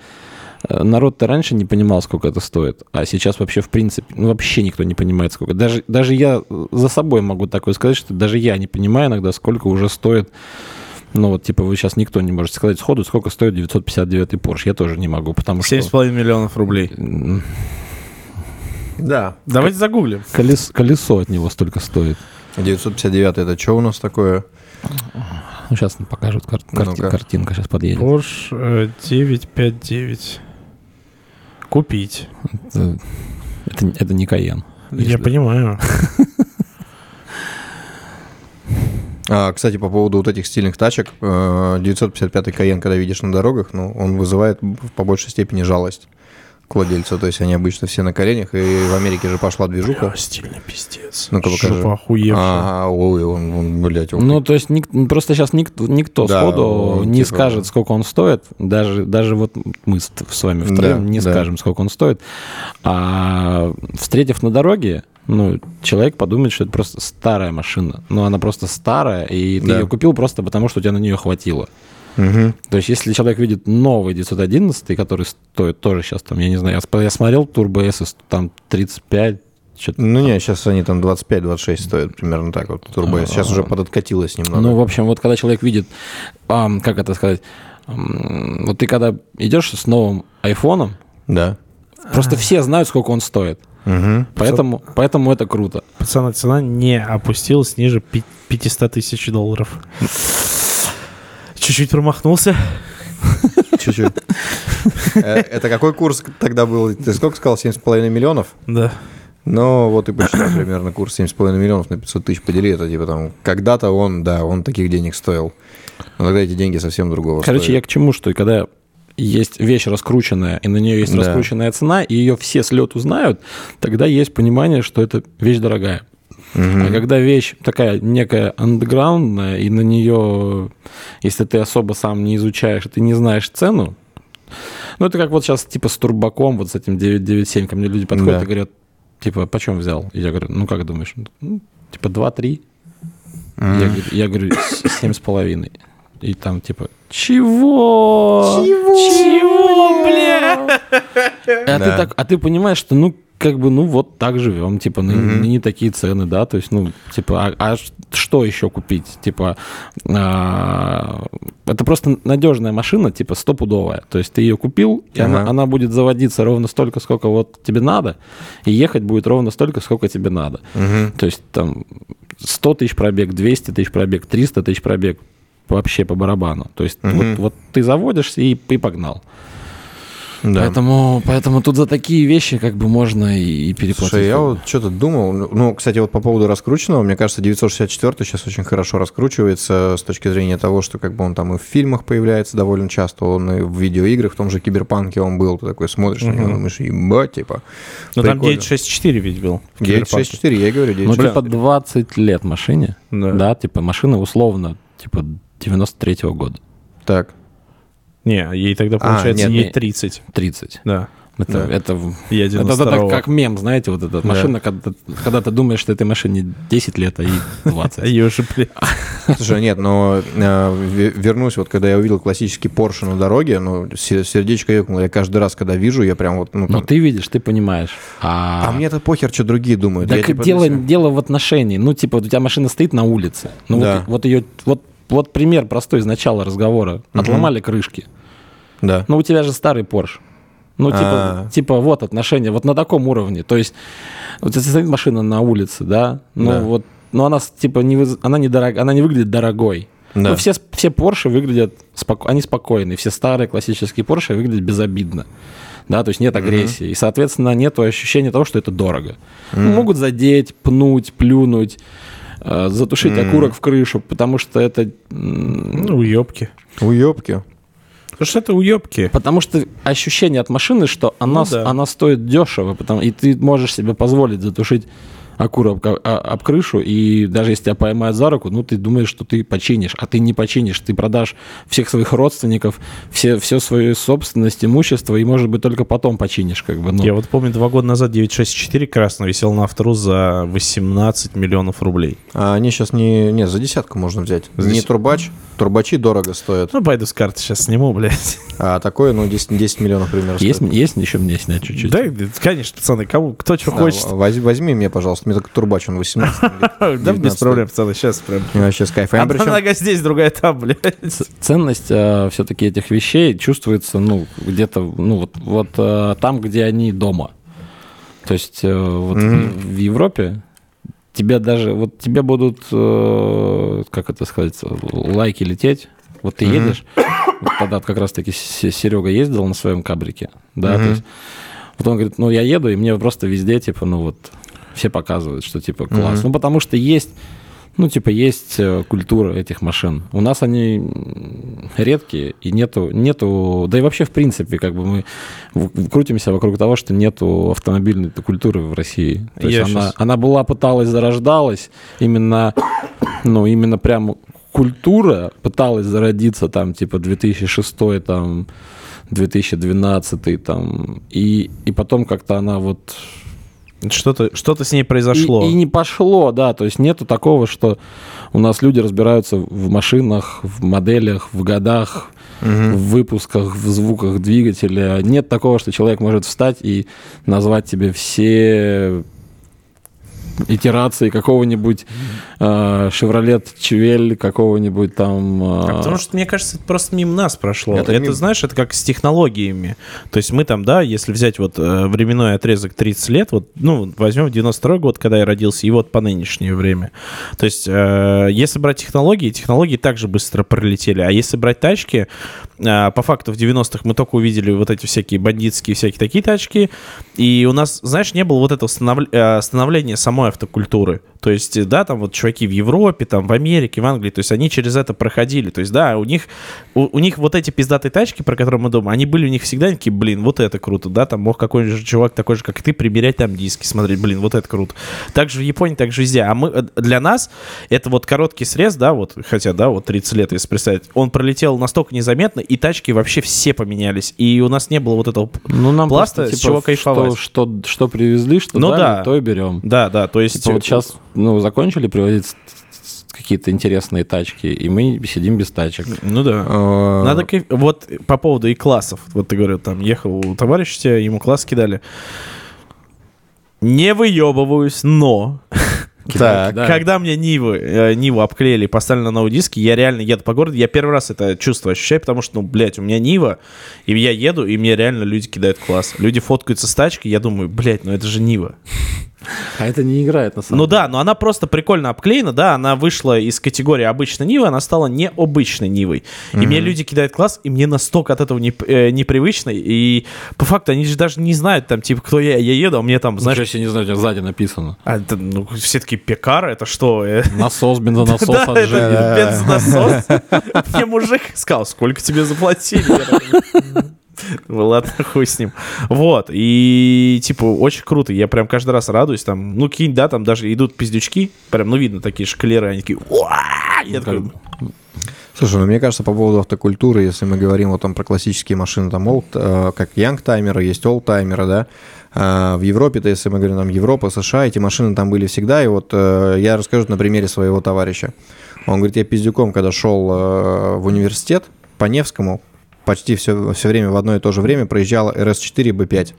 народ-то раньше не понимал, сколько это стоит, а сейчас вообще, в принципе, ну, вообще никто не понимает, сколько. Даже, даже я за собой могу такое сказать, что даже я не понимаю иногда, сколько уже стоит ну, вот, типа, вы сейчас никто не может сказать сходу, сколько стоит 959 Porsche. Я тоже не могу, потому что... 7,5 миллионов рублей. Да. Давайте загуглим. колес- колесо от него столько стоит. 959 это что у нас такое? Ну, сейчас покажут кар- карти- картинка, сейчас подъедет. Porsche э, 959. Купить. Э, Это, это не Каен. Я понимаю. А, кстати, по поводу вот этих стильных тачек, э, 955-й Каен, когда видишь на дорогах, ну, он вызывает по большей степени жалость к владельцу. То есть они обычно все на коленях, и в Америке же пошла движуха. Бля, стильный пиздец. Ну-ка покажи. Жопа охуевшая. А, ой, он, он блядь, он- Ну, то есть ник- просто сейчас никто, никто Да, сходу он, не типа- скажет, сколько он стоит. Даже, даже вот мы с, с вами втроем Да, не да. скажем, сколько он стоит. А встретив на дороге, ну, человек подумает, что это просто старая машина. Ну, она просто старая, и ты Да. ее купил просто потому, что у тебя на нее хватило. Мгм. То есть, если человек видит новый 911, который стоит тоже сейчас там, я не знаю, я, смотрел Turbo S, там 35, что-то Ну, не, сейчас они там 25-26 стоят, примерно так вот, Turbo S. Сейчас уже подоткатилось немного. Ну, в общем, вот когда человек видит, как это сказать, вот ты когда идешь с новым айфоном, Да. просто все знают, сколько он стоит. Мгм. Поэтому, поэтому это круто. Пацаны, цена не опустилась ниже пи- 500 тысяч долларов. Чуть-чуть промахнулся. Чуть-чуть. Э, Это какой курс тогда был? Ты сколько сказал? 7,5 миллионов? Да. Ну, вот и посчитай примерно курс 7,5 миллионов на 500 тысяч подели. Это типа там, когда-то он, да, он таких денег стоил. Но тогда эти деньги совсем другого Короче, я стоят. к чему, что и когда есть вещь раскрученная, и на нее есть Да. раскрученная цена, и ее все с лету знают, тогда есть понимание, что это вещь дорогая. А когда вещь такая некая андеграундная, и на нее, если ты особо сам не изучаешь, и ты не знаешь цену, ну, это как вот сейчас, типа, с турбаком, вот с этим 997, ко мне люди подходят Да. и говорят, типа, почем взял? И я говорю, ну, как думаешь? «Ну, типа, 2-3. Я, говорю- я говорю, «С- семь с половиной. И там, типа, чего? Чего? бля? А, ты Да. так, а ты понимаешь, что, ну, как бы, ну, вот так живем, типа, ну, не такие цены, да, то есть, ну, типа, а, а что еще купить? Типа, а, это просто надежная машина, типа, стопудовая, то есть ты ее купил, и она, Ага. она будет заводиться ровно столько, сколько вот тебе надо, и ехать будет ровно столько, сколько тебе надо. Мгм. То есть, там, 100 тысяч пробег, 200 тысяч пробег, 300 тысяч пробег, вообще по барабану. То есть, вот, Мгм. вот ты заводишься и, и погнал. Да. Поэтому, поэтому тут за такие вещи как бы можно и, и переплатить. Слушай, я вот что-то думал, ну, кстати, вот по поводу раскрученного, мне кажется, 964 сейчас очень хорошо раскручивается с точки зрения того, что как бы он там и в фильмах появляется довольно часто, он и в видеоиграх, в том же Киберпанке он был, ты такой смотришь на него, думаешь, ебать, типа. Ну, там Прикольно. 964 ведь был. в Киберпанке. 964, я и говорю, Ну, 964. типа 20 лет машине, Да. да, типа машина условно, типа 93-го года, Так, Не, ей тогда, А, получается, нет, ей не- 30. 30. Да. Это, Да. это, Я это, это 92 как мем, знаете, вот эта Да. машина, когда, когда ты думаешь, что этой машине 10 лет, а ей 20. Ее же, блядь. Слушай, нет, но э, ве- вернусь, вот когда я увидел классический Porsche на дороге, ну, се- сердечко ёкнуло, я каждый раз, когда вижу, я прям вот, ну, Но ты видишь, ты понимаешь. А, а мне-то похер, что другие думают. Я, Так типа, дело, в отношении. Ну, типа, вот у тебя машина стоит на улице. Ну, Да. вот, вот ее. Вот, вот пример простой из начала разговора. Отломали крышки. Да. Ну, у тебя же старый Porsche. Ну, типа, А. типа, вот отношения, вот на таком уровне. То есть, вот если стоит машина на улице, да, ну Да. вот, но она с- типа не, выз- она не дорог, она не выглядит дорогой. Да. Ну, все, все Porsche выглядят, споко- они спокойные, все старые классические Porsche выглядят безобидно. Да, то есть нет агрессии. И, соответственно, нет ощущения того, что это дорого. Ну, могут задеть, пнуть, плюнуть, э, затушить окурок в крышу, потому что это... Ну, уебки. Уёбки. Потому что это уебки. Потому что ощущение от машины, что она, Ну да. она стоит дешево, потому, и ты можешь себе позволить затушить окурок об, а- об крышу, и даже если тебя поймают за руку, ну, ты думаешь, что ты починишь, а ты не починишь, ты продашь всех своих родственников, все, все свою собственность, имущество, и, может быть, только потом починишь, как бы, ну. Я вот помню, два года назад 964 красный висел на автору за 18 миллионов рублей. А они сейчас не... Не, за десятку можно взять. За Не десят- турбач. Турбачи дорого стоят. Ну, пойду с карты сейчас сниму, блядь. А такое, ну, 10, 10 миллионов примерно есть, стоит. есть еще мне снять чуть-чуть? Да, конечно, пацаны, кому, кто что Да, хочет. воз- возьми мне, пожалуйста. Мне только турбач, он 18. Да, без 19 проблем, пацаны, сейчас прям. Мне вообще с кайфом. Одна нога здесь, другая там, блядь. ценность все-таки этих вещей чувствуется, ну, где-то, ну, вот, вот э, там, где они дома. То есть э, вот в, Европе тебе даже, вот тебе будут, э, как это сказать, лайки лететь. Вот ты едешь, вот тогда как раз-таки Серега ездил на своем кабрике, да, то есть Вот он говорит, ну, я еду, и мне просто везде, типа, ну, вот, все показывают, что, типа, класс. Мгм. Ну, потому что есть, ну, типа, есть э, культура этих машин. У нас они редкие, и нету, нету, да и вообще, в принципе, как бы мы крутимся вокруг того, что нету автомобильной культуры в России. То есть Я она, она была, пыталась, зарождалась, именно, ну, именно прям культура пыталась зародиться там, типа, 2006 там, 2012 там, и, и потом как-то она вот Что-то что с ней произошло. и, и не пошло, да. То есть нету такого, что у нас люди разбираются в машинах, в моделях, в годах, в выпусках, в звуках двигателя. Нет такого, что человек может встать и назвать тебе все итерации какого-нибудь э, Chevrolet Chevelle, какого-нибудь там... э, А потому что, мне кажется, это просто мимо нас прошло. Это Это, мимо. знаешь, это как с технологиями. То есть мы там, да, если взять вот э, временной отрезок 30 лет, вот, ну, возьмем 92 год, когда я родился, и вот по нынешнее время. То есть э, если брать технологии, технологии также быстро пролетели. А если брать тачки, э, по факту в 90-х мы только увидели вот эти всякие бандитские, всякие такие тачки, и у нас, знаешь, не было вот этого станов- э, становления самой автокультуры. То есть, да, там вот чуваки в Европе, там в Америке, в Англии, то есть они через это проходили. То есть, да, у них, у, у них вот эти пиздатые тачки, про которые мы думаем, они были у них всегда такие, блин, вот это круто, да, там мог какой-нибудь чувак такой же, как и ты, примерять там диски, смотреть, блин, вот это круто. Так же в Японии, так же везде. А мы, э, для нас это вот короткий срез, да, вот, хотя, да, вот 30 лет, если представить, он пролетел настолько незаметно, и тачки вообще все поменялись. И у нас не было вот этого... ну, нам пласта, просто, с чего кайфовать. Что, что, что привезли, что Ну дали, да. то и берем. Да, да, то есть... Типа вот сейчас, ну, закончили привозить какие-то интересные тачки, и мы сидим без тачек. Ну да. Э, Надо кайф- Вот по поводу и классов. Вот ты говорил, там ехал у товарища, ему класс кидали. Не выебываюсь, но Так. Да. когда мне Нивы, э, Ниву обклеили и поставили на новый диск, я реально еду по городу, я первый раз это чувство ощущаю, потому что, ну, блядь, у меня Нива, и я еду, и мне реально люди кидают класс. Люди фоткаются с тачки, я думаю, блядь, ну это же Нива. А это не играет на самом Ну деле. да, но она просто прикольно обклеена, да, она вышла из категории обычной Нивы, она стала необычной Нивой. И мне люди кидают класс, и мне настолько от этого не, э, непривычно, и по факту они же даже не знают, там, типа, кто я, я еду, а мне там, знаешь, Знаешь, я не знаю, у тебя сзади написано. а, это, ну, все таки пекар, это что? Э, Насос, бензонасос Да, это бензонасос. Мне мужик сказал, сколько тебе заплатили? Ну ладно, хуй с ним. Вот, и типа очень круто, я прям каждый раз радуюсь, там, ну какие да, там даже идут пиздючки, прям, ну видно такие шклеры, они такие, такой, Слушай, ну мне кажется, по поводу автокультуры, если мы говорим вот там про классические машины, там old, э, как янгтаймеры, есть олдтаймеры, да, А в Европе-то, если мы говорим там Европа, США, эти машины там были всегда, и вот э, я расскажу на примере своего товарища. Он говорит, я пиздюком, когда шел э, в университет по Невскому, почти все, все время в одно и то же время проезжала RS4 B5.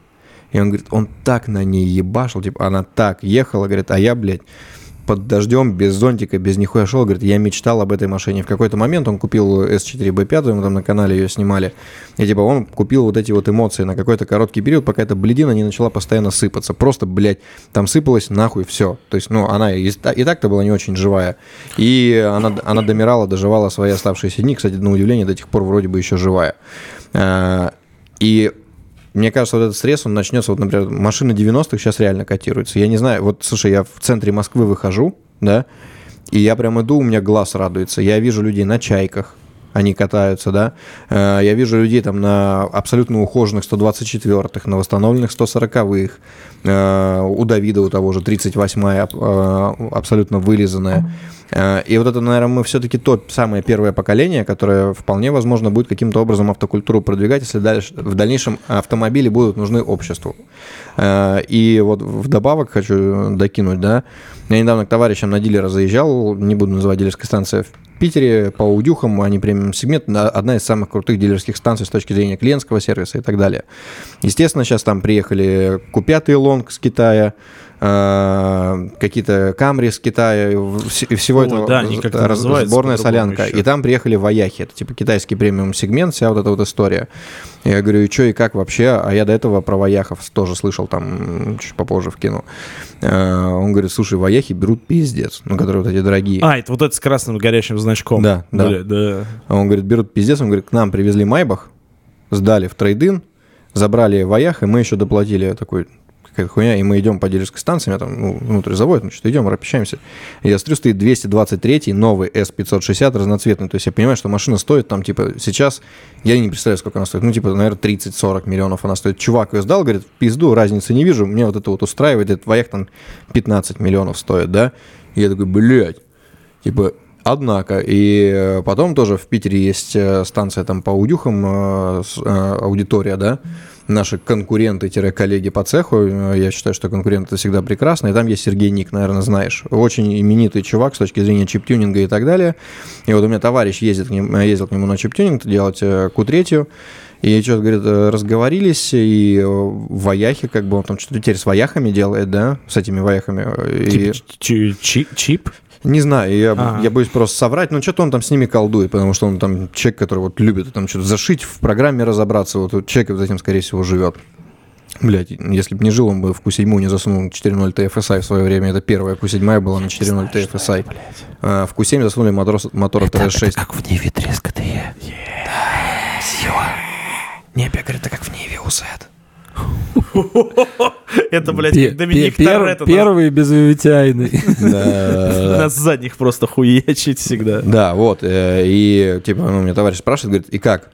И он говорит, он так на ней ебашил, типа, она так ехала, говорит, а я, блядь, под дождем, без зонтика, без нихуя шел, говорит, я мечтал об этой машине. В какой-то момент он купил S4 B5, мы там на канале ее снимали, и типа он купил вот эти вот эмоции на какой-то короткий период, пока эта бледина не начала постоянно сыпаться. Просто, блядь, там сыпалась нахуй все. То есть, ну, она и, и так-то была не очень живая. И она, она домирала, доживала свои оставшиеся дни. Кстати, на удивление, до тех пор вроде бы еще живая. А, И мне кажется, вот этот срез, он начнется, вот, например, машины 90-х сейчас реально котируются. Я не знаю, вот, слушай, я в центре Москвы выхожу, да, и я прям иду, у меня глаз радуется. Я вижу людей на чайках, они катаются, да. Э, Я вижу людей там на абсолютно ухоженных 124-х, на восстановленных 140-х. Э, У Давида у того же 38-я э, абсолютно вылизанная. Э, И вот это, наверное, мы все-таки то самое первое поколение, которое вполне возможно будет каким-то образом автокультуру продвигать, если дальше, в дальнейшем автомобили будут нужны обществу. Э, И вот вдобавок хочу докинуть, да, я недавно к товарищам на дилера заезжал, не буду называть дилерской станции, в Питере по аудюхам, они премиум сегмент, на- одна из самых крутых дилерских станций с точки зрения клиентского сервиса и так далее. Естественно, сейчас там приехали купятый лонг с Китая, э, какие-то камри с Китая, и всего Ой, этого да, они как-то раз- сборная солянка. еще. И там приехали вояхи, это типа китайский премиум сегмент, вся вот эта вот история. Я говорю, и что, и как вообще? А я до этого про вояхов тоже слышал, там чуть попозже вкину. Э, Он говорит, слушай, вояхи берут пиздец, ну, которые вот эти дорогие. а, это вот это с красным горящим значком. Да, да. Бля, да. А Он говорит, берут пиздец, он говорит, к нам привезли Майбах, сдали в трейдин, забрали воях, и мы еще доплатили такой какая-то хуйня, и мы идем по дилерской станции, меня там ну, внутрь завод, ну что, идем, общаемся. И я смотрю, стоит 223 новый S560 разноцветный. То есть я понимаю, что машина стоит там, типа, сейчас, я не представляю, сколько она стоит, ну, типа, наверное, 30-40 миллионов она стоит. Чувак ее сдал, говорит, пизду, разницы не вижу, мне вот это вот устраивает, этот вояк там 15 миллионов стоит, да? И я такой, блядь, типа, Однако, и э, потом тоже в Питере есть э, станция там по аудюхам, э, аудитория, да, наши конкуренты-коллеги по цеху. Я считаю, что конкуренты всегда прекрасно. И там есть Сергей Ник, наверное, знаешь. Очень именитый чувак с точки зрения чиптюнинга и так далее. И вот у меня товарищ ездит к нему, ездил к нему на чиптюнинг делать Q3. И что-то, говорит, разговорились, и в Аяхе, как бы он там что-то теперь с Ваяхами делает, да, с этими Ваяхами. И... Чип? Не знаю, я, ага. я боюсь просто соврать, но что-то он там с ними колдует, потому что он там человек, который вот любит там что-то зашить, в программе разобраться, вот, человек вот этим, скорее всего, живет. Блять, если бы не жил, он бы в Q7 не засунул 4.0 TFSI в свое время. Это первая Q7 была на 4.0 TFSI. А, в Q7 засунули мотор, мотор TRS6. Это как в Ниве треска ты. Да. Сила. Не, говорит, это как в Ниве УЗ. Это, блядь, Доминик Торетто. Первый без безувитяйный. Нас задних просто хуечить всегда. Да, вот. Э, и, типа, ну, мне товарищ спрашивает, говорит, и как?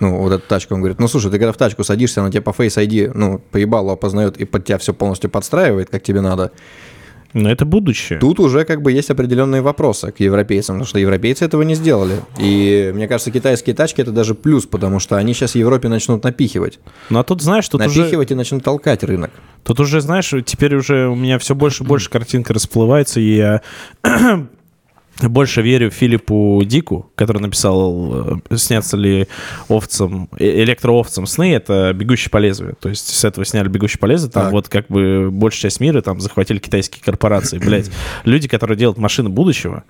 ну, вот эта тачка, он говорит, ну, слушай, ты когда в тачку садишься, она тебе по Face ID, ну, поебало опознает и под тебя все полностью подстраивает, как тебе надо. Но это будущее. Тут уже как бы есть определенные вопросы к европейцам, потому что европейцы этого не сделали. И мне кажется, китайские тачки это даже плюс, потому что они сейчас в Европе начнут напихивать. Ну а тут, знаешь, тут Напихивать уже... и начнут толкать рынок. Тут уже, знаешь, теперь уже у меня все больше и больше картинка расплывается, и я больше верю Филиппу Дику, который написал э, «Снятся ли овцам, э, электроовцам сны?» Это «Бегущий по лезвию». То есть с этого сняли «Бегущий по лезвию». Там так. вот как бы большая часть мира там захватили китайские корпорации. Блять, люди, которые делают машины будущего,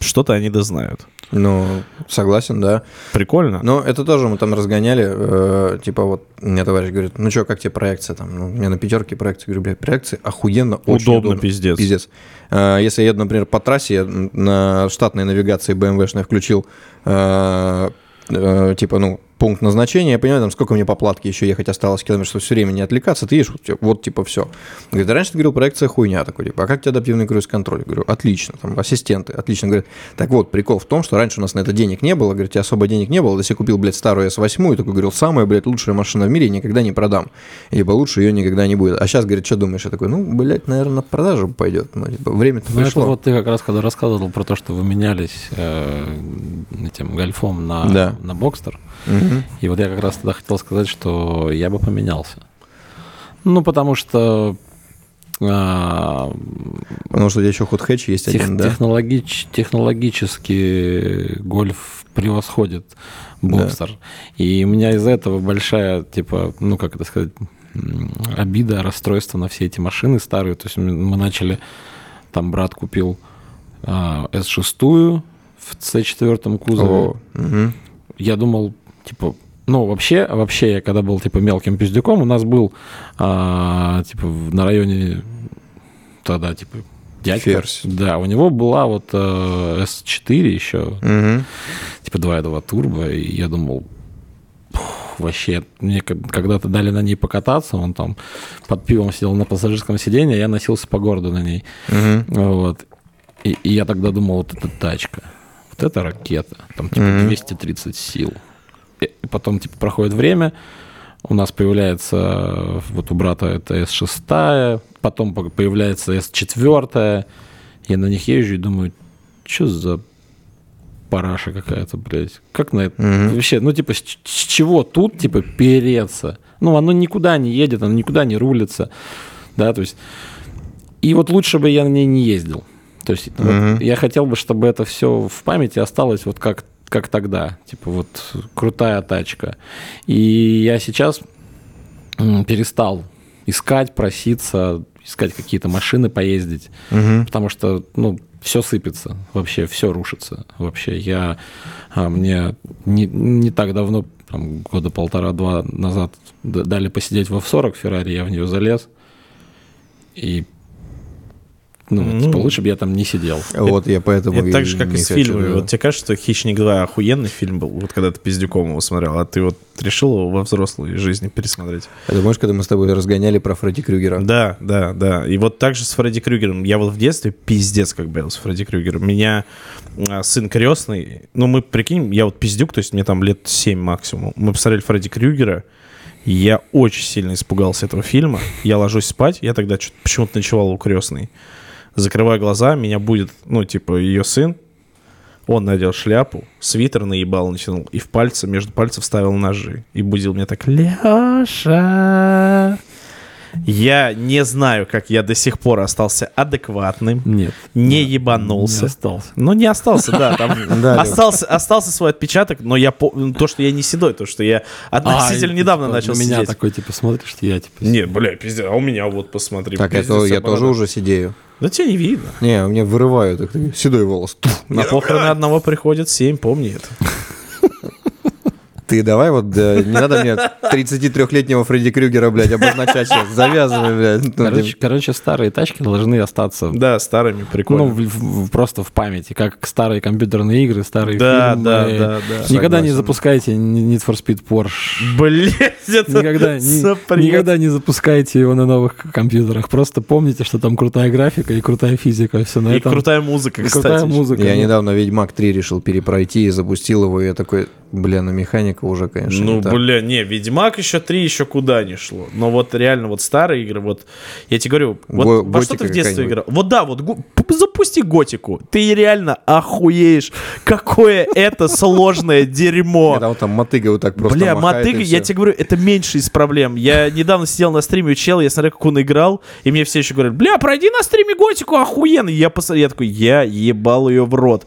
что-то они да знают. Ну, согласен, да. Прикольно. Но это тоже мы там разгоняли. Э, типа вот мне товарищ говорит, ну что, как тебе проекция там? Ну, мне на пятерке проекции. Говорю, блядь, проекции охуенно, очень удобно. Удобно, пиздец. Пиздец. Э, если я еду, например, по трассе, я на штатной навигации BMW-шной включил, э, э, типа, ну, пункт назначения, я понимаю, там, сколько мне по платке еще ехать осталось километр, чтобы все время не отвлекаться, ты едешь, вот, вот типа, все. Говорит, раньше ты говорил, проекция хуйня такой, типа, а как тебе адаптивный круиз-контроль? Говорю, отлично, там, ассистенты, отлично. Говорит, так вот, прикол в том, что раньше у нас на это денег не было, говорит, особо денег не было, если купил, блядь, старую S8, и такой говорил, самая, блядь, лучшая машина в мире, никогда не продам, либо лучше ее никогда не будет. А сейчас, говорит, что думаешь? Я такой, ну, блядь, наверное, на продажу пойдет, ну, типа, время-то ну, пришло. Это вот ты как раз, когда рассказывал про то, что вы менялись э, этим гольфом на, да. на Бокстер, угу. и вот я как раз тогда хотел сказать, что я бы поменялся. Ну, потому что... А, потому что у тебя еще ход хэтч есть тех, один, да? Технологич, технологически гольф превосходит боксер. Да. И у меня из-за этого большая, типа, ну, как это сказать, обида, расстройство на все эти машины старые. То есть мы начали, там брат купил а, S6 в C4 кузове. О, угу. Я думал, типа, ну, вообще, вообще, я когда был, типа, мелким пиздюком, у нас был, а, типа, на районе тогда, типа, дядька. Ферзь. Да, у него была вот э, S4 еще, угу. типа 2.2 турбо, и я думал, вообще, мне когда-то дали на ней покататься, он там под пивом сидел на пассажирском сиденье, я носился по городу на ней. Угу. Вот. И, и я тогда думал, вот эта тачка, вот эта ракета, там типа угу. 230 сил и потом, типа, проходит время, у нас появляется, вот у брата это S6, потом появляется S4, я на них езжу и думаю, что за параша какая-то, блядь. Как на это? Mm-hmm. Вообще, ну, типа, с, с чего тут, типа, переться? Ну, оно никуда не едет, оно никуда не рулится. Да, то есть... И вот лучше бы я на ней не ездил. То есть mm-hmm. вот, я хотел бы, чтобы это все в памяти осталось вот как как тогда. Типа вот крутая тачка. И я сейчас перестал искать, проситься, искать какие-то машины поездить, угу. потому что, ну, все сыпется, вообще все рушится. Вообще я, а, мне не, не так давно, там, года полтора-два назад дали посидеть в F40 Феррари, я в нее залез, и ну, Ну. типа, лучше бы я там не сидел. Вот я поэтому Это и так же, как и с фильмами. Вот тебе кажется, что «Хищник 2» охуенный фильм был, вот когда ты Пиздюком его смотрел, а ты вот решил его во взрослой жизни пересмотреть? А ты помнишь, когда мы с тобой разгоняли про Фредди Крюгера? Да, да, да. И вот так же с Фредди Крюгером. Я вот в детстве пиздец как боялся Фредди Крюгера. Меня а, сын крестный, ну мы, прикинь, я вот пиздюк, то есть мне там лет 7 максимум. Мы посмотрели Фредди Крюгера, и я очень сильно испугался этого фильма. Я ложусь спать, я тогда почему-то ночевал у крестной. Закрываю глаза, меня будет, ну, типа, ее сын, он надел шляпу, свитер наебал, натянул, и в пальцы, между пальцев вставил ножи. И будил меня так, Леша. Я не знаю, как я до сих пор остался адекватным, Нет. не Не ебанулся. остался. Ну, не остался, да, там остался, остался свой отпечаток, но я по- то, что я не седой, то, что я относительно А, недавно типа, начал на меня сидеть. такой, типа, смотришь, что я, типа... Не, бля, пиздец, а у меня вот посмотри. Так, это я тоже уже сидею. Да тебя не видно. Не, у меня вырывают седой волос. На похороны одного приходят семь, помни это. Ты давай вот, да, не надо мне 33-летнего Фредди Крюгера, блядь, обозначать сейчас. Завязывай, блядь. Ну, Короче, короче, старые тачки должны остаться Да, старыми, прикольно. ну, в- в- просто в памяти, как старые компьютерные игры, старые Да, фильмы. да, да, да. Никогда не Согласен. запускайте Need for Speed Porsche. Блять, это Никогда, ни- никогда не запускайте его на новых компьютерах. Просто помните, что там крутая графика и крутая физика. Все на И этом. крутая музыка, кстати. крутая музыка. Я Ну, недавно Ведьмак 3 решил перепройти и запустил его, и я такой, бля, ну механика уже, конечно, Ну, не бля, не, Ведьмак еще 3 еще куда не шло. Но вот реально вот старые игры, вот, я тебе говорю, вот Го- во что ты в детстве играл? Вот да, вот го- запусти готику. Ты реально охуеешь, какое это сложное дерьмо. Когда он там мотыгой вот так просто Бля, мотыга, я тебе говорю, это меньше из проблем. Я недавно сидел на стриме у чела, я смотрел, как он играл, и мне все еще говорят, бля, пройди на стриме готику, охуенно. Я, пос... я такой, я ебал ее в рот.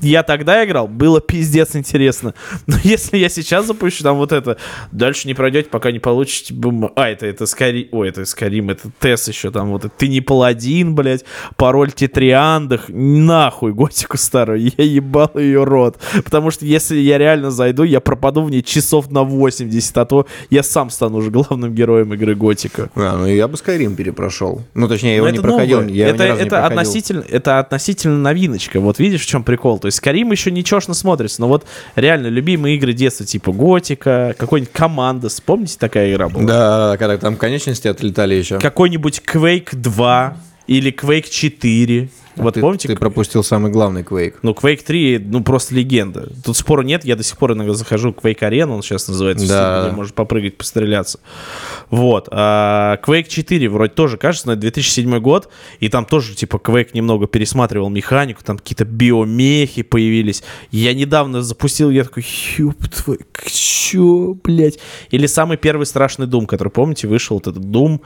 Я тогда играл, было пиздец интересно. Но если я сейчас запущу там вот это, дальше не пройдете, пока не получите... бум- А, это, это Скарим, ой, это Скарим, это Тесс еще там вот. это, Ты не паладин, блядь, пароль Тетриандах, нахуй готику старую, я ебал ее рот. Потому что если я реально зайду, я пропаду в ней часов на 80, а то я сам стану уже главным героем игры Готика. А, ну я бы Skyrim перепрошел. Ну, точнее, я его Но не это проходил. новое. Я его это ни разу не это, проходил. относительно, это относительно новиночка. Вот видишь, в чем прикол? Есть Карим еще ничешно смотрится, но вот реально любимые игры детства, типа Готика, какой-нибудь Команда, помните, такая игра была? Да, когда там конечности отлетали еще. Какой-нибудь Quake 2 или Quake 4. Вот ты, помните? Ты пропустил самый главный Quake. Ну, Quake 3, ну, просто легенда. Тут спора нет, я до сих пор иногда захожу в Quake Arena, он сейчас называется, Да. Где можно попрыгать, постреляться. Вот. А Quake 4 вроде тоже, кажется, на 2007 год, и там тоже, типа, Quake немного пересматривал механику, там какие-то биомехи появились. Я недавно запустил, я такой, ёб твой, к- чё, блядь? Или самый первый страшный Doom, который, помните, вышел, вот этот Doom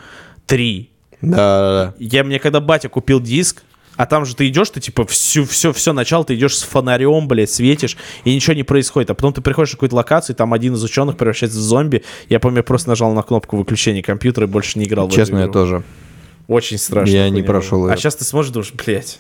3. Да, да, да. Я мне когда батя купил диск, а там же ты идешь, ты типа всю, все, все начало, ты идешь с фонарем, блядь, светишь, и ничего не происходит. А потом ты приходишь в какую-то локацию, и там один из ученых превращается в зомби. Я помню, я просто нажал на кнопку выключения компьютера и больше не играл в Честно, эту я тоже. Очень страшно. Я не прошел А сейчас ты сможешь думаешь, блядь,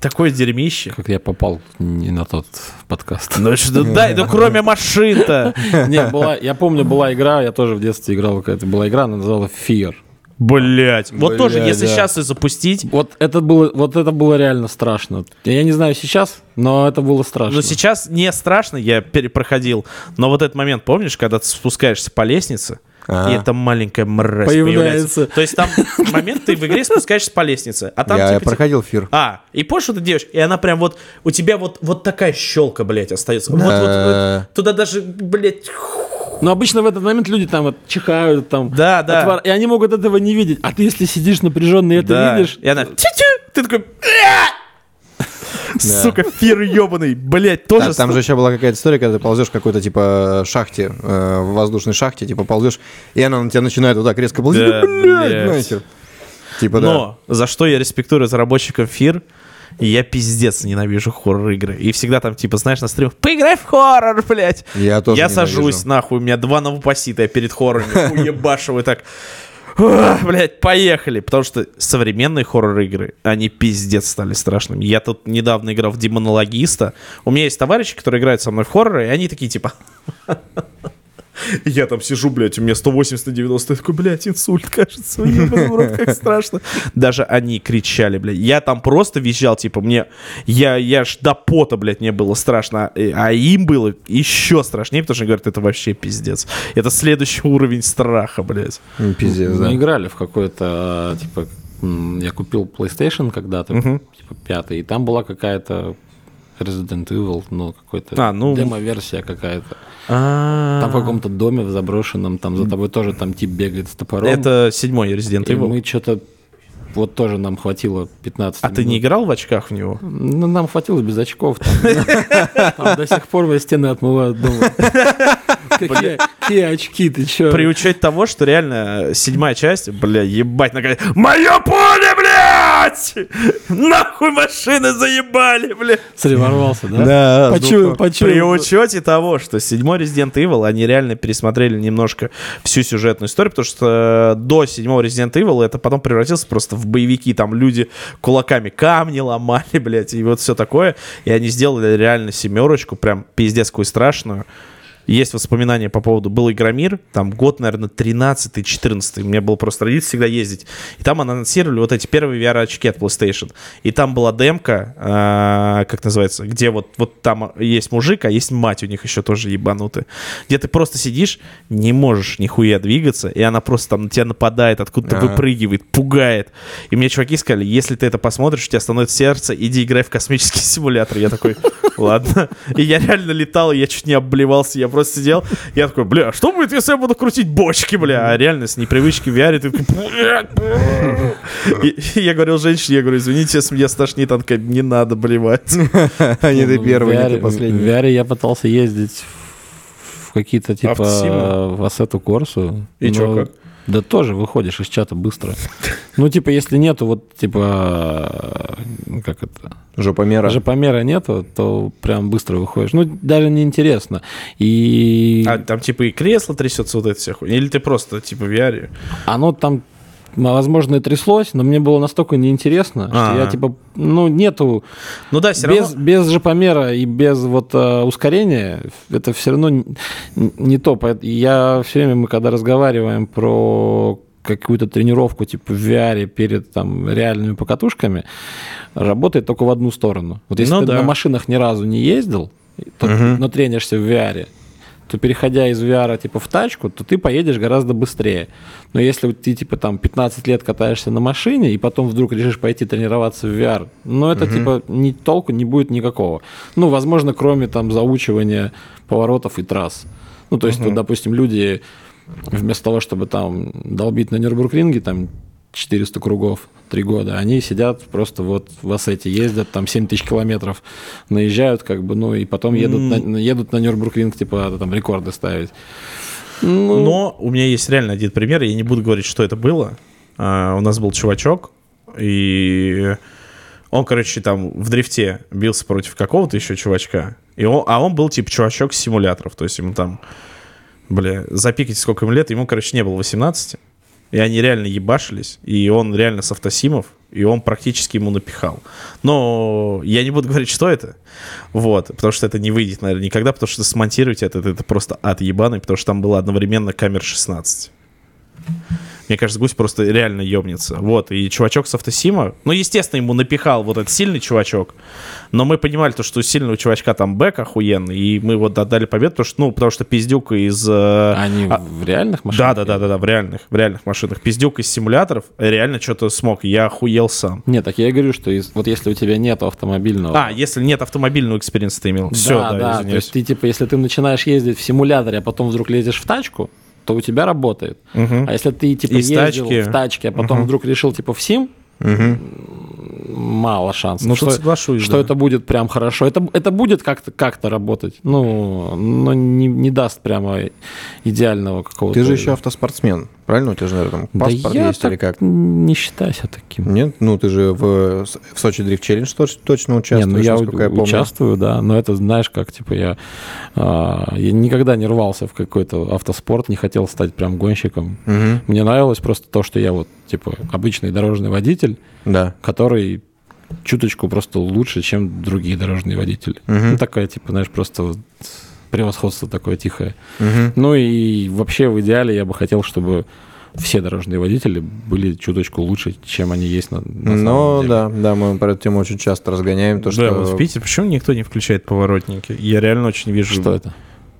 такое дерьмище. Как я попал не на тот подкаст. Ну что, дай, ну кроме машин-то. Не, была, я помню, была игра, я тоже в детстве играл, какая-то была игра, она называлась Fear. Блять. Вот тоже, Бля, если да. сейчас и запустить, Вот это было, вот это было реально страшно. Я не знаю сейчас, но это было страшно. Но сейчас не страшно, я перепроходил. Но вот этот момент, помнишь, когда ты спускаешься по лестнице, А. и эта маленькая мразь Появляется. появляется. То есть там момент, ты в игре спускаешься по лестнице, а там я типа... проходил фир. А, и помнишь, что ты делаешь? И она прям вот, у тебя вот, вот такая щелка, блядь, остается. Вот, вот, вот, туда даже, блядь, Но обычно в этот момент люди там вот чихают, там. Да, да. отвар- И они могут этого не видеть. А ты, если сидишь напряженно и это да. видишь, И она, тю-тю, ты такой! Сука, фир ебаный, блядь, тоже... Да, там же еще была какая-то история, когда ты ползешь в какой-то типа шахте, э, в воздушной шахте, типа ползешь, и она на тебя начинает вот так резко ползти. Блядь. нахер. Типа да. Но за что я респектую разработчикам Фир, я пиздец ненавижу хоррор-игры. И всегда там, типа, знаешь, на стримах, поиграй в хоррор, блядь. Я тоже Я ненавижу. сажусь, нахуй, у меня два новопосита, я перед хоррорами уебашиваю так. «Ух, Блядь, поехали. Потому что современные хоррор-игры, они пиздец стали страшными. Я тут недавно играл в Демонологиста. У меня есть товарищи, которые играют со мной в хорроры, и они такие, типа... Я там сижу, блядь, у меня 180 на 90. Я такой, блядь, инсульт, кажется. Ебаный как страшно. Даже они кричали, блядь. Я там просто визжал, типа, мне... Я, я ж до пота, блядь, мне было страшно. А а им было еще страшнее, потому что они говорят, это вообще пиздец. Это следующий уровень страха, блядь. Ну, Пиздец, да. Мы играли в какой-то, типа, м, я купил PlayStation когда-то, Мгм. типа, пятый, и там была какая-то Resident Evil, ну, какой-то А, ну- демо-версия какая-то. А, Там в каком-то доме в заброшенном, там за тобой тоже там тип бегает с топором. Это седьмой Resident и мы что-то, вот тоже нам хватило 15 А ты не минут. играл в очках в него? Ну, нам хватило без очков. До сих пор мои стены отмывают дома. Какие какие очки, ты чё? При учете того, что реально седьмая часть, бля, ебать, наконец. Мое поле, блядь! Нахуй машины заебали, бля! Смотри, ворвался, да? Да, Почуял, звук. почуял. При учете того, что седьмой Resident Evil, они реально пересмотрели немножко всю сюжетную историю, потому что э, до седьмого Resident Evil это потом превратился просто в боевики, там люди кулаками камни ломали, блядь, и вот все такое, и они сделали реально семерочку, прям пиздец какую страшную. Есть воспоминания по поводу был Игромир, там год, наверное, 13-14. У меня был просто родитель всегда ездить. И там анонсировали вот эти первые VR-очки от PlayStation. И там была демка, а, как называется, где вот, вот там есть мужик, а есть мать у них еще тоже ебанутая. Где ты просто сидишь, не можешь нихуя двигаться, и она просто там на тебя нападает, откуда-то Ага. выпрыгивает, пугает. И мне чуваки сказали, если ты это посмотришь, у тебя становится сердце, иди играй в космический симулятор. Я такой, ладно. И я реально летал, я чуть не обливался, я просто сидел, я такой, бля, что будет, если я буду крутить бочки, бля? А реально с непривычки в VR ты такой... Я говорил женщине, я говорю, извините, если меня стошнит, она такая, не надо блевать. Не ты Ну, первый, не ты последний. В VR я пытался ездить в какие-то типа Автосимы? в Ассету Корсу. И чё, как? Да тоже выходишь из чата быстро. Ну, типа, если нету вот, типа, э, как это, Жопомера. жопомера нету, то прям быстро выходишь. Ну, даже неинтересно. И А там типа и кресло трясется, вот это хуйня. Или ты просто типа в VR? оно там, возможно, и тряслось, но мне было настолько неинтересно, что А. я, типа, ну, нету Ну да, все без, равно... без жопомера и без вот э, ускорения это все равно н- не то. Я все время, мы когда разговариваем про какую-то тренировку типа в VR перед там реальными покатушками, работает только в одну сторону. Вот если Ну ты да. на машинах ни разу не ездил, то, Мгм. но тренишься в VR, то переходя из VR типа в тачку, то ты поедешь гораздо быстрее. Но если вот ты типа там 15 лет катаешься на машине и потом вдруг решишь пойти тренироваться в VR, ну это типа ни толку не будет никакого. Ну, возможно, кроме там заучивания поворотов и трасс. Ну, то есть, вот, допустим, люди вместо того, чтобы там долбить на Нюрбургринге там 400 кругов, 3 года, они сидят просто вот в Ассете, ездят там 7 тысяч километров, наезжают как бы, ну и потом едут, на, едут на Нюрбургринг, типа там рекорды ставить. Ну, Но у меня есть реально один пример, я не буду говорить, что это было. А, у нас был чувачок, и он, короче, там в дрифте бился против какого-то еще чувачка. И он, а он был типа чувачок с симуляторов, то есть ему там, бля, запикать сколько ему лет, ему, короче, не было 18. И они реально ебашились, и он реально с автосимов, и он практически ему напихал. Но я не буду говорить, что это, вот, потому что это не выйдет, наверное, никогда, потому что смонтировать это, это, просто ад ебаный, потому что там было одновременно камер 16. Мне кажется, гусь просто реально ебнется. Вот, и чувачок с автосима, ну, естественно, ему напихал вот этот сильный чувачок, но мы понимали то, что у сильного чувачка там back охуенный, и мы вот отдали победу, потому что, ну, потому что пиздюк из... э, они а- в реальных машинах? да, да, да, да, в реальных, в реальных машинах. Пиздюк из симуляторов реально что-то смог. Я охуел сам. Нет, так я и говорю, что из- вот если у тебя нет автомобильного... А, если нет автомобильного experience а, ты имел. Все, да, да, да, то извиняюсь. есть ты типа, если ты начинаешь ездить в симуляторе, а потом вдруг лезешь в тачку, то у тебя работает. Мгм. А если ты типа Из ездил тачки. в тачке, а потом вдруг решил типа в сим, мало шансов. Ну, что, соглашусь, что да. это будет прям хорошо. Это, это будет как-то как работать. Ну, но не, не даст прямо идеального какого-то. Ты же еще автоспортсмен, правильно? У тебя же, наверное, там Да паспорт я есть или так как? не считаю себя таким. Нет? Ну, ты же в, в Сочи Дрифт Челлендж точ- точно Не, участвуешь, ну я, насколько я помню. участвую, да, но это знаешь, как типа я, а, я никогда не рвался в какой-то автоспорт, не хотел стать прям гонщиком. Мгм. Мне нравилось просто то, что я вот типа обычный дорожный водитель, Да. который чуточку просто лучше, чем другие дорожные водители. Мгм. Ну, такая, типа, знаешь, просто вот превосходство такое тихое. Мгм. Ну и вообще в идеале я бы хотел, чтобы все дорожные водители были чуточку лучше, чем они есть на, на Ну, самом деле. да, да, мы про эту тему очень часто разгоняем, то, Да, что... вот в Питере почему никто не включает поворотники? Я реально очень вижу... Что это?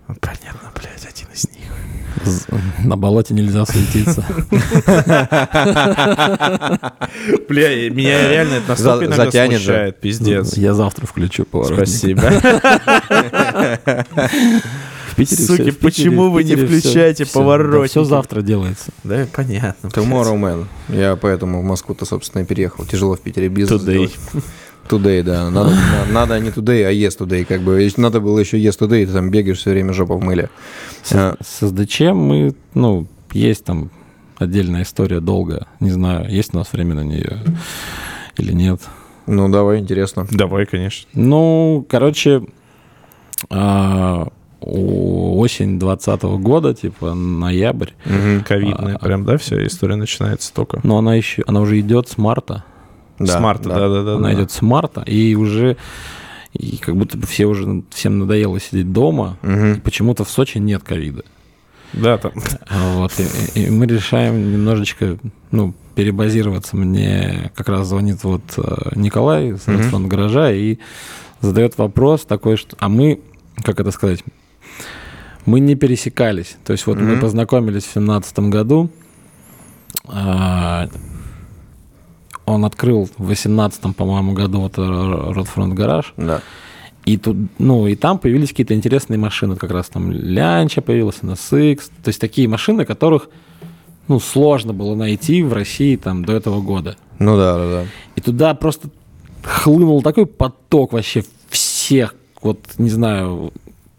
Понятно, блядь, один На болоте нельзя светиться. Бля, меня реально это настолько иногда смущает, пиздец. Я завтра включу поворотник. Спасибо. В Питере Суки, всё- в Питере- почему в вы не Питере включаете всё- поворотники? Все завтра делается. Да, понятно. Tomorrow, man. Я поэтому в Москву-то, собственно, и переехал. Тяжело в Питере бизнес Today. делать. Today, да. Надо, на- надо не today, а yes today. Как бы надо было еще yes today, ты там бегаешь все время жопа в мыле. А, С, с СДЧ мы, ну, есть там отдельная история долгая. Не знаю, есть у нас время на нее или нет. Ну, давай, интересно. Давай, конечно. Ну, короче, а, осень 2020 года, типа ноябрь, Мгм. Ковидная А, прям, да, вся история начинается только. но она еще, она уже идет с марта. Да, С марта, да. да-да-да. она идет с марта, и уже, и как будто бы все уже, всем надоело сидеть дома, и Мгм. почему-то в Сочи нет ковида. Да, там. Вот, и, и мы решаем немножечко, ну, перебазироваться. Мне как раз звонит вот э, Николай с. Редфрont гаража и задает вопрос такой, что... А мы, как это сказать, мы не пересекались. То есть вот мы Мгм. познакомились в семнадцатом году, а, он открыл в 18 по-моему, году вот Родфронт гараж. Да. И тут, ну, и там появились какие-то интересные машины, как раз там Лянча появилась, NSX, то есть такие машины, которых, ну, сложно было найти в России там до этого года. Ну да, да, да. И туда просто хлынул такой поток вообще всех, вот, не знаю,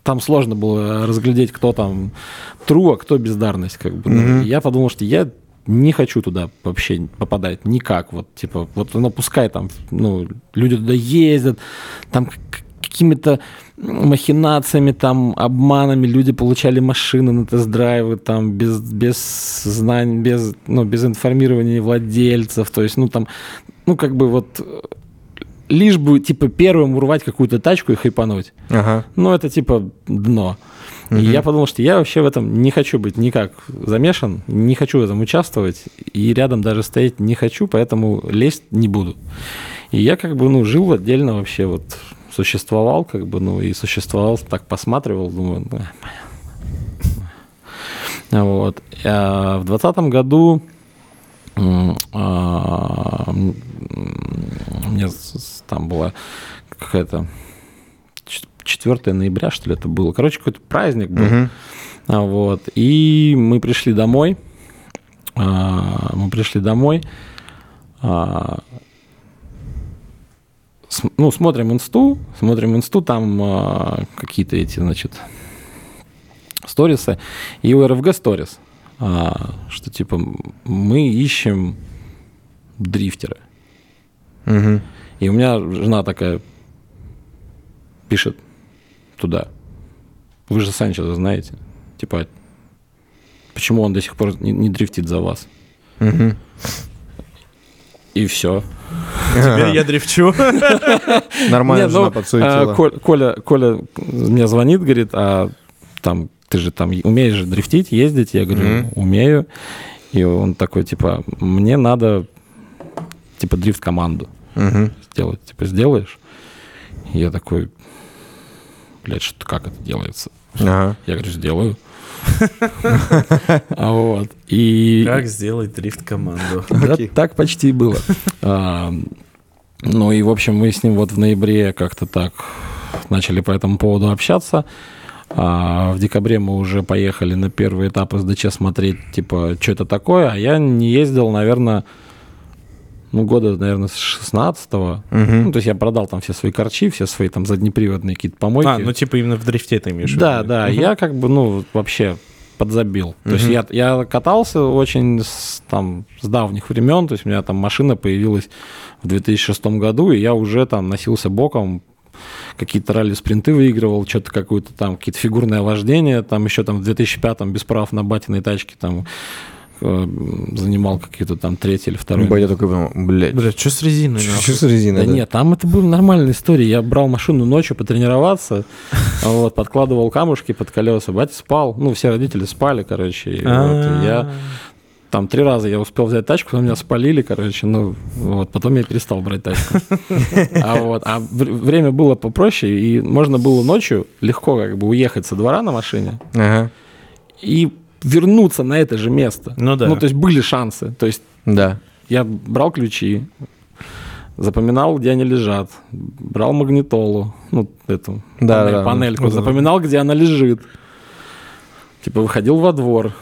там сложно было разглядеть, кто там true, а кто бездарность, как бы. И Я подумал, что я не хочу туда вообще попадать никак, вот, типа, вот, ну, пускай там, ну, люди туда ездят, там какими-то махинациями, там, обманами люди получали машины на тест-драйвы, там, без, без знаний, без, ну, без информирования владельцев, то есть, ну, там, ну, как бы вот лишь бы, типа, первым урвать какую-то тачку и хайпануть. Ага. Ну, это, типа, дно. И я подумал, что я вообще в этом не хочу быть никак замешан, не хочу в этом участвовать, и рядом даже стоять не хочу, поэтому лезть не буду. И я как бы, ну, жил отдельно вообще, вот, существовал, как бы, ну, и существовал, так посматривал, думаю, ну. Вот. А в двадцатом году м, а, м, у меня с- с- там была какая-то 4 ноября, что ли, это было. Короче, какой-то праздник был. А, Вот. И мы пришли домой. А, Мы пришли домой. А, Ну, смотрим инсту, смотрим инсту, там какие-то эти, значит, сторисы. И у РФГ сторис, что типа мы ищем дрифтера. Мгм. И у меня жена такая пишет туда. Вы же Санчеза знаете. Типа, почему он до сих пор не, не дрифтит за вас? Мгм. И все. Теперь я дрифчу. Нормально жена ну, подсуетила. а, Коля, Коля мне звонит, говорит, а там ты же там умеешь же дрифтить, ездить? Я говорю, умею. И он такой, типа, мне надо, типа, дрифт-команду сделать. Типа, сделаешь? Я такой, блядь, что, как это делается? Ага. Я говорю, сделаю. А Вот. И Как сделать дрифт-команду? да, Окей. так почти было. А, Ну и, в общем, мы с ним вот в ноябре как-то так начали по этому поводу общаться. А в декабре мы уже поехали на первый этап СДЧ смотреть, типа, что это такое. А я не ездил, наверное, ну, года, наверное, с 16-го. Мгм. Ну, то есть я продал там все свои корчи, все свои там заднеприводные какие-то помойки. А, ну типа именно в дрифте ты имеешь Да, да, Мгм. я как бы, ну, вообще подзабил. То есть я, я катался очень с, там, с давних времен, то есть у меня там машина появилась в 2006 году, и я уже там носился боком, какие-то ралли-спринты выигрывал, что-то какое-то там, какие-то фигурное вождение, там еще там в 2005 без прав на батиной тачке там занимал какие-то там третий или второй. Батя такой, прям, блядь, Блядь, что с резиной? что с резиной? Да нет, там это была нормальная история. Я брал машину ночью потренироваться, вот, подкладывал камушки под колеса. Батя спал, ну, все родители спали, короче. и вот, и я там три раза я успел взять тачку, потом меня спалили, короче, ну, вот, потом я перестал брать тачку. А вот, а вр- время было попроще, и можно было ночью легко как бы уехать со двора на машине Ага, и вернуться на это же место. Ну да. Ну, то есть были шансы. То есть да. я брал ключи, запоминал, где они лежат, брал магнитолу, ну, эту Да, панель- да, панельку, ну, запоминал, где она лежит. Типа выходил во двор,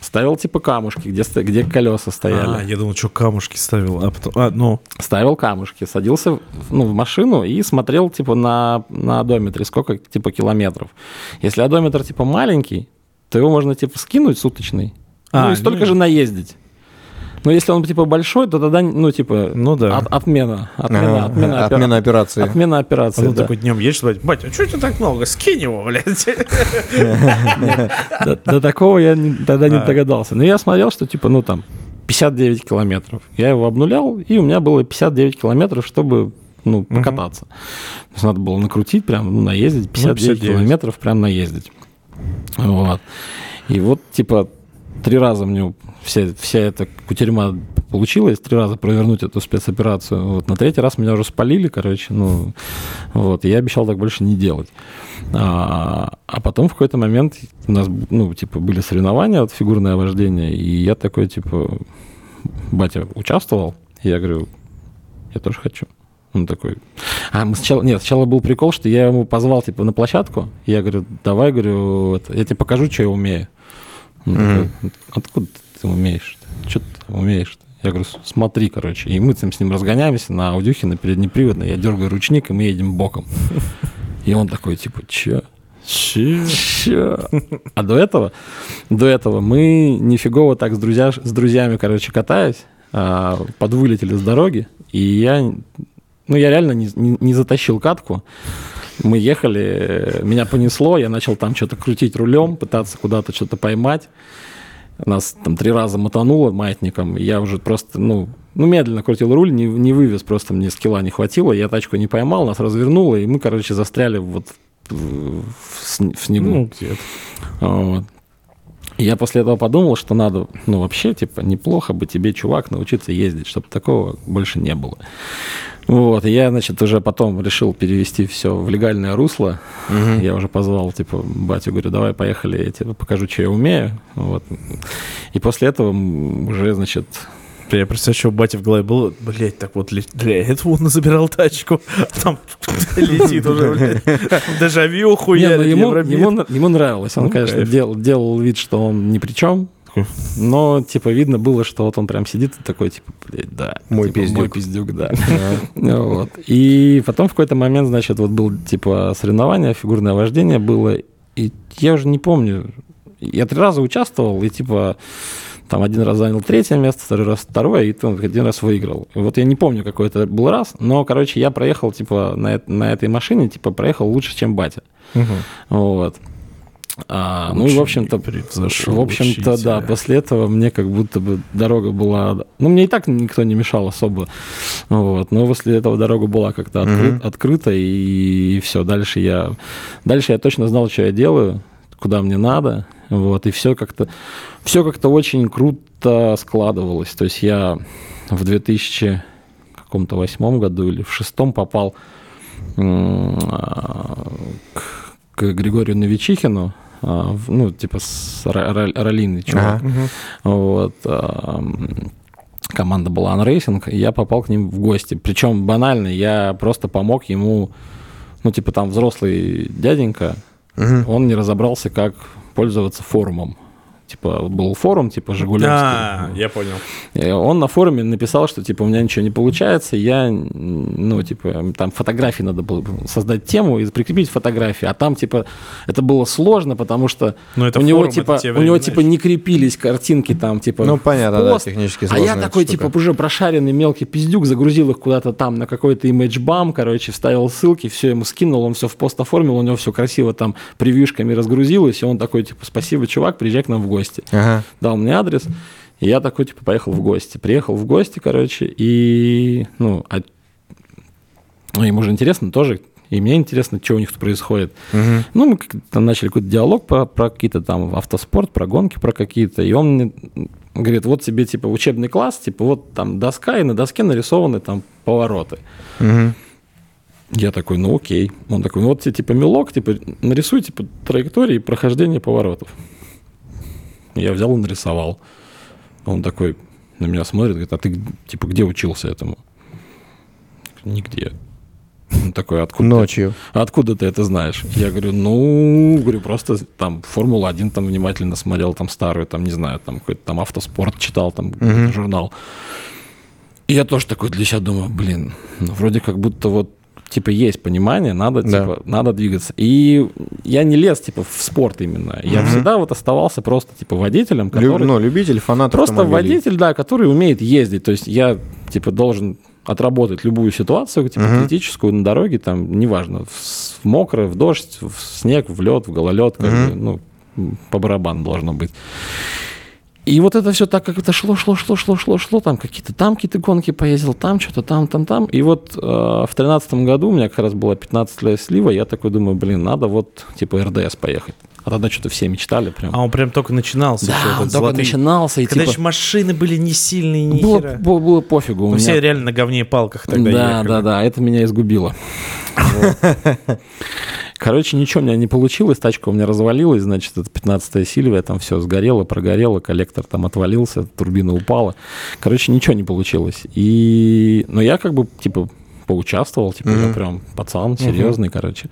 ставил типа камушки, где, где колеса А, стояли. я думал, что камушки ставил. А, потом... а ну, Ставил камушки, садился ну, в машину и смотрел типа на, на одометре, сколько типа километров. Если одометр типа маленький, то его можно типа скинуть суточный, А, ну и столько ну. же наездить. Но если он типа большой, то тогда, ну, типа, ну да. от- отмена. Отмена, Ага, отмена, опера- Отмена операции. отмена А операции. ну да. такой днем едешь, бать, батя, а что тебе так много? Скинь его, блядь. До, такого я тогда не А. догадался. Но я смотрел, что типа, ну там, 59 километров. Я его обнулял, и у меня было 59 километров, чтобы ну, покататься. То есть надо было накрутить, прям, ну, наездить, 59, 59. километров прям наездить. Вот. И вот, типа, три раза мне вся, вся эта кутерьма получилось, три раза провернуть эту спецоперацию. Вот. На третий раз меня уже спалили, короче, ну, вот. И я обещал так больше не делать. А, а потом в какой-то момент у нас, ну, типа, были соревнования, вот, фигурное вождение, и я такой, типа, батя участвовал, и я говорю, я тоже хочу. Он такой... А, мы сначала... Нет, сначала был прикол, что я ему позвал, типа, на площадку. Я говорю, давай, говорю, это, я тебе покажу, что я умею. Он такой, откуда ты умеешь? Что ты умеешь? Я говорю, смотри, короче. И мы там с ним разгоняемся на аудюхе, на переднеприводной. Я дергаю ручник, и мы едем боком. И он такой, типа, че? Че? Чё? А до этого, до этого мы нифигово так с, друзья, с друзьями, короче, катаясь, а, подвылетели с дороги, и я, ну, я реально не, не- не затащил катку. Мы ехали, э, меня понесло, я начал там что-то крутить рулем, пытаться куда-то что-то поймать. Нас там три раза мотануло маятником, и я уже просто, ну, ну, медленно крутил руль, не, не вывез, просто мне скилла не хватило, я тачку не поймал, нас развернуло, и мы, короче, застряли вот в, в сн- в снегу. Ну, где-то. Вот. Я после этого подумал, что надо, ну, вообще, типа, неплохо бы тебе, чувак, научиться ездить, чтобы такого больше не было. Вот, и я, значит, уже потом решил перевести все в легальное русло. Я уже позвал, типа, батю, говорю, давай поехали, я тебе покажу, что я умею. Вот. И после этого уже, значит, Я представляю, что у бати в голове было, блядь, так вот для этого он забирал тачку, а там летит уже, блядь, дежавю, ну, хуярит, ему, нравилось. Он, Ну, конечно, дел- делал вид, что он ни при чем. Такой. Но, типа, видно было, что вот он прям сидит и такой, типа, блядь, да. Мой типа, пиздюк. Мой пиздюк, да. Вот. И потом в какой-то момент, значит, вот был, типа, соревнование, фигурное вождение было. И я уже не помню. Я три раза участвовал, и, типа, там один раз занял третье место, второй раз второе, и там один раз выиграл. И вот я не помню, какой это был раз, но, короче, я проехал, типа, на, на этой машине, типа, проехал лучше, чем батя. Вот. А, ну и, в общем-то, в общем-то, да, после этого мне как будто бы дорога была... Ну, мне и так никто не мешал особо. Вот. Но после этого дорога была как-то откры- Мгм. открыта, и все, дальше я... Дальше я точно знал, что я делаю, куда мне надо, вот, и все как-то... Все как-то очень круто складывалось. То есть я в 2000 каком-то восьмом году или в шестом попал а, к, к Григорию Новичихину, а, ну, типа с раллийный чувак. Ага. Вот. Команда была Unracing, и я попал к ним в гости. Причем банально, я просто помог ему, ну, типа там взрослый дяденька, Мгм. он не разобрался, как пользоваться форумом. Типа был форум, типа Жигулевский. А, я понял. И Он на форуме написал, что типа у меня ничего не получается, я, ну, типа, там фотографии надо было создать тему и прикрепить фотографии, а там, типа, это было сложно, потому что Ну, это у него, форум, типа, у него, типа, не крепились картинки там, типа, Ну, понятно, да, пост. технически А я такой, штука. типа, уже прошаренный мелкий пиздюк, загрузил их куда-то там на какой-то имиджбам, короче, вставил ссылки, все ему скинул, он все в пост оформил, у него все красиво там превьюшками разгрузилось, и он такой, типа, спасибо, чувак, приезжай к нам в гости. Гости. Ага. Дал мне адрес, и я такой, типа, поехал в гости. Приехал в гости, короче, и, ну, а... ну ему же интересно тоже, и мне интересно, что у них тут происходит. Мгм. Ну, мы там начали какой-то диалог про, про какие-то там автоспорт, про гонки, про какие-то. И он мне говорит, вот тебе, типа, учебный класс, типа, вот там доска, и на доске нарисованы там повороты. Мгм. Я такой, ну окей. Он такой, ну вот тебе, типа, мелок, типа, нарисуй, типа, траектории прохождения поворотов. Я взял и нарисовал. Он такой на меня смотрит, говорит, а ты, типа, где учился этому? Нигде. Он такой, откуда? ты- Ночью. Откуда ты это знаешь? Я говорю, ну, говорю, просто там Формула-1 там внимательно смотрел, там старую, там, не знаю, там какой-то там автоспорт читал, там журнал. И я тоже такой для себя думаю, блин, ну, вроде как будто вот типа есть понимание, надо Да. типа надо двигаться. И я не лез типа в спорт именно. Я всегда вот оставался просто типа водителем, Лю- который ну, любитель, фанат Просто водитель, да, который умеет ездить. То есть я, типа, должен отработать любую ситуацию, типа, Мгм. критическую на дороге, там, неважно, в, в мокро, в дождь, в снег, в лед, в гололед, как Мгм. бы, ну, по барабану должно быть. И вот это все так как это шло, шло, шло, шло, шло, шло, там какие-то там какие-то гонки поездил, там что-то, там, там, там. И вот э, в тринадцатом году у меня как раз было 15 лет слива, я такой думаю, блин, надо вот типа РДС поехать. А тогда что-то все мечтали прям. А он прям только начинался. да, еще, он только золотые- начинался, и Когда типа... еще машины были не сильные, ни Было, хера. было, было пофигу. у Ну, меня- Все реально на говне и палках тогда да, ехали. да, да, это меня изгубило. Короче, ничего у меня не получилось, тачка у меня развалилась, значит, это 15-я Сильвия, там все сгорело, прогорело, коллектор там отвалился, турбина упала. Короче, ничего не получилось. И, но я как бы, типа, поучаствовал, типа, я Мгм. прям пацан, серьезный, короче.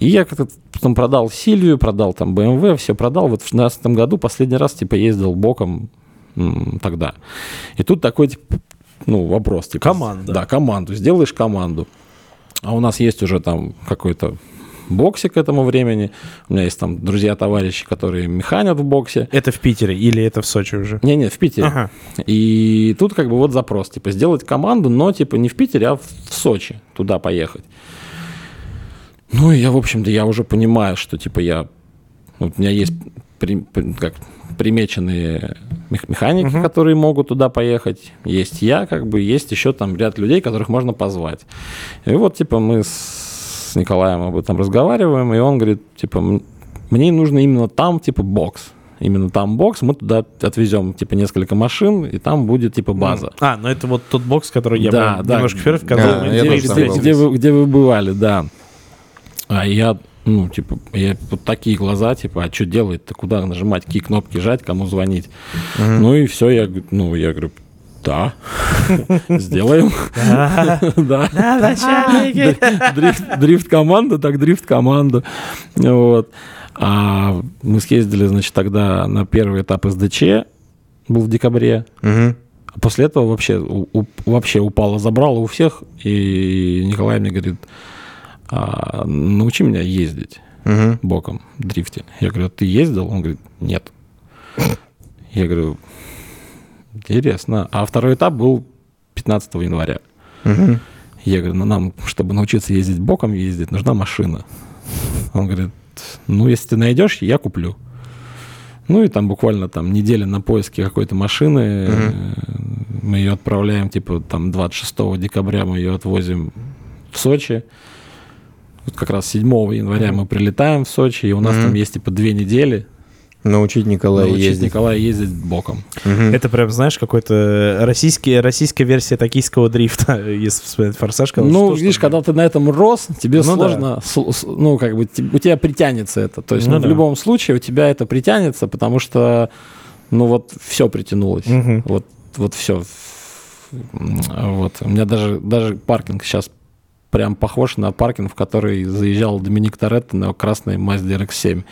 И я как-то потом продал Сильвию, продал там BMW, все продал. Вот в 2016 году последний раз, типа, ездил боком м, тогда. И тут такой, типа, ну, вопрос. Типа, Команда. Да, команду. Сделаешь команду. А у нас есть уже там какой-то боксе к этому времени. У меня есть там друзья-товарищи, которые механят в боксе. Это в Питере или это в Сочи уже? Не-не, в Питере. Ага. И тут как бы вот запрос, типа, сделать команду, но типа не в Питере, а в Сочи туда поехать. Ну, и я, в общем-то, я уже понимаю, что, типа, я... Вот у меня есть при- как, примеченные мех- механики, которые могут туда поехать. Есть я, как бы, есть еще там ряд людей, которых можно позвать. И вот, типа, мы с Николаем об этом разговариваем, и он говорит, типа, «М- мне нужно именно там, типа, бокс. Именно там бокс, мы туда отвезем, типа, несколько машин, и там будет, типа, база. А, ну это вот тот бокс, который я Да, прям да. немножко вперед, в Да, где где, был. где вы, где вы бывали, да. А я, ну, типа, я вот такие глаза, типа, а что делать-то, куда нажимать, какие кнопки жать, кому звонить. Ну и все, я, ну, я говорю, да, сделаем. Да. Дрифт- Дрифт-команда, так дрифт-команда. Вот. А мы съездили, значит, тогда на первый этап СДЧ, был в декабре. А после этого вообще, вообще упало, забрало у всех. И Николай мне говорит, «А, научи меня ездить Мгм. боком в дрифте. Я говорю, ты ездил? Он говорит, нет. Я говорю, интересно. А второй этап был 15 января. Мгм. Я говорю, ну нам, чтобы научиться ездить боком ездить, нужна машина. Он говорит, ну если ты найдешь, я куплю. Ну и там буквально там неделя на поиске какой-то машины. Э, Мы ее отправляем, типа там 26 декабря мы ее отвозим в Сочи. Вот как раз 7 января мы прилетаем в Сочи, и у нас Мгм. там есть типа две недели Научить Николая научить ездить. Николая ездить боком. Мгм. Это прям, знаешь, какой-то российский, российская версия токийского дрифта, если вспоминать «Форсаж». когда Ну, что, видишь, что- когда ты на этом рос, тебе Ну сложно, с- с- ну, как бы, у тебя притянется это. То есть, Ну ну, в да. любом случае у тебя это притянется, потому что, ну, вот все притянулось. Мгм. Вот, вот все. Вот. У меня даже, даже паркинг сейчас прям похож на паркинг, в который заезжал Доминик Торетто на красной Mazda RX-7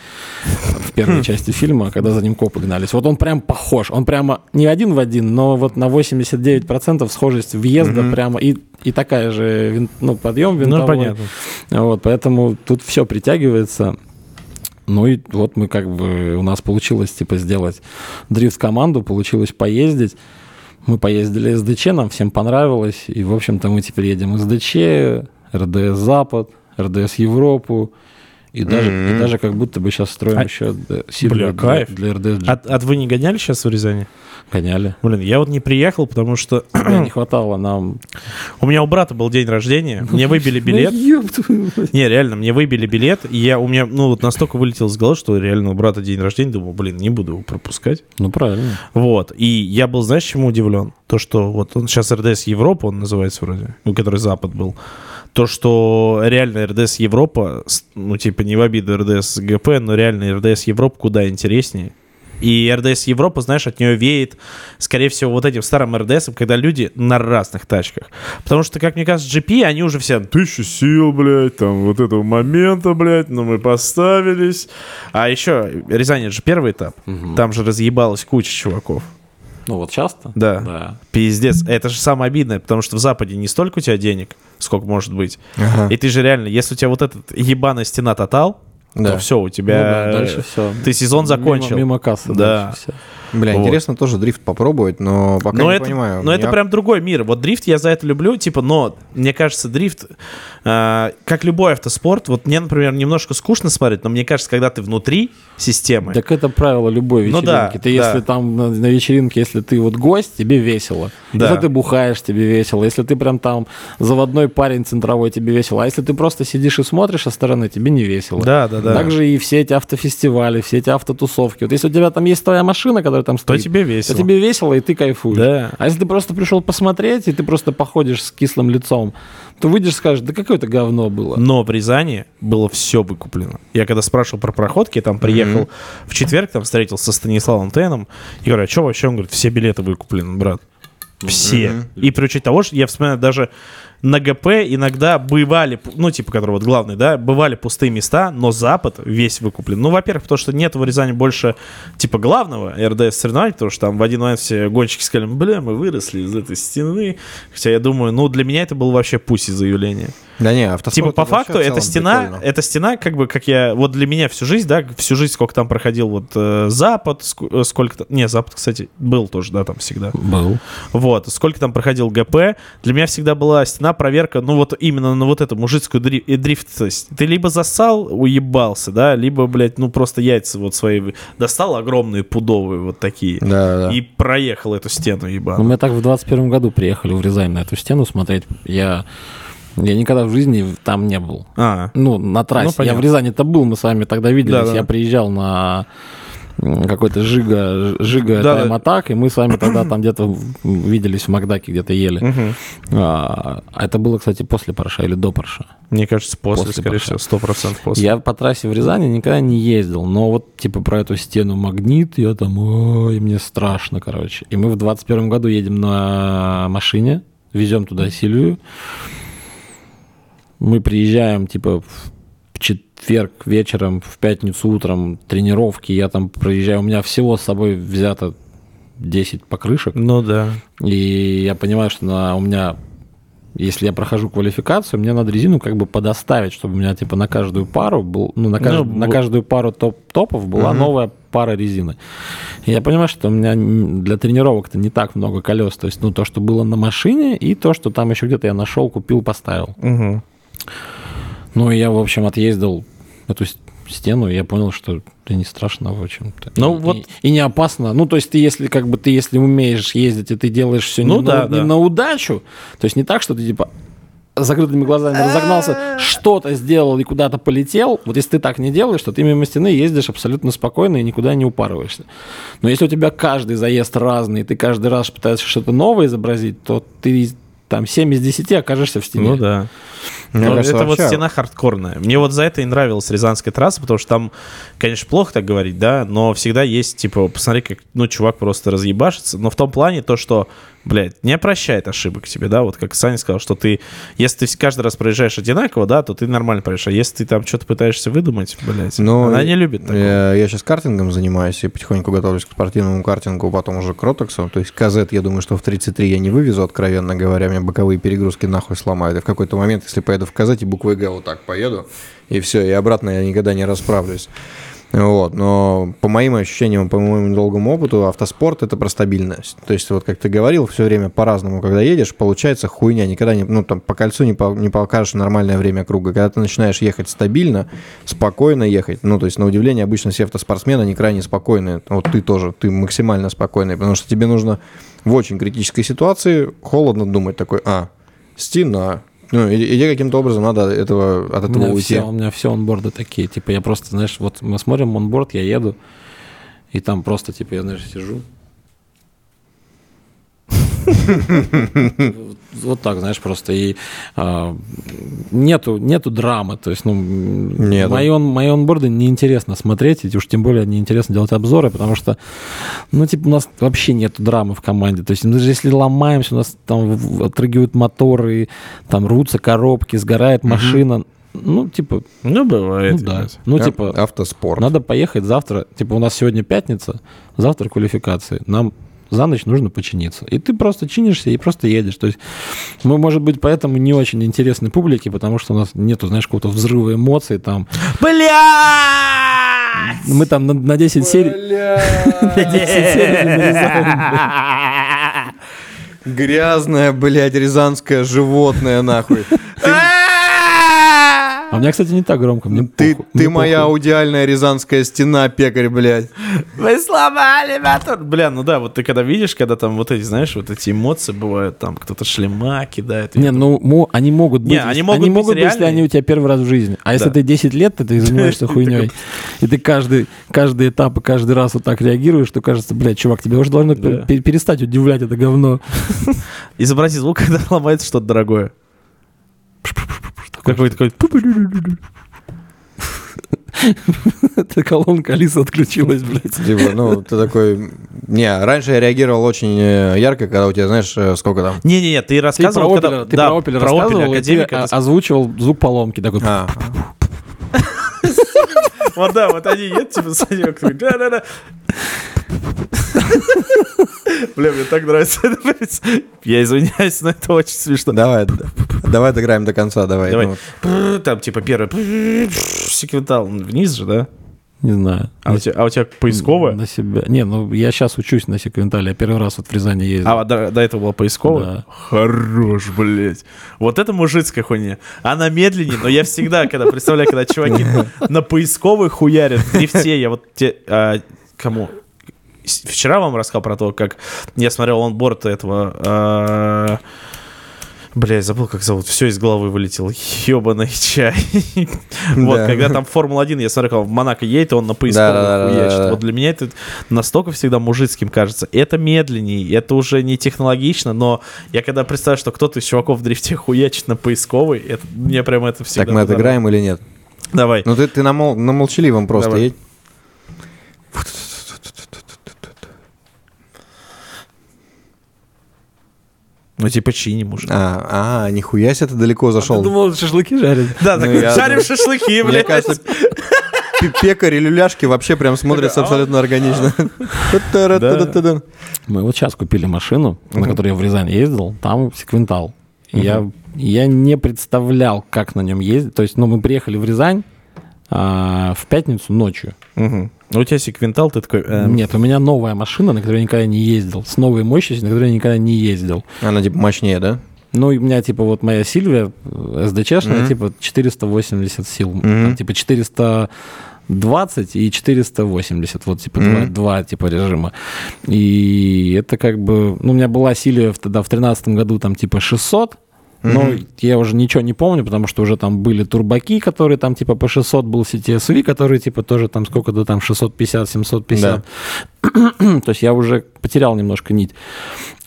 в первой части фильма, когда за ним копы гнались. Вот он прям похож. Он прямо не один в один, но вот на 89% схожесть въезда прямо и, и такая же вин- ну, подъем Ну, винтовой. понятно. Вот, поэтому тут все притягивается. Ну и вот мы как бы, у нас получилось типа сделать дрифт-команду, получилось поездить. Мы поездили СДЧ, нам всем понравилось. И, в общем-то, мы теперь едем СДЧ, РДС Запад, РДС Европу. И даже, Мгм. и даже как будто бы сейчас строим А- еще Бля, кайф. для, для RDS. А, а вы не гоняли сейчас в Рязани? Гоняли. Блин, я вот не приехал, потому что не хватало нам... у меня у брата был день рождения, мне выбили билет. Ну, мать. Не, реально, мне выбили билет, и я, у меня, ну, вот настолько вылетел из головы, что реально у брата день рождения, думал, блин, не буду его пропускать. Ну, правильно. Вот, и я был, знаешь, чему удивлен? То, что вот он сейчас РДС Европа, он называется вроде, ну, который Запад был. То, что реально РДС Европа, ну, типа, не в обиду РДС ГП, но реально РДС Европа куда интереснее. И РДС Европа, знаешь, от нее веет, скорее всего, вот этим старым РДСом, когда люди на разных тачках. Потому что, как мне кажется, GP, они уже все тысячу сил, блядь, там вот этого момента, блядь, но мы поставились. А еще Рязань это же первый этап. Там же разъебалась куча чуваков. Ну, вот часто? Да. Да. Пиздец. Это же самое обидное, потому что в Западе не столько у тебя денег, сколько может быть. Ага. И ты же реально, если у тебя вот этот ебаная стена тотал, Да. то все, у Ну тебя... да, дальше все. Ты сезон закончил. Мимо, мимо кассы. Да. дальше всё. Бля, Вот. интересно тоже дрифт попробовать, но пока но не это, понимаю. но это Меня- прям другой мир. Вот дрифт я за это люблю, типа, но мне кажется, дрифт, э, как любой автоспорт, вот мне, например, немножко скучно смотреть, но мне кажется, когда ты внутри системы, Так это правило любой Ну вечеринки. да, ты если да. там на, на вечеринке, если ты вот гость, тебе весело. Да. Если ты бухаешь, тебе весело. Если ты прям там заводной парень центровой, тебе весело. А если ты просто сидишь и смотришь со стороны, тебе не весело. Да, да, да. Также и все эти автофестивали, все эти автотусовки. Вот если у тебя там есть твоя машина, которая там то стоит, тебе весело. то тебе весело, и ты кайфуешь. Да. А если ты просто пришел посмотреть, и ты просто походишь с кислым лицом, то выйдешь и скажешь, да какое это говно было. Но в Рязани было все выкуплено. Я когда спрашивал про проходки, я там приехал в четверг, там встретился со Станиславом Теном, и говорю, а что вообще? Он говорит, все билеты выкуплены, брат. Все. И при учете того, что я вспоминаю, даже на ГП иногда бывали, ну, типа, который вот главный, да, бывали пустые места, но Запад весь выкуплен. Ну, во-первых, потому что нет в Рязани больше, типа, главного РДС соревнований, потому что там в один момент все гонщики сказали, бля, мы выросли из этой стены. Хотя я думаю, ну, для меня это было вообще пусть заявление. Да не, автоспорт Типа, по факту, эта стена, прикольно. эта стена, как бы, как я, вот для меня всю жизнь, да, всю жизнь, сколько там проходил вот э, Запад, ск- э, сколько, не, Запад, кстати, был тоже, да, там всегда. Был. Вот, сколько там проходил ГП, для меня всегда была стена проверка, ну, вот именно на вот эту мужицкую дри- э, дрифтость. Ты либо засал, уебался, да, либо, блядь, ну, просто яйца вот свои достал огромные, пудовые вот такие, Да, да. и проехал эту стену, Ну, ебаную. мы так в 21 году приехали в Рязань на эту стену смотреть. Я, я никогда в жизни там не был. А, Ну, на трассе. Ну, я в Рязани-то был, мы с вами тогда виделись. Да, да. Я приезжал на какой-то Жига, Жига Да. Тайм Атак, и мы с вами тогда там где-то виделись в Макдаке, где-то ели. мгм. А это было, кстати, после Парша или до Парша. мне кажется, после, После скорее Парша. всего, сто процентов после. Я по трассе в Рязани никогда не ездил, но вот типа про эту стену магнит, я там, ой, мне страшно, короче. И мы в 21 году едем на машине, везем туда Сильвию. Мы приезжаем типа в четверг вечером, в пятницу утром тренировки, я там проезжаю, у меня всего с собой взято 10 покрышек. Ну да. И я понимаю, что на, у меня, если я прохожу квалификацию, мне надо резину как бы подоставить, чтобы у меня типа на каждую пару был, ну, на, кажд- Ну, на каждую пару топ топов была Мгм. новая пара резины. И я понимаю, что у меня для тренировок-то не так много колес. То есть, ну, то, что было на машине, и то, что там еще где-то я нашел, купил, поставил. Мгм. Ну, я, в общем, отъездил эту стену, и я понял, что это не страшно, в общем-то. Ну, И- вот- и, не опасно. Ну, то есть ты, если как бы ты, если умеешь ездить, и ты делаешь все Ну не, да, на, да. не на удачу, то есть не так, что ты типа закрытыми глазами разогнался, что-то сделал и куда-то полетел. Вот если ты так не делаешь, то ты мимо стены ездишь абсолютно спокойно и никуда не упарываешься. Но если у тебя каждый заезд разный, и ты каждый раз пытаешься что-то новое изобразить, то ты там 7 из 10 окажешься в стене. Ну да. Мне кажется, это вот вообще- стена хардкорная. Мне вот за это и нравилась Рязанская трасса, потому что там, конечно, плохо так говорить, да, но всегда есть, типа, посмотри, как, ну, чувак просто разъебашится. Но в том плане то, что, блядь, не прощает ошибок себе, да, вот как Саня сказал, что ты, если ты каждый раз проезжаешь одинаково, да, то ты нормально проезжаешь. А если ты там что-то пытаешься выдумать, блядь, Ну, она не любит такого. Я, сейчас картингом занимаюсь и потихоньку готовлюсь к спортивному картингу, потом уже к ротоксу. То есть КЗ, я думаю, что в 33 я не вывезу, откровенно говоря, мне боковые перегрузки нахуй сломают. И в какой-то момент, если поеду в КЗ, буквой Г вот так поеду, и все, и обратно я никогда не расправлюсь. Вот, но по моим ощущениям, по моему долгому опыту, автоспорт это про стабильность. То есть, вот как ты говорил, все время по-разному, когда едешь, получается хуйня, никогда не, ну, там, по кольцу не, по, не покажешь нормальное время круга. Когда ты начинаешь ехать стабильно, спокойно ехать, ну, то есть, на удивление, обычно все автоспортсмены, они крайне спокойные. Вот ты тоже, ты максимально спокойный, потому что тебе нужно в очень критической ситуации холодно думать такой, а, стена, ну, и- или каким-то образом надо этого, от У этого меня, уйти. все, у меня все онборды такие. Типа я просто, знаешь, вот мы смотрим онборд, я еду, и там просто, типа, я, знаешь, сижу. Вот так, знаешь, просто и а, нету, нету драмы, то есть, ну, Нету. мои, он, мои онборды неинтересно смотреть, и уж тем более неинтересно делать обзоры, потому что, ну, типа, у нас вообще нету драмы в команде, то есть, мы даже если ломаемся, у нас там отрыгивают моторы, там рвутся коробки, сгорает машина, ну, типа, Ну, бывает. ну да. Ну, типа, Автоспорт. надо поехать завтра. Типа, у нас сегодня пятница, завтра квалификации. Нам за ночь нужно починиться. И ты просто чинишься и просто едешь. То есть мы, может быть, поэтому не очень интересны публике, потому что у нас нету, знаешь, какого-то взрыва эмоций там. Бля! Мы там на, на 10 серий... на 10 серий нарезаем. Грязное, блядь, рязанское животное, нахуй. А у меня, кстати, не так громко. Мне Ты, похуй, ты мне моя похуй. аудиальная рязанская стена, пекарь, блядь. Вы сломали мотор. Бля, ну да, вот ты когда видишь, когда там вот эти, знаешь, вот эти эмоции бывают, там кто-то шлема кидает. Не, ну мо- они могут быть, Не, они могут быть быть, если они у тебя первый раз в жизни. А если Да. ты 10 лет, то ты занимаешься хуйней, и ты каждый, каждый этап и каждый раз вот так реагируешь, то кажется, блядь, чувак, тебе уже должно Да. перестать удивлять это говно. Изобрази звук, когда ломается что-то дорогое. Какой такой... Эта колонка Алиса отключилась, блядь. Типа, ну, ты такой... Не, раньше я реагировал очень э, ярко, когда у тебя, знаешь, э, сколько там... Не-не-не, ты Ты про рассказывал, Опеля, когда... ты да, про Опеля про Опеля рассказывал, и ты Академика. озвучивал звук поломки. Такой, А, Вот да, вот они едут, типа, Санек да-да-да. Бля, мне так нравится это. Я извиняюсь, но это очень смешно. давай, давай доиграем до конца, давай. Давай. Ну, Там, типа, первый секвентал вниз же, да? не знаю. А у тебя, а у тебя поисковая? На себя. Не, ну я сейчас учусь на секвентале. Я первый раз вот в Рязани ездил. А до, до этого была поисковая? Да. Хорош, блядь. Вот это мужицкая хуйня. Она медленнее, но я всегда, когда представляю, когда чуваки на поисковой хуярят в дрифте, я вот те... а, кому? Вчера вам рассказал про то, как я смотрел онборд этого... а, Бля, я забыл, как зовут. Все из головы вылетело. Ебаный чай. Вот, Да. когда там Формула-1, я смотрю, в Монако едет, он на хуячит. Вот для меня это настолько всегда мужицким кажется. Это медленнее, это уже не технологично, но я когда представляю, что кто-то из чуваков в дрифте хуячит на поисковой, это, мне прям это всегда... Так мы отыграем или нет? Давай. Ну, ты, ты на, мол- на молчаливом просто едь. Ну, типа чиним уже. А, а, нихуя себе ты далеко Ты зашел. думал, шашлыки жарят? Да, Ну, так жарим шашлыки, Мне блядь. кажется, пе- пекарь и люляшки вообще прям смотрятся а абсолютно органично. Мы вот сейчас купили машину, на которой я в Рязани ездил, там секвентал. Я, я не представлял, как на нем ездить. То есть, ну, мы приехали в Рязань а, в пятницу ночью. Ну, у тебя секвентал, ты такой... эм, Нет, у меня новая машина, на которой я никогда не ездил, с новой мощностью, на которой я никогда не ездил. Она типа мощнее, да? Ну, и у меня, типа, вот моя Сильвия, СДЧшная, Мгм. типа, 480 сил. Мгм. Там, типа, 420 и 480. Вот, типа, два, Мгм. два, типа, режима. И это как бы... Ну, у меня была Сильвия тогда в 2013 году, там, типа, 600. Но Мгм. я уже ничего не помню, потому что уже там были турбаки, которые там типа по 600 был CTSV, который типа тоже там сколько-то там 650, 750. То есть я уже потерял немножко нить.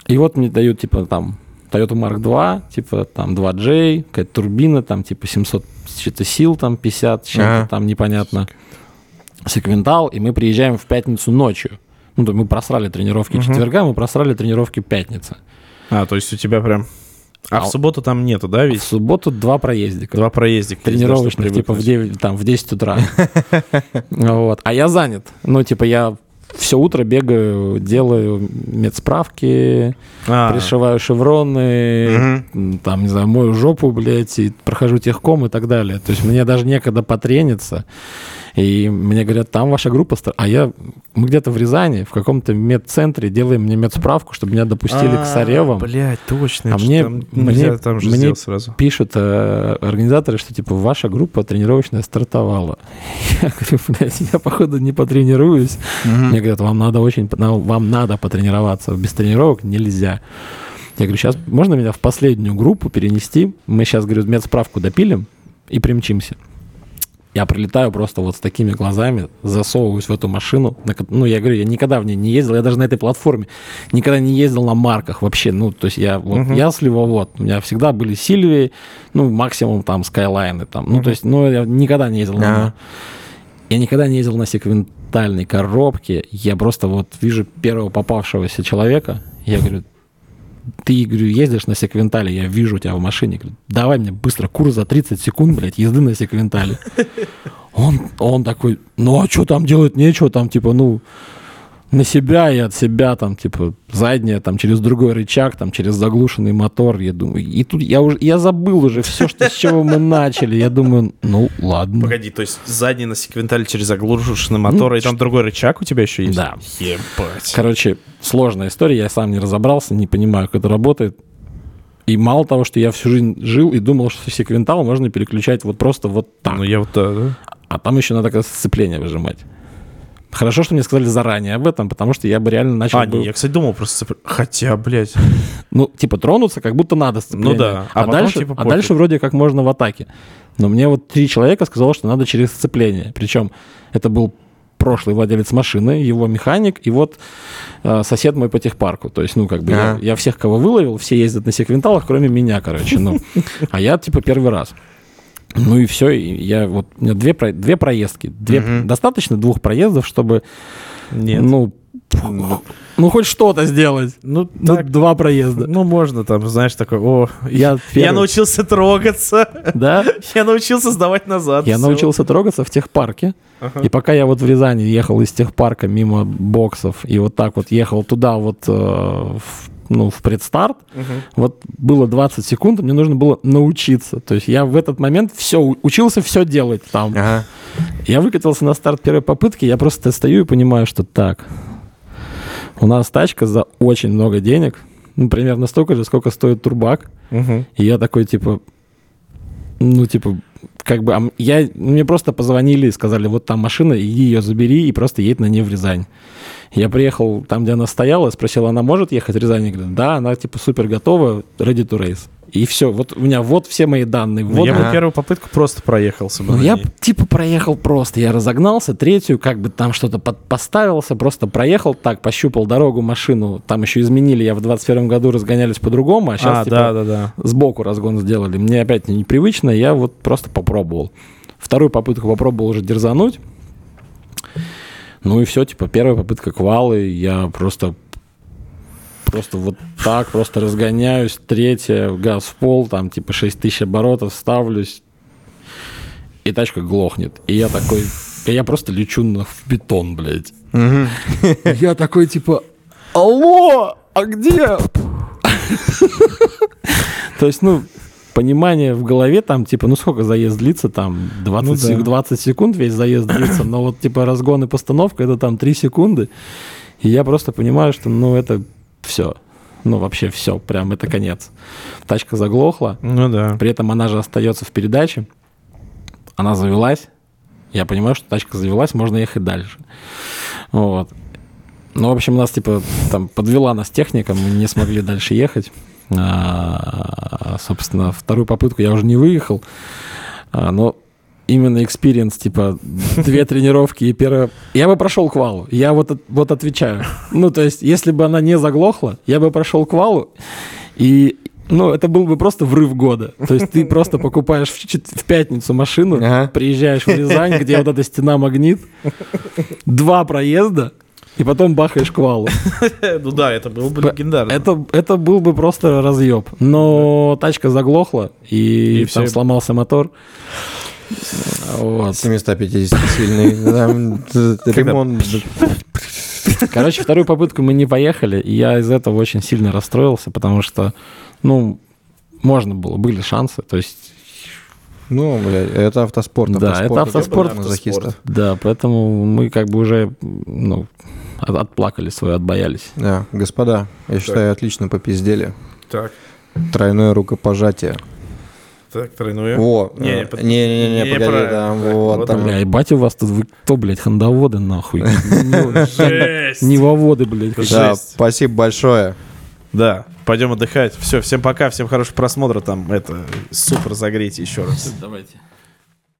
И вот мне дают типа там Toyota Mark 2, типа там 2J, какая-то турбина, там типа 700 что-то сил, там 50, чем-то Ага. там непонятно. Секвентал, и мы приезжаем в пятницу ночью. Ну, то мы просрали тренировки Мгм. четверга, мы просрали тренировки пятницы. А, то есть у тебя прям... А А в у- субботу там нету, да, В ведь? субботу два проездика. Два проездика. да, тренировочных, типа в привыкнуть. 9, там, в 10 утра. Вот. А я занят. Ну, типа, я все утро бегаю, делаю медсправки, А, пришиваю шевроны, там, не знаю, мою жопу, блядь, и прохожу техком и так далее. То есть мне даже некогда потрениться. И мне говорят, там ваша группа... стар-». А я... Мы где-то в Рязани, в каком-то медцентре делаем мне медсправку, чтобы меня допустили к Саревам. Блять, точно. А мне- там мне- там же мне- сразу. Пишут э, организаторы, что типа ваша группа тренировочная стартовала. Я говорю, блядь, я походу не потренируюсь. Мне говорят, вам надо очень, вам надо потренироваться, без тренировок нельзя. Я говорю, сейчас можно меня в последнюю группу перенести? Мы сейчас, говорю, медсправку допилим и примчимся. Я прилетаю просто вот с такими глазами, засовываюсь в эту машину. на Ну, я говорю, я никогда в ней не ездил, я даже на этой платформе никогда не ездил на марках вообще. Ну, то есть я вот, Мгм. я сливовод. У меня всегда были Сильвии, ну, максимум там Скайлайны там. Ну, Мгм. то есть, ну, я никогда не ездил на... Ага. Я никогда не ездил на секвентальной коробке. Я просто вот вижу первого попавшегося человека. Я говорю, ты, говорю, ездишь на секвентале, я вижу тебя в машине. Говорю, давай мне быстро курс за 30 секунд, блядь, езды на секвентале. Он, он такой, ну а что там делать нечего, там типа, ну, на себя и от себя, там, типа, задняя, там, через другой рычаг, там, через заглушенный мотор, я думаю. И тут я уже, я забыл уже все, что, с чего мы начали. Я думаю, ну, ладно. Погоди, то есть задний на секвентале через заглушенный мотор, Ну, и там другой рычаг у тебя еще есть? Да. Ебать. Короче, сложная история, я сам не разобрался, не понимаю, как это работает. И мало того, что я всю жизнь жил и думал, что секвентал можно переключать вот просто вот так. Ну я вот да, да. А там еще надо как сцепление выжимать. Хорошо, что мне сказали заранее об этом, потому что я бы реально начал... А, бы- не, я, кстати, думал просто... цепля- Хотя, блядь. Ну, типа, тронуться, как будто надо сцепление. Ну да, а А, потом, дальше, типа, а дальше вроде как можно в атаке. Но мне вот три человека сказало, что надо через сцепление. Причем это был прошлый владелец машины, его механик, и вот э, сосед мой по техпарку. То есть, ну, как бы я, Ага. я всех, кого выловил, все ездят на секвенталах, кроме меня, короче. Ну, а я, типа, первый раз. Ну и все, и я вот у меня две, две проездки. Две, Мгм. Достаточно двух проездов, чтобы, Нет. ну, ну, хоть что-то сделать. Ну, Ну, так, два проезда. ну, можно там, знаешь, такой, о, Я, я первый- научился трогаться, Да? я научился сдавать назад. Я всё. научился трогаться в техпарке. Ага. И пока я вот в Рязани ехал из техпарка мимо боксов и вот так вот ехал туда вот э, в, ну, в предстарт, Мгм. вот было 20 секунд, мне нужно было научиться. То есть я в этот момент все учился все делать там. Ага. Я выкатился на старт первой попытки, я просто стою и понимаю, что так, у нас тачка за очень много денег, ну, примерно столько же, сколько стоит турбак. Мгм. И я такой, типа, ну, типа, как бы, а я, мне просто позвонили и сказали, вот там машина, иди ее забери и просто едь на нее в Рязань. Я приехал там, где она стояла, спросил, она может ехать в Рязань? Я говорю, да, она, типа, супер готова, ready to race. И все, вот у меня вот все мои данные. Ну, Вот я бы Ага. первую попытку просто проехался бы ну, я типа проехал просто, я разогнался, третью как бы там что-то под- поставился, просто проехал так, пощупал дорогу, машину, там еще изменили, я в 21 году разгонялись по-другому, а сейчас А, типа, да, да, да. сбоку разгон сделали. Мне опять непривычно, я вот просто попробовал. Вторую попытку попробовал уже дерзануть. Ну и все, типа первая попытка квалы, я просто просто вот так, просто разгоняюсь, третья, газ в пол, там типа 6 тысяч оборотов, ставлюсь, и тачка глохнет. И я такой, я просто лечу на, в бетон, блядь. Я такой, типа, алло, а где? То есть, ну, понимание в голове там, типа, ну сколько заезд длится, там 20, Ну да. сек- 20 секунд весь заезд длится, но вот, типа, разгон и постановка, это там 3 секунды. И я просто понимаю, что, ну, это все. Ну, вообще все, прям это конец. Тачка заглохла, Ну да. при этом она же остается в передаче. Она завелась. Я понимаю, что тачка завелась, можно ехать дальше. Вот. Ну, в общем, нас, типа, там подвела нас техника, мы не смогли дальше ехать. А, собственно, вторую попытку я уже не выехал. А, но именно experience, типа, две тренировки и первая... Я бы прошел квалу, я вот, от- вот отвечаю. Ну, то есть, если бы она не заглохла, я бы прошел квалу, и, ну, это был бы просто врыв года. То есть, ты просто покупаешь в, в пятницу машину, Ага. приезжаешь в Рязань, где вот эта стена магнит, два проезда, и потом бахаешь квалу. Ну да, это было бы легендарно. Это, это был бы просто разъеб. Но тачка заглохла, и, И там всё. сломался мотор. Вот. 750 сильный. Там, т- Ремонт. Короче, вторую попытку мы не поехали, и я из этого очень сильно расстроился, потому что, ну, можно было, были шансы. То есть Ну, блядь, это автоспорт. Да, это автоспорт. Мазохистов. Да, поэтому мы как бы уже ну, от- отплакали свое, отбоялись. Да, господа, я считаю, отлично попиздели. Так, Тройное рукопожатие. Так, тройное. Во, Не, не, э, под- не-не-не, не, погоди, там вот там. Бля, ебать у вас тут, вы кто, блядь, хандоводы нахуй? Жесть! Невоводы, блядь. Да, спасибо большое. Да, пойдем отдыхать. Все, всем пока, всем хорошего просмотра. Там это супер загрейте еще раз. Давайте.